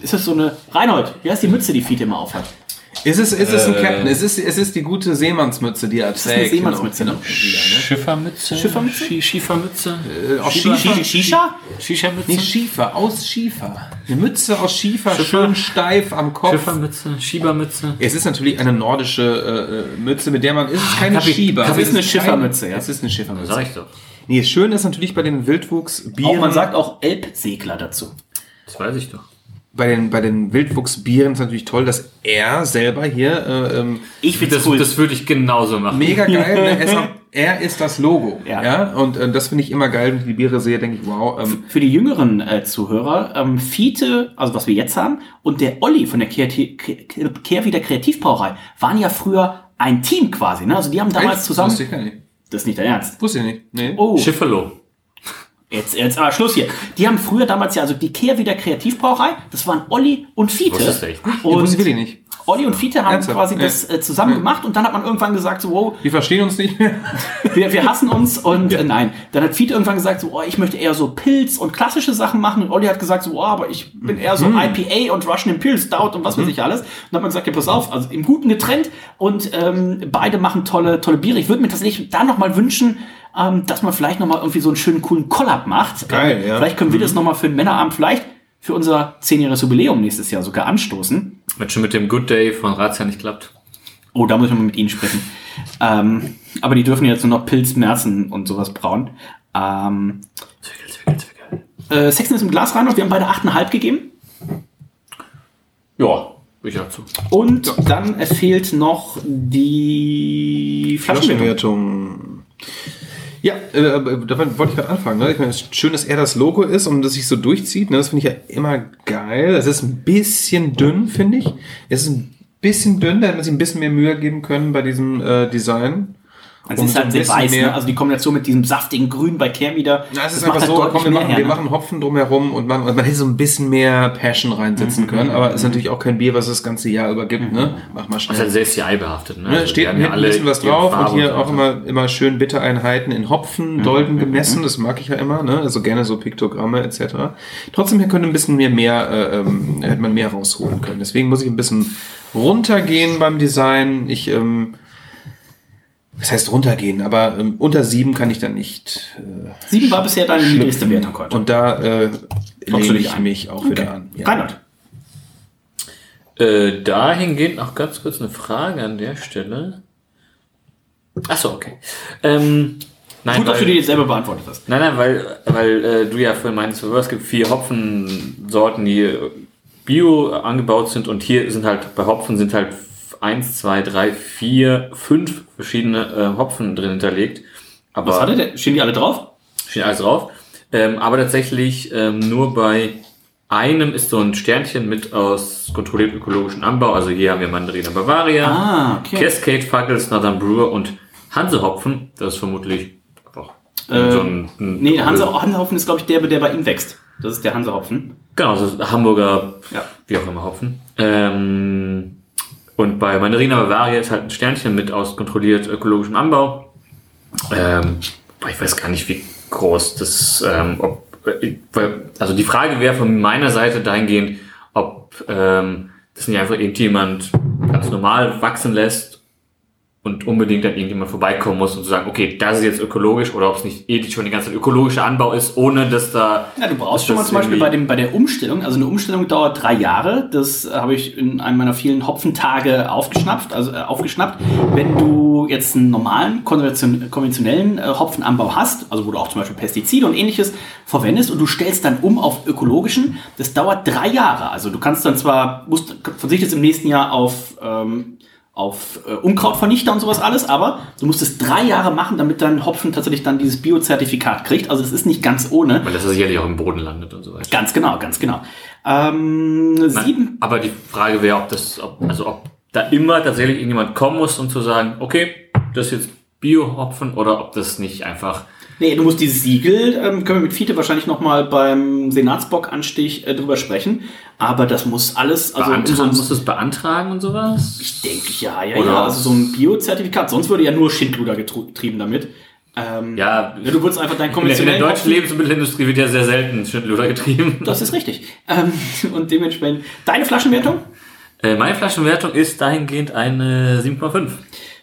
ist das so eine, Reinhold, wie heißt die Mütze, die Fiete immer aufhat? Ist es, ist es ein Captain? Es ist, es ist die gute Seemannsmütze, die er ist trägt. Seemannsmütze, ne? Schiffermütze? Schiffermütze? Sch Schiefermütze? Äh? Schiefer? Shisha? Shisha-Mütze? Nee, Schiefer, aus Schiefer. Eine Mütze aus Schiefer, Schiffer? schön steif am Kopf. Schiffermütze? Schiebermütze? Es ist natürlich eine nordische äh, äh, Mütze, mit der man. Es ist keine Kapi- Schieber. das aber ist es eine kein- Schiffermütze, ja. Es ist eine Schiffermütze. Sag ich doch. Nee, schön ist natürlich bei den Wildwuchsbieren. Auch man sagt auch Elbsegler dazu. Das weiß ich doch. Bei den, bei den Wildwuchsbieren ist natürlich toll, dass er selber hier äh, ähm, Ich find's Das, cool. das würde ich genauso machen. mega geil. ne? er, ist auch, er ist das Logo. Ja. Ja. Und äh, das finde ich immer geil, wenn ich die Biere sehe, denke ich, wow. Ähm, Für die jüngeren äh, Zuhörer, ähm, Fiete, also was wir jetzt haben, und der Olli von der Kreati- Kehrwieder Kreativbrauerei waren ja früher ein Team quasi. Ne? Also die haben damals echt? zusammen. Wusste ich gar nicht. Das ist nicht der Ernst. Wusste ich nicht. Nee. Oh, Schifferlo. Jetzt, jetzt aber Schluss hier. Die haben früher damals ja, also die Kehrwieder Kreativbrauerei, das waren Olli und Fiete. Du echt? Ich Und wirklich nicht. Olli und Fiete haben Ernsthaft? quasi Ja. das äh, zusammen gemacht und dann hat man irgendwann gesagt, so, wow, Wir verstehen uns nicht mehr. wir, wir hassen uns und äh, nein. Dann hat Fiete irgendwann gesagt, so, oh, ich möchte eher so Pilz und klassische Sachen machen. Und Olli hat gesagt, so, oh, aber ich bin eher so IPA und Russian Imperial Stout und was weiß ich alles. Und dann hat man gesagt, ja, pass auf, also im Guten getrennt und ähm, beide machen tolle, tolle Biere. Ich würde mir tatsächlich da nochmal wünschen, ähm, dass man vielleicht nochmal irgendwie so einen schönen, coolen Collab macht. Geil, äh, ja. Vielleicht können wir das nochmal für den Männerabend, vielleicht für unser zehnjähriges Jubiläum nächstes Jahr sogar anstoßen. Wenn schon mit dem Good Day von Razzia nicht klappt. Oh, da muss ich mal mit Ihnen sprechen. Ähm, aber die dürfen jetzt nur noch Pilz, Merzen und sowas brauen. Ähm, Zwickel, zwickel, zwickel. äh, Sexton ist im Glas rein und wir haben beide 8,5 gegeben. Ja, ich dazu. Und dann äh, fehlt noch die Flaschenwertung. Flaschenwertung. Ja, äh, davon wollte ich gerade anfangen. Ne? Ich meine, es ist schön, dass er das Logo ist und dass sich so durchzieht. Ne? Das finde ich ja immer geil. Es ist ein bisschen dünn, finde ich. Es ist ein bisschen dünn, da hätte man sich ein bisschen mehr Mühe geben können bei diesem äh, Design. Es Um ist so halt ein sehr bisschen weiß, mehr- ne? also die Kombination mit diesem saftigen Grün bei Care wieder. Na, es ist einfach so, deutlich komm, wir machen, her, wir ne? machen Hopfen drumherum und machen, man hätte so ein bisschen mehr Passion reinsetzen können, aber ist natürlich auch kein Bier, was es das ganze Jahr über gibt, ne? Mach mal Das ist schnell. halt sehr CI behaftet. Ne? Ne, Also steht hinten ein bisschen was drauf und hier so auch immer, immer schön Bittereinheiten in Hopfen, Dolden gemessen, das mag ich ja immer, ne? also gerne so Piktogramme etc. Trotzdem hier könnte ein bisschen mehr, mehr äh, ähm, hätte man mehr rausholen können. Deswegen muss ich ein bisschen runtergehen beim Design. Ich, ähm, das heißt runtergehen, aber ähm, unter sieben kann ich dann nicht. Äh, Sieben war bisher deine niedrigste. Wertung heute. Und da äh, lehne dich ich ein? mich auch wieder an. Ja. Reinhard. Äh, dahingehend noch ganz kurz eine Frage an der Stelle. Achso, okay. Ähm, nein, Gut, dass weil- du die jetzt selber beantwortet hast. Nein, nein, weil, weil äh, du ja vorhin meintest, es gibt vier Hopfensorten, die bio angebaut sind und hier sind halt, bei Hopfen sind halt eins, zwei, drei, vier, fünf verschiedene äh, Hopfen drin hinterlegt. Aber Was hatte der? Stehen die alle drauf? steht alles drauf. Ähm, aber tatsächlich ähm, nur bei einem ist so ein Sternchen mit aus kontrolliert ökologischen Anbau. Also hier haben wir Mandarina Bavaria, Ah, okay. Cascade Fuggles, Northern Brewer und Hansehopfen. Das ist vermutlich einfach Äh, so ein, ein Nee, Hansa, Hansehopfen ist, glaube ich, der, der bei ihm wächst. Das ist der Hansehopfen. Genau, das ist Hamburger, Ja. wie auch immer, Hopfen. Ähm, und bei Mandarina Bavaria ist halt ein Sternchen mit aus kontrolliert ökologischem Anbau. Ähm, ich weiß gar nicht, wie groß das, ähm, ob, äh, also die Frage wäre von meiner Seite dahingehend, ob ähm, das nicht einfach irgendjemand ganz normal wachsen lässt und unbedingt dann irgendjemand vorbeikommen muss und zu sagen, okay, das ist jetzt ökologisch oder ob es nicht ethisch schon die ganze Zeit ökologischer Anbau ist, ohne dass da Ja, du brauchst schon mal zum Beispiel bei, dem, bei der Umstellung, also eine Umstellung dauert drei Jahre, das habe ich in einem meiner vielen Hopfentage aufgeschnappt, also äh, aufgeschnappt. Wenn du jetzt einen normalen, konvention- konventionellen äh, Hopfenanbau hast, also wo du auch zum Beispiel Pestizide und ähnliches verwendest und du stellst dann um auf ökologischen, das dauert drei Jahre. Also du kannst dann zwar, musst, verzichtest im nächsten Jahr auf ähm, auf äh, Unkrautvernichter und sowas alles, aber du musst es drei Jahre machen, damit dein Hopfen tatsächlich dann dieses Biozertifikat kriegt. Also es ist nicht ganz ohne. Weil das ja sicherlich auch im Boden landet und so weiter. Ganz genau, ganz genau. Ähm, sieben. Aber die Frage wäre, ob das, ob, also ob da immer tatsächlich irgendjemand kommen muss, um zu sagen, okay, das ist jetzt Bio-Hopfen oder ob das nicht einfach. Nee, du musst dieses Siegel, ähm, können wir mit Fiete wahrscheinlich nochmal beim Senatsbock-Anstich äh, drüber sprechen. Aber das muss alles, also in so beantragen, einem- muss das beantragen und sowas? ich denke ja, ja, Oder- ja. Also so ein Biozertifikat, sonst würde ja nur Schindluder getrieben damit. Ähm, Ja, du würdest einfach dein in der, in der konventionellen deutschen Lebensmittelindustrie wird ja sehr selten Schindluder getrieben. Das ist richtig. Ähm, und dementsprechend, deine Flaschenwertung? Äh, meine Flaschenwertung ist dahingehend eine 7,5.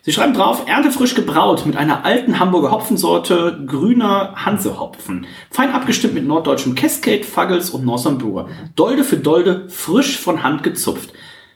Sie schreiben drauf, erntefrisch gebraut mit einer alten Hamburger Hopfensorte, grüner Hansehopfen. Fein abgestimmt mit norddeutschem Cascade, Fuggles und Nossamburger. Dolde für Dolde, frisch von Hand gezupft.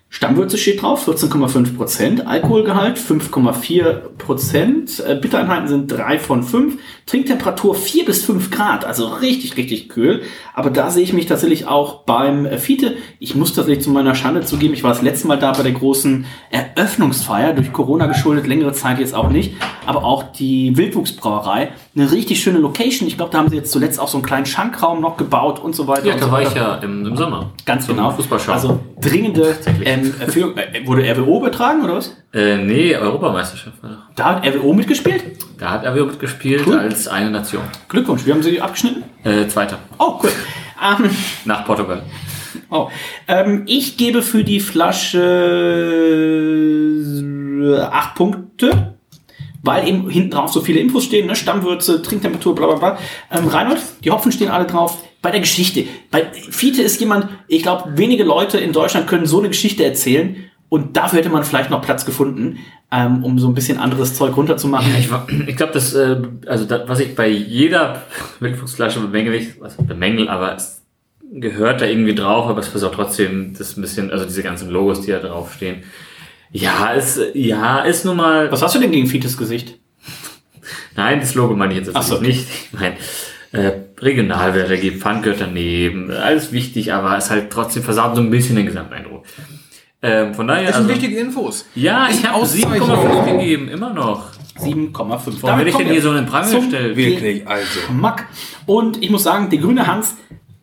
Stammwürze steht drauf, 14,5%, Alkoholgehalt 5,4%, äh, Bittereinheiten sind 3 von 5, Trinktemperatur 4 bis 5 Grad, also richtig, richtig kühl. Aber da sehe ich mich tatsächlich auch beim äh, Fiete. Ich muss tatsächlich zu meiner Schande zugeben, ich war das letzte Mal da bei der großen Eröffnungsfeier, durch Corona geschuldet, längere Zeit jetzt auch nicht, aber auch die Wildwuchsbrauerei, eine richtig schöne Location. Ich glaube, da haben sie jetzt zuletzt auch so einen kleinen Schankraum noch gebaut und so weiter. Ja, da so war ich ja im, im Sommer. Ganz Zum genau. Fußballschau. Also dringende ähm, äh, wurde RWO übertragen oder was? Äh, nee, Europameisterschaft war doch. Da hat RWO mitgespielt? Da hat RWO mitgespielt Cool. als eine Nation. Glückwunsch, wie haben sie abgeschnitten? Äh, Zweiter. Oh, cool. Ähm, Nach Portugal. oh. ähm, ich gebe für die Flasche 8 Punkte, weil eben hinten drauf so viele Infos stehen, ne? Stammwürze, Trinktemperatur, bla bla bla. Ähm, Reinhold, die Hopfen stehen alle drauf. Bei der Geschichte. Bei Fiete ist jemand, ich glaube, wenige Leute in Deutschland können so eine Geschichte erzählen. Und dafür hätte man vielleicht noch Platz gefunden, ähm, um so ein bisschen anderes Zeug runterzumachen. Ich, war- ich glaube, das, äh, also das, was ich bei jeder Wildfuchsflasche bemängel, ich, was bemängel, aber es gehört da irgendwie drauf, aber es versucht trotzdem das ein bisschen, also diese ganzen Logos, die da draufstehen. Ja, ist, ja, ist nun mal, Was hast du denn gegen Fietes Gesicht? nein, das Logo meine ich jetzt Ach so, natürlich nicht. Ich meine, äh, Regionalwerte gibt, Pfand gehört daneben, alles wichtig, aber es halt trotzdem versaut so ein bisschen den Gesamteindruck. Ähm, von daher, Das sind also, wichtige Infos. ja, ich habe Auszeichnungen. 7,5 gegeben, immer noch. 7,5. Warum werde ich denn hier so einen Pranger zum gestellt? Wirklich, also. Geschmack. Und ich muss sagen, der grüne Hans,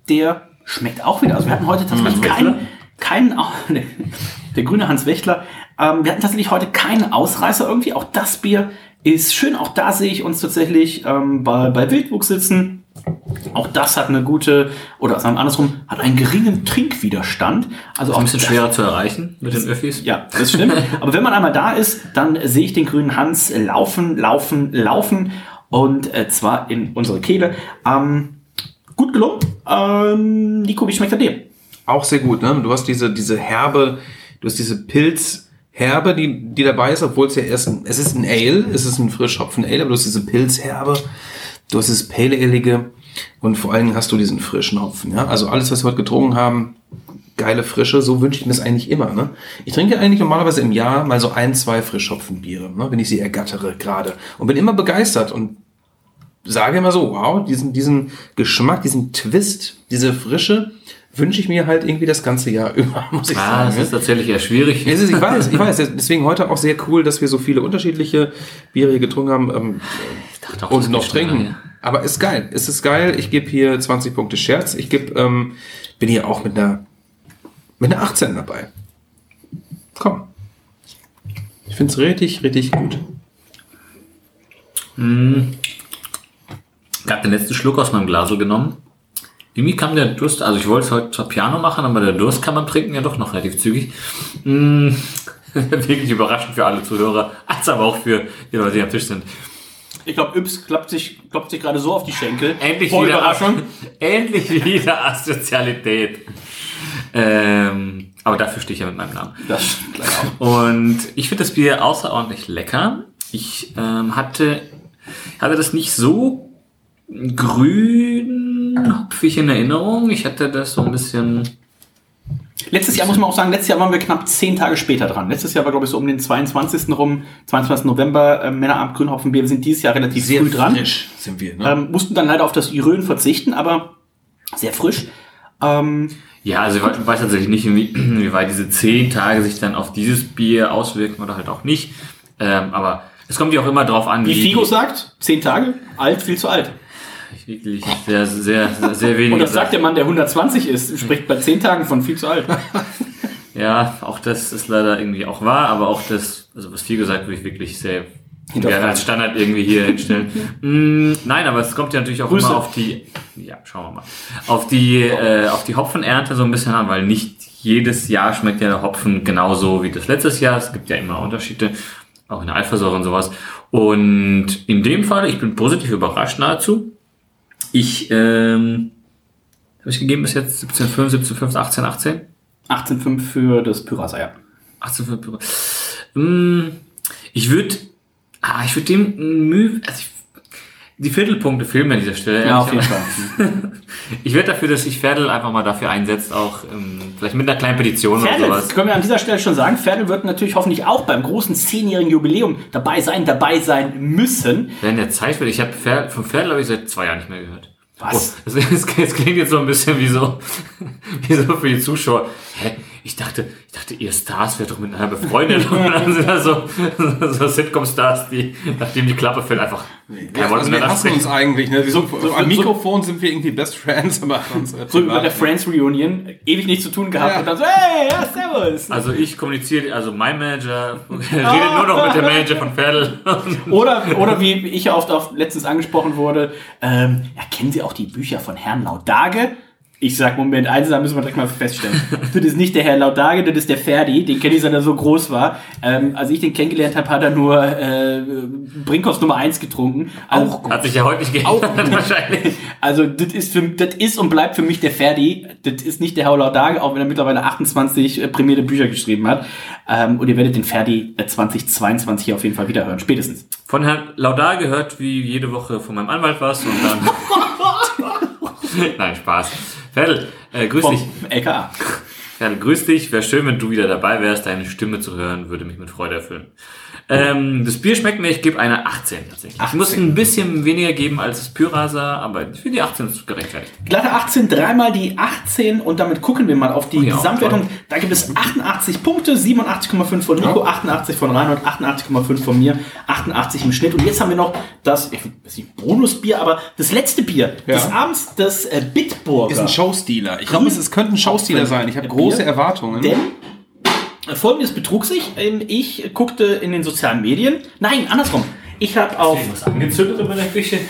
der schmeckt auch wieder. Also wir hatten heute tatsächlich Wächtler? keinen, keinen, der grüne Hans Wächtler. Ähm, wir hatten tatsächlich heute keinen Ausreißer irgendwie. Auch das Bier ist schön. Auch da sehe ich uns tatsächlich ähm, bei, bei Wildwuchs sitzen. Auch das hat eine gute, oder sagen wir andersrum, hat einen geringen Trinkwiderstand. Also auch Ein bisschen schwerer zu erreichen mit den Öffis. ja, das stimmt. Aber wenn man einmal da ist, dann sehe ich den grünen Hans laufen, laufen, laufen. Und äh, zwar in unsere Kehle. Ähm, gut gelungen. Ähm, Nico, wie schmeckt er dir? Auch sehr gut, ne? Du hast diese, diese herbe, du hast diese Pilzherbe, die, die dabei ist, obwohl es ja erst, ein, es ist ein Ale, es ist ein Frischhopfen-Ale, aber du hast diese Pilzherbe, du hast dieses Pale Alige und vor allen Dingen hast du diesen frischen Hopfen, ja? Also alles, was wir heute getrunken haben, geile Frische, so wünsche ich mir das eigentlich immer, ne? Ich trinke eigentlich normalerweise im Jahr mal so ein, zwei Frischhopfenbiere, ne? Wenn ich sie ergattere gerade und bin immer begeistert und sage immer so, wow, diesen, diesen Geschmack, diesen Twist, diese Frische wünsche ich mir halt irgendwie das ganze Jahr über, muss ich Ah, das sagen. ist tatsächlich eher schwierig. Es ist, ich weiß, ich weiß. Deswegen heute auch sehr cool, dass wir so viele unterschiedliche Biere hier getrunken haben ähm, und noch trinken. lange. Aber ist geil. Es ist geil. Ich gebe hier 20 Punkte Scherz. Ich gebe, ähm, bin hier auch mit einer, mit einer 18 dabei. Komm. Ich finde es richtig, richtig gut. Ich habe den letzten Schluck aus meinem Glas genommen. Irgendwie kam der Durst, also ich wollte es heute zwar Piano machen, aber der Durst kann man trinken ja doch noch relativ zügig. Mm, Wirklich überraschend für alle Zuhörer, als aber auch für die Leute, die am Tisch sind. Ich glaube, Yps klopft sich, klopft sich gerade so auf die Schenkel. Endlich Vor wieder, Überraschung. endlich wieder Asozialität. Ähm, aber dafür stehe ich ja mit meinem Namen. Das gleich auch. Und ich finde das Bier außerordentlich lecker. Ich ähm, hatte, hatte das nicht so grün hopfig in Erinnerung. Ich hatte das so ein bisschen. Letztes Jahr muss man auch sagen, letztes Jahr waren wir knapp zehn Tage später dran. Letztes Jahr war, glaube ich, so um den 22. rum, 22. November, äh, Männerabend Grünhopfenbier. Wir sind dieses Jahr relativ Sehr früh dran. frisch sind wir. Ne? Ähm, mussten dann leider auf das Irön verzichten, aber sehr frisch. Ähm, Ja, also ich we- weiß tatsächlich nicht, wie, wie weit diese zehn Tage sich dann auf dieses Bier auswirken oder halt auch nicht. Ähm, aber es kommt ja auch immer drauf an, wie Figo sagt, zehn Tage, alt, viel zu alt. Wirklich sehr, sehr, sehr, sehr wenig. Und das sagt der Mann, der 120 ist, spricht bei zehn Tagen von viel zu alt. Ja, auch das ist leider irgendwie auch wahr, aber auch das, also was viel gesagt, würde ich wirklich sehr ja, als Standard irgendwie hier hinstellen. mm, nein, aber es kommt ja natürlich auch Grüße. immer auf die, ja, schauen wir mal, auf die, äh, auf die Hopfenernte so ein bisschen an, weil nicht jedes Jahr schmeckt ja der Hopfen genauso wie das letztes Jahr. Es gibt ja immer Unterschiede. auch in der Eifersäure und sowas. Und in dem Fall, ich bin positiv überrascht nahezu. Ich, ähm, habe ich gegeben bis jetzt 17,5, 17,5, 18, 18? 18,5 für das Pyrasa, ja. 18 für Pyro. Hm, Ich würde, ah, ich würde dem Mühe, also ich, die Viertelpunkte fehlen mir an dieser Stelle. Ja, auf jeden. Fall. Ich werde dafür, dass sich Ferdel einfach mal dafür einsetzt, auch ähm, vielleicht mit einer kleinen Petition oder Ferdel, sowas. können wir an dieser Stelle schon sagen, Ferdel wird natürlich hoffentlich auch beim großen zehnjährigen Jubiläum dabei sein, dabei sein müssen. Wenn der Zeit wird, ich habe Fer von Ferdel habe ich seit zwei Jahren nicht mehr gehört. Was? Oh, das, das, das klingt jetzt so ein bisschen wie so, wie so für die Zuschauer. Hä? Ich dachte, ich dachte, ihr Stars wärt doch miteinander befreundet. Und dann sind da so, so Sitcom-Stars, die, nachdem die Klappe fällt, einfach kein Wort Also wir hassen uns eigentlich. Ne? So, so, am so- Mikrofon sind wir irgendwie Best Friends, aber sonst, So wie bei der Friends Reunion, ewig nichts zu tun gehabt Ja. und dann so, hey, ja, servus. Also ich kommuniziere, also mein Manager redet nur noch mit dem Manager von Ferdel. Oder, oder wie ich ja oft auf letztens angesprochen wurde, ähm, ja, kennen Sie auch die Bücher von Herrn Laudage? Ich sag, Moment, eins, da müssen wir direkt mal feststellen. das ist nicht der Herr Laudage, das ist der Ferdi, den kenne ich, seit er so groß war. Ähm, als ich den kennengelernt habe, hat er nur äh, Brinkhoffs Nummer 1 getrunken. Also, Hat sich ja heute nicht geändert wahrscheinlich. also das ist, für, das ist und bleibt für mich der Ferdi. Das ist nicht der Herr Laudage, auch wenn er mittlerweile 28 äh, prämierte Bücher geschrieben hat. Ähm, und ihr werdet den Ferdi äh, 2022 hier auf jeden Fall wieder hören, spätestens. Von Herrn Laudar gehört, wie jede Woche von meinem Anwalt was und dann... Nein, Spaß. Ferdel, äh, grüß Vom dich. LKA. Ferdel, grüß dich. Wäre schön, wenn du wieder dabei wärst. Deine Stimme zu hören, würde mich mit Freude erfüllen. Ähm, das Bier schmeckt mir, ich gebe eine 18 tatsächlich. Ich muss ein bisschen weniger geben als das Pyrasa, aber ich finde die 18 ist gerechtfertigt. Glatte 18, dreimal die 18 und damit gucken wir mal auf die Ja, Gesamtwertung. toll. Da gibt es 88 Punkte, 87,5 von Nico, 88 von Reinhold, 88,5 von mir, 88 im Schnitt. Und jetzt haben wir noch das, ich weiß nicht, Bonusbier, aber das letzte Bier des Abends, das äh, Bitburger. Ist ein Showstealer. Ich glaube, es, es könnte ein Showstealer sein. Ich habe Bier. große Erwartungen. Denn folgendes betrug sich. Ähm, Ich guckte in den sozialen Medien. Nein, andersrum. Ich habe auf. Was angezündet in meiner Küche?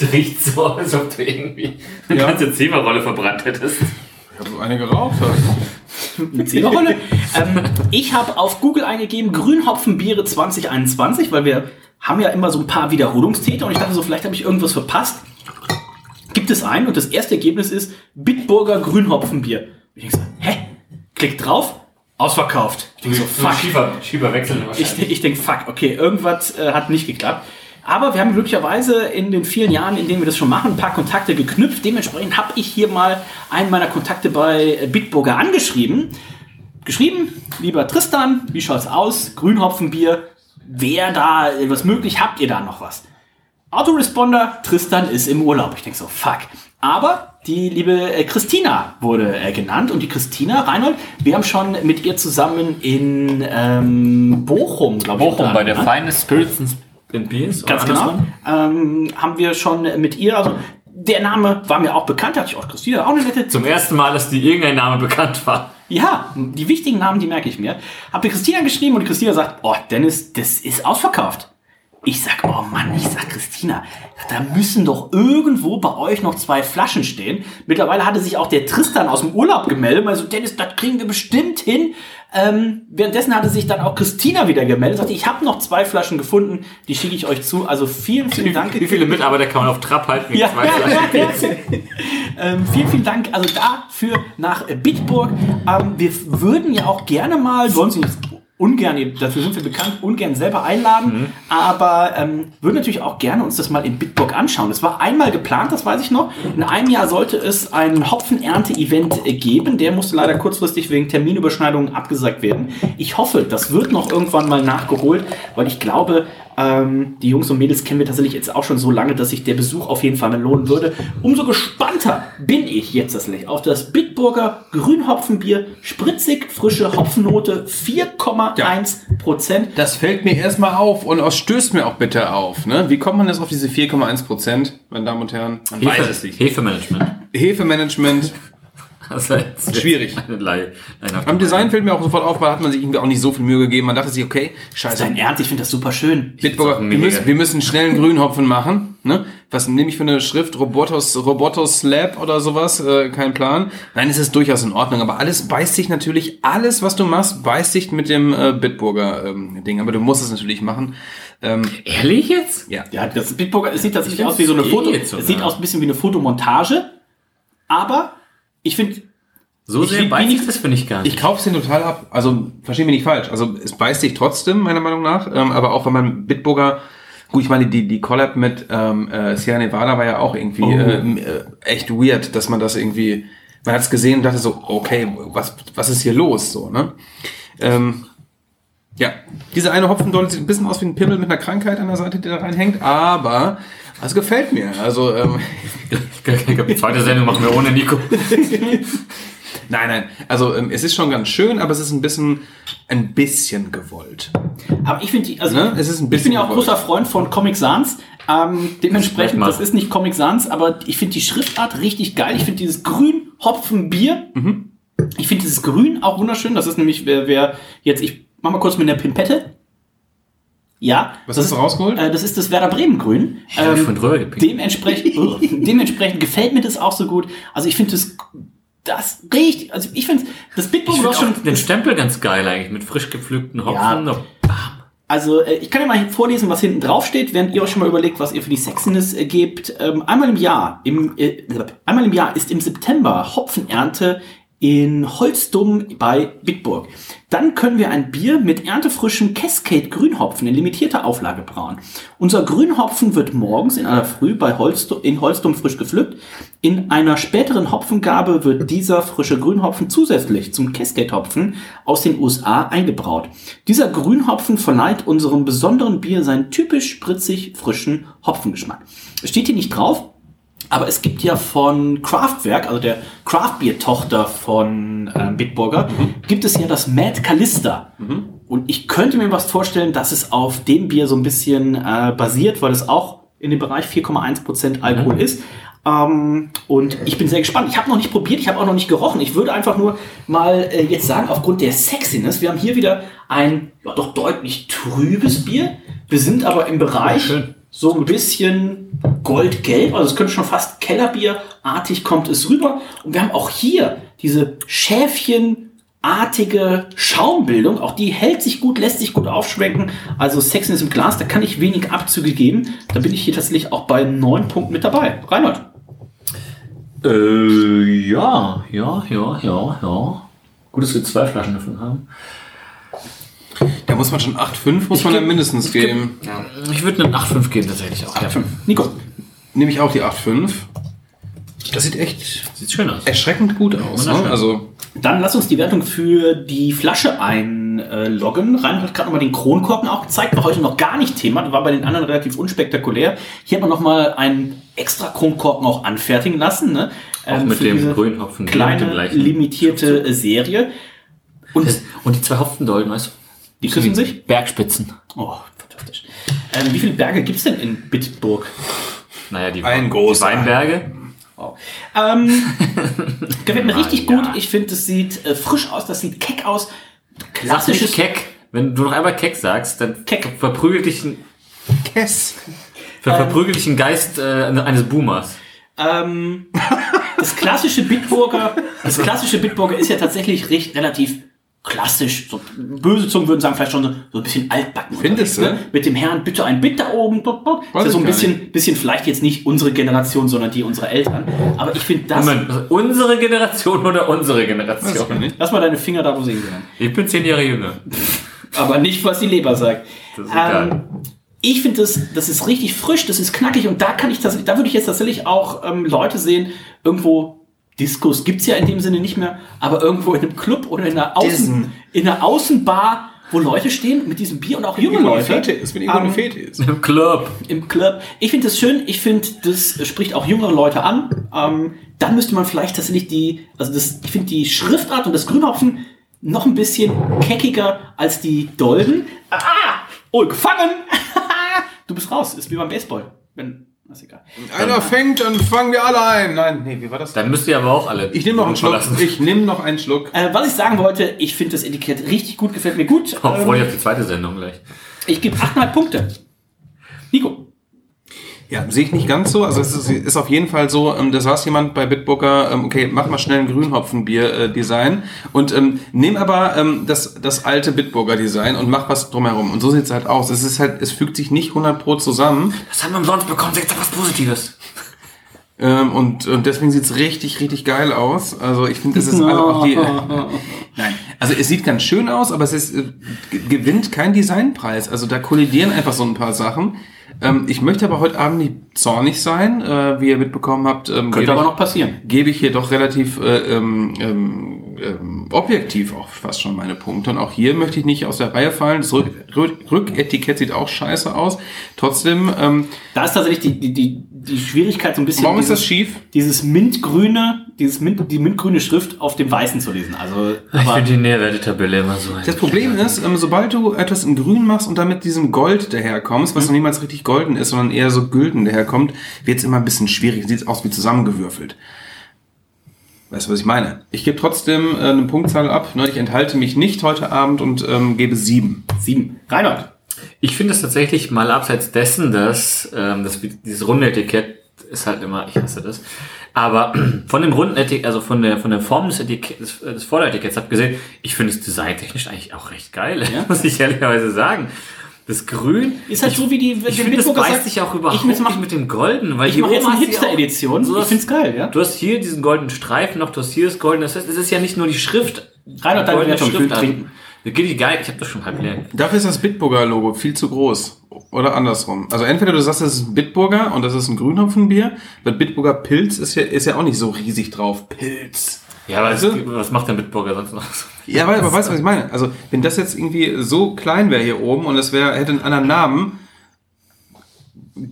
Das riecht so, als ob du irgendwie eine Ja. ganze Zimmerrolle verbrannt hättest. Ich habe eine geraucht. Eine Zählerrolle. ähm, ich habe auf Google eingegeben Grünhopfenbiere 2021, weil wir haben ja immer so ein paar Wiederholungstäter und ich dachte so, vielleicht habe ich irgendwas verpasst. Gibt es einen und das erste Ergebnis ist Bitburger Grünhopfenbier. Ich denke so, hä? Klick drauf, ausverkauft. Ich denke so, fuck. Schieber, Schieber wechseln Ich, ich denke, fuck, okay, irgendwas äh, hat nicht geklappt. Aber wir haben glücklicherweise in den vielen Jahren, in denen wir das schon machen, ein paar Kontakte geknüpft. Dementsprechend habe ich hier mal einen meiner Kontakte bei äh, Bitburger angeschrieben. Geschrieben, lieber Tristan, wie schaut's aus? Grünhopfenbier, wer da äh, was möglich? Habt ihr da noch was? Autoresponder, Tristan ist im Urlaub. Ich denke so, fuck. Aber die liebe äh, Christina wurde äh, genannt und die Christina, Reinhold, wir haben schon mit ihr zusammen in ähm, Bochum, glaube ich. Bochum bei der anderem, Finest Spirits and Beers. Ganz genau. Ähm, haben wir schon mit ihr, also der Name war mir auch bekannt, hatte ich auch Christina, auch eine nette Zum ersten Mal, dass dir irgendein Name bekannt war. Ja, die wichtigen Namen, die merke ich mir. Hab die Christina geschrieben und die Christina sagt, oh Dennis, das ist ausverkauft. Ich sag, oh Mann, ich sag Christina, da müssen doch irgendwo bei euch noch zwei Flaschen stehen. Mittlerweile hatte sich auch der Tristan aus dem Urlaub gemeldet. Also Dennis, das kriegen wir bestimmt hin. Ähm, währenddessen hatte sich dann auch Christina wieder gemeldet. Sagte, ich habe noch zwei Flaschen gefunden, die schicke ich euch zu. Also vielen, vielen Dank. Wie viele Mitarbeiter kann man auf Trab halten mit Ja, zwei Flaschen ähm, vielen, vielen Dank also dafür nach Bitburg. Ähm, wir würden ja auch gerne mal, wollen Sie ungern, dafür sind wir bekannt, ungern selber einladen, aber ähm, würden natürlich auch gerne uns das mal in Bitburg anschauen. Es war einmal geplant, das weiß ich noch. In einem Jahr sollte es ein Hopfenernte-Event äh, geben. Der musste leider kurzfristig wegen Terminüberschneidungen abgesagt werden. Ich hoffe, das wird noch irgendwann mal nachgeholt, weil ich glaube, ähm, die Jungs und Mädels kennen wir tatsächlich jetzt auch schon so lange, dass sich der Besuch auf jeden Fall mal lohnen würde. Umso gespannter bin ich jetzt tatsächlich auf das Bitburger Grünhopfenbier. Spritzig, frische Hopfennote, 4,1 Prozent. Das fällt mir erstmal auf und es stößt mir auch bitte auf. Ne? Wie kommt man jetzt auf diese 4,1 Prozent, meine Damen und Herren? Man weiß es nicht. Hefemanagement. Hefemanagement. Jetzt Schwierig. Leih, Am Design fällt mir auch sofort auf, weil hat man sich irgendwie auch nicht so viel Mühe gegeben. Man dachte sich, okay, scheiße. Dein Ernst, ich finde das super schön. Bitburger, auch wir müssen, wir müssen schnell einen Grünhopfen machen. Ne? Was nehme ich für eine Schrift? Robotos, Robotos Lab oder sowas? Äh, kein Plan. Nein, es ist durchaus in Ordnung, aber alles beißt sich natürlich, alles, was du machst, beißt sich mit dem äh, Bitburger ähm, Ding. Aber du musst es natürlich machen. Ähm, Ehrlich jetzt? ja. Ja, das Bitburger, es sieht tatsächlich Ich aus wie so eine Foto, es sieht aus ein bisschen wie eine Fotomontage, aber ich finde, So Ich sehr beißt sich das finde ich gar nicht. Ich kauf's den total ab. Also, versteh mich nicht falsch. Also, es beißt sich trotzdem, meiner Meinung nach. Ähm, aber auch wenn man Bitburger, gut, ich meine, die, die Collab mit ähm, äh, Sierra Nevada war ja auch irgendwie ähm, äh, echt weird, dass man das irgendwie, man hat es gesehen und dachte so, okay, was, was ist hier los? So, ne? Ähm, ja, diese eine Hopfendolle sieht ein bisschen aus wie ein Pimmel mit einer Krankheit an der Seite, die da reinhängt, aber es gefällt mir. Also, ähm, Ich glaube, die zweite Sendung machen wir ohne Nico. nein, nein. Also, ähm, es ist schon ganz schön, aber es ist ein bisschen, ein bisschen gewollt. aber ich finde, die- also Ne? Es ist ein ich bin bisschen ja auch gewollt. großer Freund von Comic Sans. Ähm, dementsprechend, das ist nicht Comic Sans, aber ich finde die Schriftart richtig geil. Ich finde dieses grün Hopfenbier. Mhm. Ich finde dieses Grün auch wunderschön. Das ist nämlich, wer, wer jetzt, ich mach mal kurz mit der Pimpette. Ja. Was das hast du rausgeholt? Äh, das ist das Werder Bremen Grün. ich von drüber gepickt. Dementsprechend, dementsprechend gefällt mir das auch so gut. Also ich finde das, das riecht, also ich finde das finde war auch schon, den Stempel ganz geil eigentlich, mit frisch gepflückten Hopfen. Ja. also äh, ich kann ja mal vorlesen, was hinten drauf steht, während ihr euch schon mal überlegt, was ihr für die Sexiness äh, gebt. Ähm, einmal im Jahr, im, äh, einmal im Jahr ist im September Hopfenernte in Holzdum bei Bitburg. Dann können wir ein Bier mit erntefrischem Cascade Grünhopfen in limitierter Auflage brauen. Unser Grünhopfen wird morgens in einer Früh bei Holzdum, in Holzdum frisch gepflückt. In einer späteren Hopfengabe wird dieser frische Grünhopfen zusätzlich zum Cascade-Hopfen aus den USA eingebraut. Dieser Grünhopfen verleiht unserem besonderen Bier seinen typisch spritzig frischen Hopfengeschmack. Es steht hier nicht drauf, aber es gibt ja von Kraftwerk, also der Craftbier-Tochter von ähm, Bitburger, gibt es ja das Mad Callista. Und ich könnte mir was vorstellen, dass es auf dem Bier so ein bisschen äh, basiert, weil es auch in dem Bereich 4,1% Alkohol ist. Ähm, und ich bin sehr gespannt. Ich habe noch nicht probiert, ich habe auch noch nicht gerochen. Ich würde einfach nur mal äh, jetzt sagen, aufgrund der Sexiness, wir haben hier wieder ein ja, doch deutlich trübes Bier. Wir sind aber im Bereich schön. So ein bisschen goldgelb, also es könnte schon fast Kellerbierartig kommt es rüber. Und wir haben auch hier diese Schäfchenartige Schaumbildung, auch die hält sich gut, lässt sich gut aufschwenken. Also Sexiness im Glas, da kann ich wenig Abzüge geben. Da bin ich hier tatsächlich auch bei neun Punkten mit dabei. Reinhold. Äh, ja, ja, ja, ja, ja. Gut, dass wir zwei Flaschen davon haben. Da muss man schon 8,5 muss man geb- ja mindestens geben. Ich würde einen 8,5 geben tatsächlich auch. Ja. Nico. Nehme ich auch die 8,5. Das sieht echt Sieht schön aus. erschreckend gut aus. Ne? Also, Dann lass uns die Wertung für die Flasche einloggen. Reinhold hat gerade nochmal den Kronkorken auch gezeigt, war heute noch gar nicht Thema, das war bei den anderen relativ unspektakulär. Hier hat man nochmal einen extra Kronkorken auch anfertigen lassen. Ne? Auch Ähm, mit dem grünen Hopfen. Kleine, limitierte Serie. Und Das- Und die zwei Hopfendollen, weißt du? Die küssen sich? Bergspitzen. Oh, fantastisch. Ähm, wie viele Berge gibt es denn in Bitburg? Naja, die, Ein die großer. Weinberge. Wow. Ähm, gefällt mir richtig ja. gut. Ich finde, es sieht äh, frisch aus, das sieht keck aus. Sag Klassisches keck. Wenn du noch einmal keck sagst, dann Keck. verprügelt dich ein, Kess. ver verprügelt dich ein Geist äh, eines Boomers. Ähm, das klassische Bitburger, das klassische Bitburger ist ja tatsächlich recht relativ klassisch. So böse Zungen würden sagen, vielleicht schon so, so ein bisschen altbacken. Findest du? Ne? Mit dem Herrn bitte ein Bit da oben. Dort, dort. Ist ja so ein bisschen, bisschen vielleicht jetzt nicht unsere Generation, sondern die unserer Eltern. Aber ich finde das. Moment, also unsere Generation oder unsere Generation? nicht. Lass mal deine Finger da, wo sie hingehören. Ich bin zehn Jahre jünger. Aber nicht, was die Leber sagt. Das ist egal. Ähm, ich finde, das, das ist richtig frisch, das ist knackig und da kann ich tatsächlich, da würde ich jetzt tatsächlich auch ähm, Leute sehen, irgendwo, Diskos gibt's ja in dem Sinne nicht mehr, aber irgendwo in einem Club oder in einer, Außen, in einer Außenbar, wo Leute stehen mit diesem Bier und auch junge Leute Fete ist, wenn irgendwo eine Fete ist. Im Club. im Club. Ich finde das schön, ich finde, das spricht auch jüngere Leute an. Ähm, dann müsste man vielleicht tatsächlich die, also das, ich finde die Schriftart und das Grünhopfen noch ein bisschen keckiger als die Dolden. Ah! Oh, gefangen! du bist raus, ist wie beim Baseball. Wenn, ist egal. Einer fängt, dann fangen wir alle ein. Nein, nee, wie war das? Dann müsst ihr aber auch alle. Ich nehme noch einen Schluck. verlassen. Ich nehme noch einen Schluck. Äh, was ich sagen wollte, ich finde das Etikett richtig gut, gefällt mir gut. Oh, freue Ähm, ich auf die zweite Sendung gleich. ich gebe 8,5 Punkte. Nico. Ja, sehe ich nicht ganz so. Also es ist, ist auf jeden Fall so, ähm, da saß jemand bei Bitbooker, ähm, okay, mach mal schnell ein Grünhopfenbier-Design und ähm, nimm aber ähm, das, das alte Bitburger-Design und mach was drumherum. Und so sieht's halt aus. Es ist halt, es fügt sich nicht 100 pro zusammen. Das haben wir umsonst bekommen, doch was Positives. Ähm, und, und deswegen sieht's richtig, richtig geil aus. Also ich finde, das ist alle auch die. Nein, also es sieht ganz schön aus, aber es ist, äh, ge- gewinnt kein Designpreis. Also da kollidieren einfach so ein paar Sachen. Ähm, ich möchte aber heute Abend nicht zornig sein, äh, wie ihr mitbekommen habt. Ähm, Könnte aber noch passieren. Gebe ich hier doch relativ äh, ähm, ähm, objektiv auch fast schon meine Punkte. Und auch hier möchte ich nicht aus der Reihe fallen. Das Rück Rück Rücketikett sieht auch scheiße aus. Trotzdem, ähm, Da ist tatsächlich die, die, die, die Schwierigkeit so ein bisschen. warum ist dieses- das schief? Dieses mintgrüne, dieses Mint, die mintgrüne Schrift auf dem Weißen zu lesen. Also, Ich finde die Nährwertetabelle immer so. Das Problem ist, ähm, sobald du etwas in Grün machst und dann mit diesem Gold daherkommst, was noch niemals richtig golden ist, sondern eher so gülden daherkommt, wird es immer ein bisschen schwierig. Sieht aus wie zusammengewürfelt. Weißt du, was ich meine? Ich gebe trotzdem äh, eine Punktzahl ab. Ne? Ich enthalte mich nicht heute Abend und ähm, gebe sieben. sieben. Reinhold. Ich finde es tatsächlich mal abseits dessen, dass ähm, das, dieses runde Etikett ist halt immer, ich hasse das. Aber von dem runden Etikett, also von der von der Form des, Etikett, des, des Vorderetiketts abgesehen, ich finde es designtechnisch eigentlich auch recht geil, muss ich ehrlicherweise sagen. Das Grün Ist halt so wie die. ich finde, das beißt sich auch überhaupt ich mach, nicht mit dem Golden, weil ich hier mache jetzt oben eine Hipster-Edition. So ich das- find's geil, ja. Du hast hier diesen goldenen Streifen noch, du hast hier das goldene. Das heißt, es ist ja nicht nur die Schrift. Reinhard, deine goldene Wertung, ich will trinken. Geht die geil, ich habe das schon halb leer. Dafür ist das Bitburger-Logo viel zu groß. Oder andersrum. Also entweder du sagst, das ist ein Bitburger und das ist ein Grünhopfenbier, weil Bitburger Pilz ist ja, ist ja auch nicht so riesig drauf. Pilz. Ja, aber Also- was macht der Bitburger sonst noch? Ja, aber, aber weißt du, was ich meine? Also, wenn das jetzt irgendwie so klein wäre hier oben und es wäre, hätte einen anderen Namen,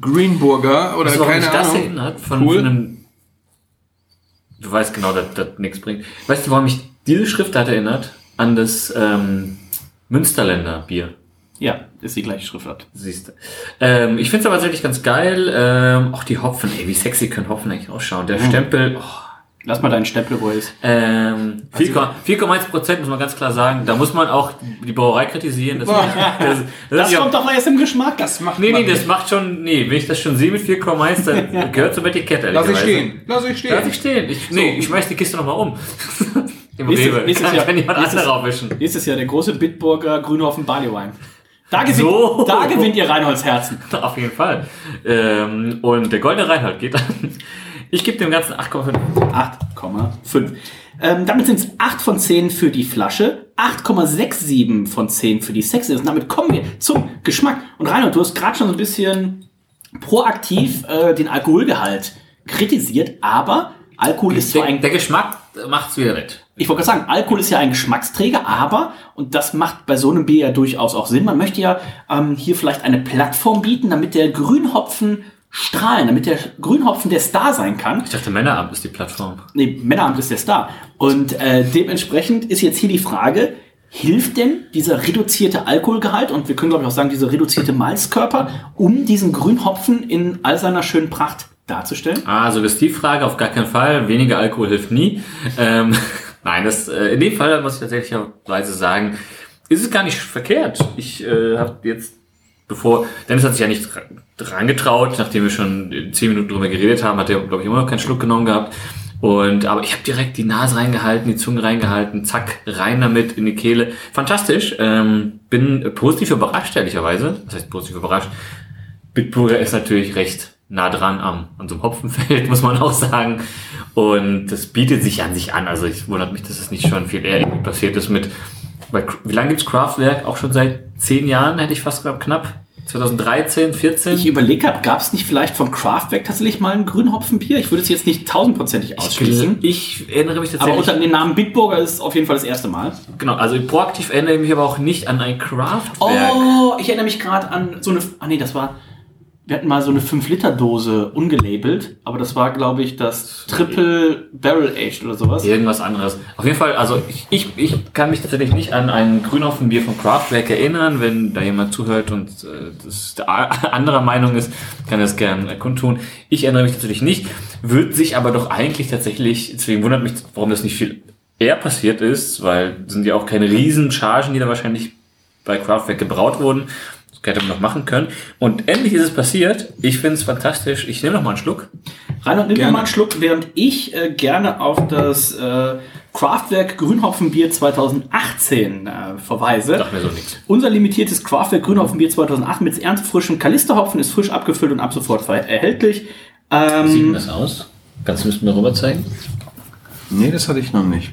Greenburger oder Weißt du, warum keine mich das Ahnung. erinnert? Von, Cool. von einem. Du weißt genau, dass das nichts bringt. Weißt du, warum mich diese Schriftart erinnert? An das ähm, Münsterländer Bier. Ja, ist die gleiche Schriftart. Siehst du. Ähm, ich finde es aber tatsächlich ganz geil. Ähm, auch die Hopfen, ey, wie sexy können Hopfen eigentlich ausschauen. Der Stempel, oh, Lass mal deinen Stempel, wo er ist. ähm, 4,1 Prozent muss man ganz klar sagen. Da muss man auch die Brauerei kritisieren. Das, das, das, Das kommt doch erst im Geschmack. Das macht Nee, nee, das nicht. macht schon, nee, wenn ich das schon sehe mit 4,1, dann gehört zum Etikett, Lass ich stehen. Lass ich stehen. Lass ich stehen. Ich, nee, ich schmeiß die Kiste nochmal um. Im Nächstes- Rewe. nächstes Kann, Jahr- kann jemand nächstes- anderer aufwischen. Nächstes Jahr der große Bitburger Grünhofen Barleywein. Da gewinnt, So. da gewinnt ihr Reinholds Herzen. Auf jeden Fall. Ähm, und der goldene Reinhold geht dann. Ich gebe dem Ganzen 8,5. 8,5. Ähm, damit sind es 8 von 10 für die Flasche, 8,67 von 10 für die Sexiness. Und damit kommen wir zum Geschmack. Und Reinhold, du hast gerade schon so ein bisschen proaktiv äh, den Alkoholgehalt kritisiert, aber Alkohol ist zwar Der, ein der Geschmack macht's wieder nett. ich wollte gerade sagen, Alkohol ist ja ein Geschmacksträger, aber, und das macht bei so einem Bier ja durchaus auch Sinn, man möchte ja ähm, hier vielleicht eine Plattform bieten, damit der Grünhopfen strahlen, damit der Grünhopfen der Star sein kann. Ich dachte, Männeramt ist die Plattform. Nee, Männeramt ist der Star. Und äh, dementsprechend ist jetzt hier die Frage, hilft denn dieser reduzierte Alkoholgehalt und wir können glaube ich auch sagen, dieser reduzierte Malzkörper, um diesen Grünhopfen in all seiner schönen Pracht darzustellen? Ah, Suggestivfrage, auf gar keinen Fall. Weniger Alkohol hilft nie. Ähm, nein, das, äh, in dem Fall muss ich tatsächlicherweise sagen, ist es gar nicht verkehrt. Ich äh, habe jetzt, bevor, Dennis hat sich ja nicht dra- dran getraut, nachdem wir schon zehn Minuten drüber geredet haben, hat er, glaube ich, immer noch keinen Schluck genommen gehabt. Und, aber ich habe direkt die Nase reingehalten, die Zunge reingehalten, zack, rein damit in die Kehle. Fantastisch. Ähm, bin positiv überrascht, ehrlicherweise. Was heißt positiv überrascht? Bitburger ist natürlich recht nah dran am, an so einem Hopfenfeld, muss man auch sagen. Und das bietet sich an sich an. Also ich wundert mich, dass es nicht schon viel eher passiert ist mit, bei, wie lange gibt's Kraftwerk? Auch schon seit zehn Jahren, hätte ich fast gesagt, knapp. 2013, 14? Ich überlege habe, gab es nicht vielleicht vom Kraftwerk tatsächlich mal ein Grünhopfenbier? Ich würde es jetzt nicht tausendprozentig ausschließen. ich erinnere mich Aber tatsächlich. unter dem Namen Bitburger ist es auf jeden Fall das erste Mal. genau, also proaktiv erinnere ich mich aber auch nicht an ein Kraftwerk. Oh, ich erinnere mich gerade an so eine. Ah nee, das war. Wir hatten mal so eine 5-Liter-Dose ungelabelt, aber das war, glaube ich, das Triple Barrel Aged oder sowas. Irgendwas anderes. Auf jeden Fall, also ich, ich, ich kann mich tatsächlich nicht an ein Grünhopfenbier von Kraftwerk erinnern. Wenn da jemand zuhört und äh, das anderer Meinung ist, kann das gerne äh, kundtun. Ich erinnere mich natürlich nicht. Wird sich aber doch eigentlich tatsächlich, deswegen wundert mich, warum das nicht viel eher passiert ist, weil sind ja auch keine riesen Chargen, die da wahrscheinlich bei Kraftwerk gebraut wurden. Hätte man noch machen können. Und endlich ist es passiert. Ich finde es fantastisch. Ich nehme noch mal einen Schluck. Reinhard, nimm Gerne. noch mal einen Schluck, während ich äh, gerne auf das äh, Kraftwerk Grünhopfenbier 2018 äh, verweise. Sagt mir so nichts. Unser limitiertes Kraftwerk Grünhopfenbier 2008 mit erntefrischem Kalisterhopfen ist frisch abgefüllt und ab sofort erhältlich. Wie sieht denn Ähm, das aus? Kannst du es mir rüber zeigen? Nee, das hatte ich noch nicht.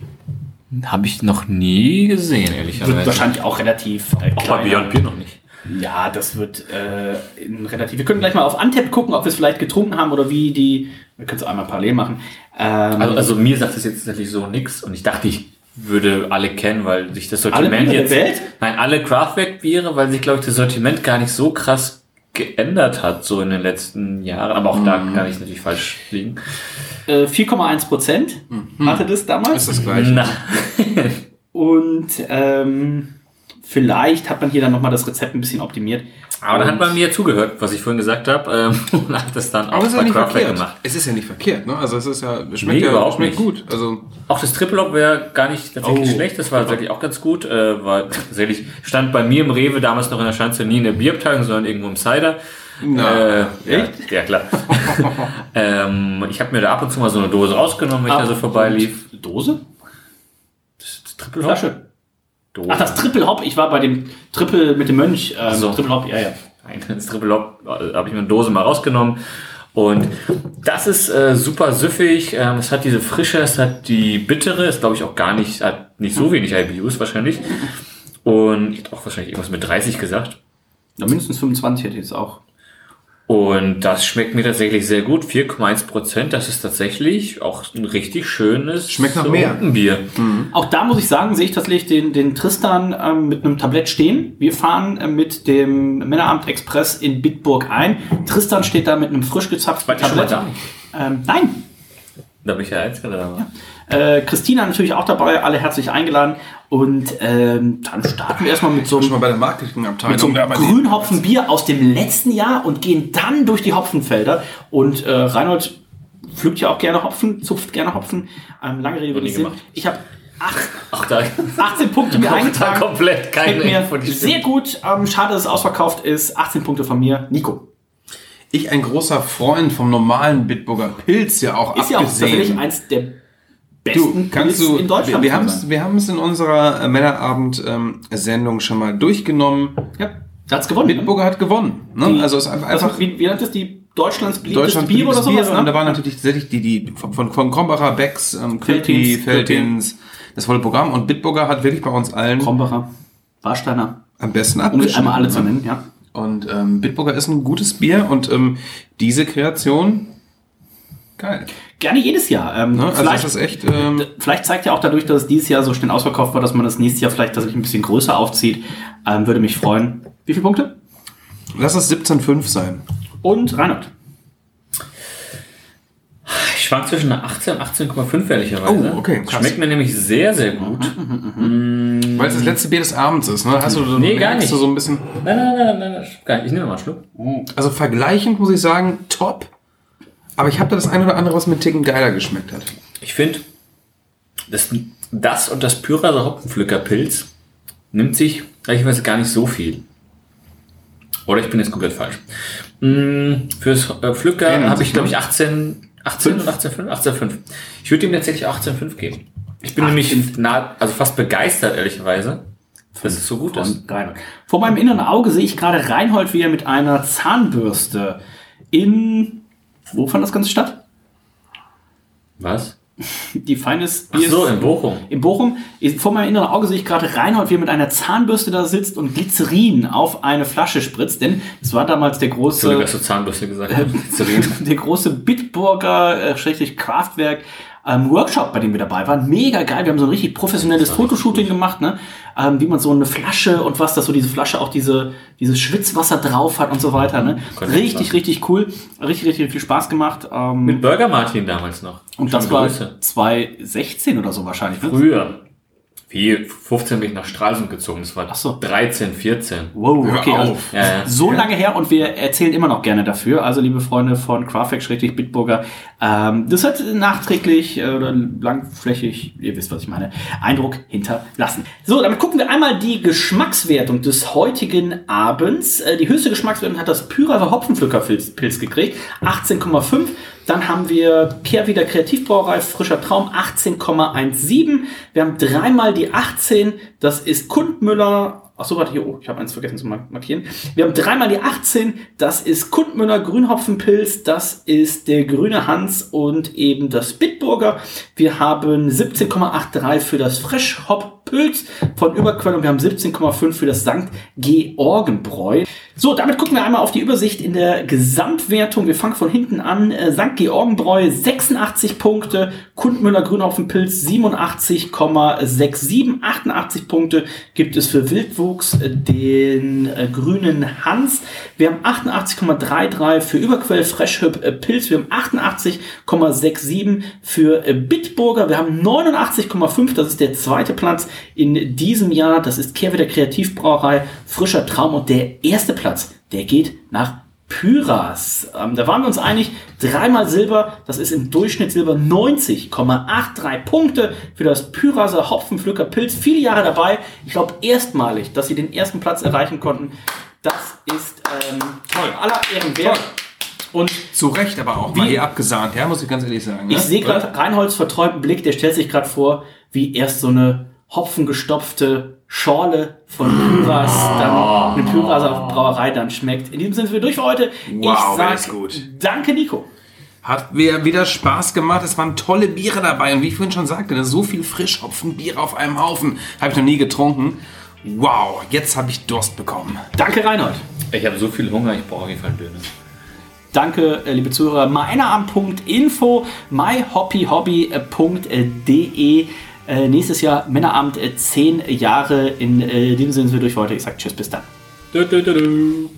Habe ich noch nie gesehen, wird ehrlicherweise. wahrscheinlich auch relativ äh, Auch bei. Beyond Beer noch nicht. Ja, das wird äh, in relativ. Wir können gleich mal auf Antep gucken, ob wir es vielleicht getrunken haben oder wie die. Wir können es einmal parallel machen. Ähm, Also, also mir sagt das jetzt tatsächlich so nix und ich dachte, ich würde alle kennen, weil sich das Alle Sortiment Biere jetzt... der Welt? Nein, alle Kraftwerk-Biere, weil sich, glaube ich, das Sortiment gar nicht so krass geändert hat, so in den letzten Jahren. Aber auch da kann ich natürlich falsch liegen. äh, 4,1 Prozent hatte das damals. Ist das gleiche. Na, Und ähm, vielleicht hat man hier dann nochmal das Rezept ein bisschen optimiert. aber da hat man mir zugehört, was ich vorhin gesagt habe, ähm, und hat das dann auch Aber es ist ja bei Kraftwerk verkehrt. gemacht. Es ist ja nicht verkehrt, ne? Also es ist ja, es Nee, schmeckt ja überhaupt schmeckt gut. Also Auch das Triple Hop wäre gar nicht tatsächlich Oh. schlecht, das war tatsächlich auch ganz gut. Äh, war tatsächlich, stand bei mir im Rewe damals noch in der Schanze nie in der Bierabteilung, sondern irgendwo im Cider. Na, äh, ja, ja, klar. ähm, ich habe mir da ab und zu mal so eine Dose rausgenommen, wenn ich da so vorbeilief. Dose? Das Triple Hop? Flasche. Ach, das Triple Hop. Ich war bei dem Triple mit dem Mönch. Ähm, so. Triple Hop, ja, ja. Das Triple Hop äh, habe ich mir eine Dose mal rausgenommen. Und das ist äh, super süffig. Ähm, es hat diese Frische, es hat die bittere, ist glaube ich auch gar nicht, hat nicht so wenig IBUs wahrscheinlich. Und ich hätte auch wahrscheinlich irgendwas mit 30 gesagt. Na, mindestens 25 hätte ich jetzt auch. Und das schmeckt mir tatsächlich sehr gut. 4,1 Prozent, das ist tatsächlich auch ein richtig schönes Schmeckt nach mehr. Bier. Auch da muss ich sagen, sehe ich tatsächlich den, den Tristan ähm, mit einem Tablett stehen. Wir fahren äh, mit dem Männeramt Express in Bitburg ein. Tristan steht da mit einem frisch gezapften Tablett. da? Ähm, nein, Da bin ich ja da war. Äh, Christina natürlich auch dabei, alle herzlich eingeladen. Und ähm, dann starten wir erstmal mit so einem, mal bei der Marketingabteilung. mit so einem Grünhopfenbier aus dem letzten Jahr und gehen dann durch die Hopfenfelder. Und äh, Reinhold pflückt ja auch gerne Hopfen, zupft gerne Hopfen. Ähm, lange Rede gemacht. Ich habe Ach, da 18 Punkte mir eingetragen. komplett keine Gefällt mir die sehr gut. Ähm, schade, dass es ausverkauft ist. 18 Punkte von mir. Nico. Ich ein großer Freund vom normalen Bitburger Pilz ja auch Ist ja auch abgesehen. tatsächlich eins der Du, besten kannst Pilz du, in Deutschland. wir, wir haben es es in unserer äh, Männerabend-Sendung schon mal durchgenommen. Ja, da hat's gewonnen. ne? Bitburger hat gewonnen. Ne? Die- also es ist einfach, Also, einfach wie, wie nennt das die Deutschlands Deutschland Bier oder sowas? Und ne? da waren natürlich tatsächlich die, die von, von, von Krombacher, Becks, ähm, Quilty, Feltins, das volle Programm. Und Bitburger hat wirklich bei uns allen Krombacher, Warsteiner, am besten um sie abgeschnitten. einmal alle zu nennen, ja. Und ähm, Bitburger ist ein gutes Bier und ähm, diese Kreation, geil. Gerne jedes Jahr. Ähm, Ne? Also vielleicht, das ist echt, ähm, vielleicht zeigt ja auch dadurch, dass es dieses Jahr so schnell ausverkauft war, dass man das nächste Jahr vielleicht tatsächlich ein bisschen größer aufzieht. Ähm, würde mich freuen. Wie viele Punkte? lass es 17,5 sein. Und Reinhard. Ich schwank zwischen einer 18 und 18,5 ehrlicherweise. Oh, okay, krass. Schmeckt mir nämlich sehr, sehr gut. Weil es das letzte Bier des Abends ist, ne? Hast du so, Nee, gar nicht. so ein bisschen. Nein, nein, nein, nein, nein, nicht. Ich nehme mal einen Schluck. Also vergleichend muss ich sagen, top. Aber ich habe da das ein oder andere, was mir Ticken geiler geschmeckt hat. Ich finde, das, das und das Pyraser Hopfenpflückerpilz nimmt sich ehrlicherweise gar nicht so viel. Oder ich bin jetzt komplett falsch. Mm, Fürs äh, Pflücker habe ich, glaube ich, ne? 18, 18 und 18,5. 18,5. Ich würde ihm tatsächlich 18,5 geben. Ich bin nämlich nah, also fast begeistert, ehrlicherweise, dass es so gut ist. Und Reinhold. Vor meinem inneren Auge sehe ich gerade Reinhold, wie er mit einer Zahnbürste in. Wo fand das Ganze statt? Was? Die feines Ach so, in Bochum. In Bochum, vor meinem inneren Auge sehe ich gerade Reinhold, wie er mit einer Zahnbürste da sitzt und Glycerin auf eine Flasche spritzt, denn es war damals der große, dass du Zahnbürste gesagt hast. der große Bitburger, äh, schrägstrich Kraftwerk, ähm, Workshop, bei dem wir dabei waren. Mega geil. Wir haben so ein richtig professionelles Fotoshooting gemacht, ne? Ähm, wie man so eine Flasche und was, dass so diese Flasche auch diese, dieses Schwitzwasser drauf hat und so weiter, ne? Könnte Richtig, richtig cool. Richtig, richtig viel Spaß gemacht. Ähm, Mit Burger Martin damals noch. und das Schöne war Grüße. 2016 oder so wahrscheinlich. Ne? Früher. Wie 15 bin ich nach Stralsund gezogen. Das war Ach so. 13, 14. Wow, Hör okay. Also. Ja, ja. So lange her und wir erzählen immer noch gerne dafür. Also, liebe Freunde von Craftfact-Bitburger, ähm, das hat nachträglich äh, oder langflächig, ihr wisst, was ich meine, Eindruck hinterlassen. So, damit gucken wir einmal die Geschmackswertung des heutigen Abends. Äh, die höchste Geschmackswertung hat das Pyraser Hopfenpflückerpilz Pilz gekriegt, 18,5. Dann haben wir Kehrwieder Kreativbrauerei Frischer Traum 18,17. Wir haben dreimal die 18. Das ist Kundmüller. Ach so, warte hier. Oh, ich habe eins vergessen zu mark- markieren. Wir haben dreimal die 18. Das ist Kundmüller Grünhopfenpilz. Das ist der Grüne Hans und eben das Bitburger. Wir haben 17,83 für das Fresh Hop Pilz von Überquell und wir haben 17,5 für das St. Georgenbräu. So, damit gucken wir einmal auf die Übersicht in der Gesamtwertung. Wir fangen von hinten an. Äh, St. Georgenbräu 86 Punkte, Kundmüller Grünhopfenpilz 87,67, 88 Punkte gibt es für Wildwuchs, äh, den äh, grünen Hans. Wir haben 88,33 für Überquell Freshhüb Pilz. Wir haben 88,67 für Bitburger. Wir haben 89,5, das ist der zweite Platz in diesem Jahr. Das ist Kehrwieder Kreativbrauerei, frischer Traum. Und der erste Platz, der geht nach Pyras. Ähm, da waren wir uns einig, dreimal Silber, das ist im Durchschnitt Silber 90,83 Punkte für das Pyraser Hopfenpflücker Pilz. Viele Jahre dabei. Ich glaube erstmalig, dass sie den ersten Platz erreichen konnten. Das ist ähm, toll. Aller Ehren wert. Und Zu Recht aber auch mal hier abgesahnt, ja, muss ich ganz ehrlich sagen. ich ne? sehe gerade Reinholds verträumten Blick, der stellt sich gerade vor, wie erst so eine hopfengestopfte Schorle von Pyras dann eine Pyraser Brauerei dann schmeckt. In diesem Sinne sind wir durch für heute. Wow, ich sag gut. danke Nico. Hat mir wieder Spaß gemacht. Es waren tolle Biere dabei. Und wie ich vorhin schon sagte, ne, so viel Frischhopfenbier auf einem Haufen habe ich noch nie getrunken. Wow, jetzt habe ich Durst bekommen. Danke Reinhold. Ich habe so viel Hunger, ich brauche auf jeden Fall einen Döner. Danke, äh, liebe Zuhörer. Männerabend.info, myhobbyhobby.de. Äh, nächstes Jahr Männerabend, äh, 10 Jahre. In äh, diesem Sinne sind wir durch heute. Ich sage Tschüss, bis dann. Du, du, du.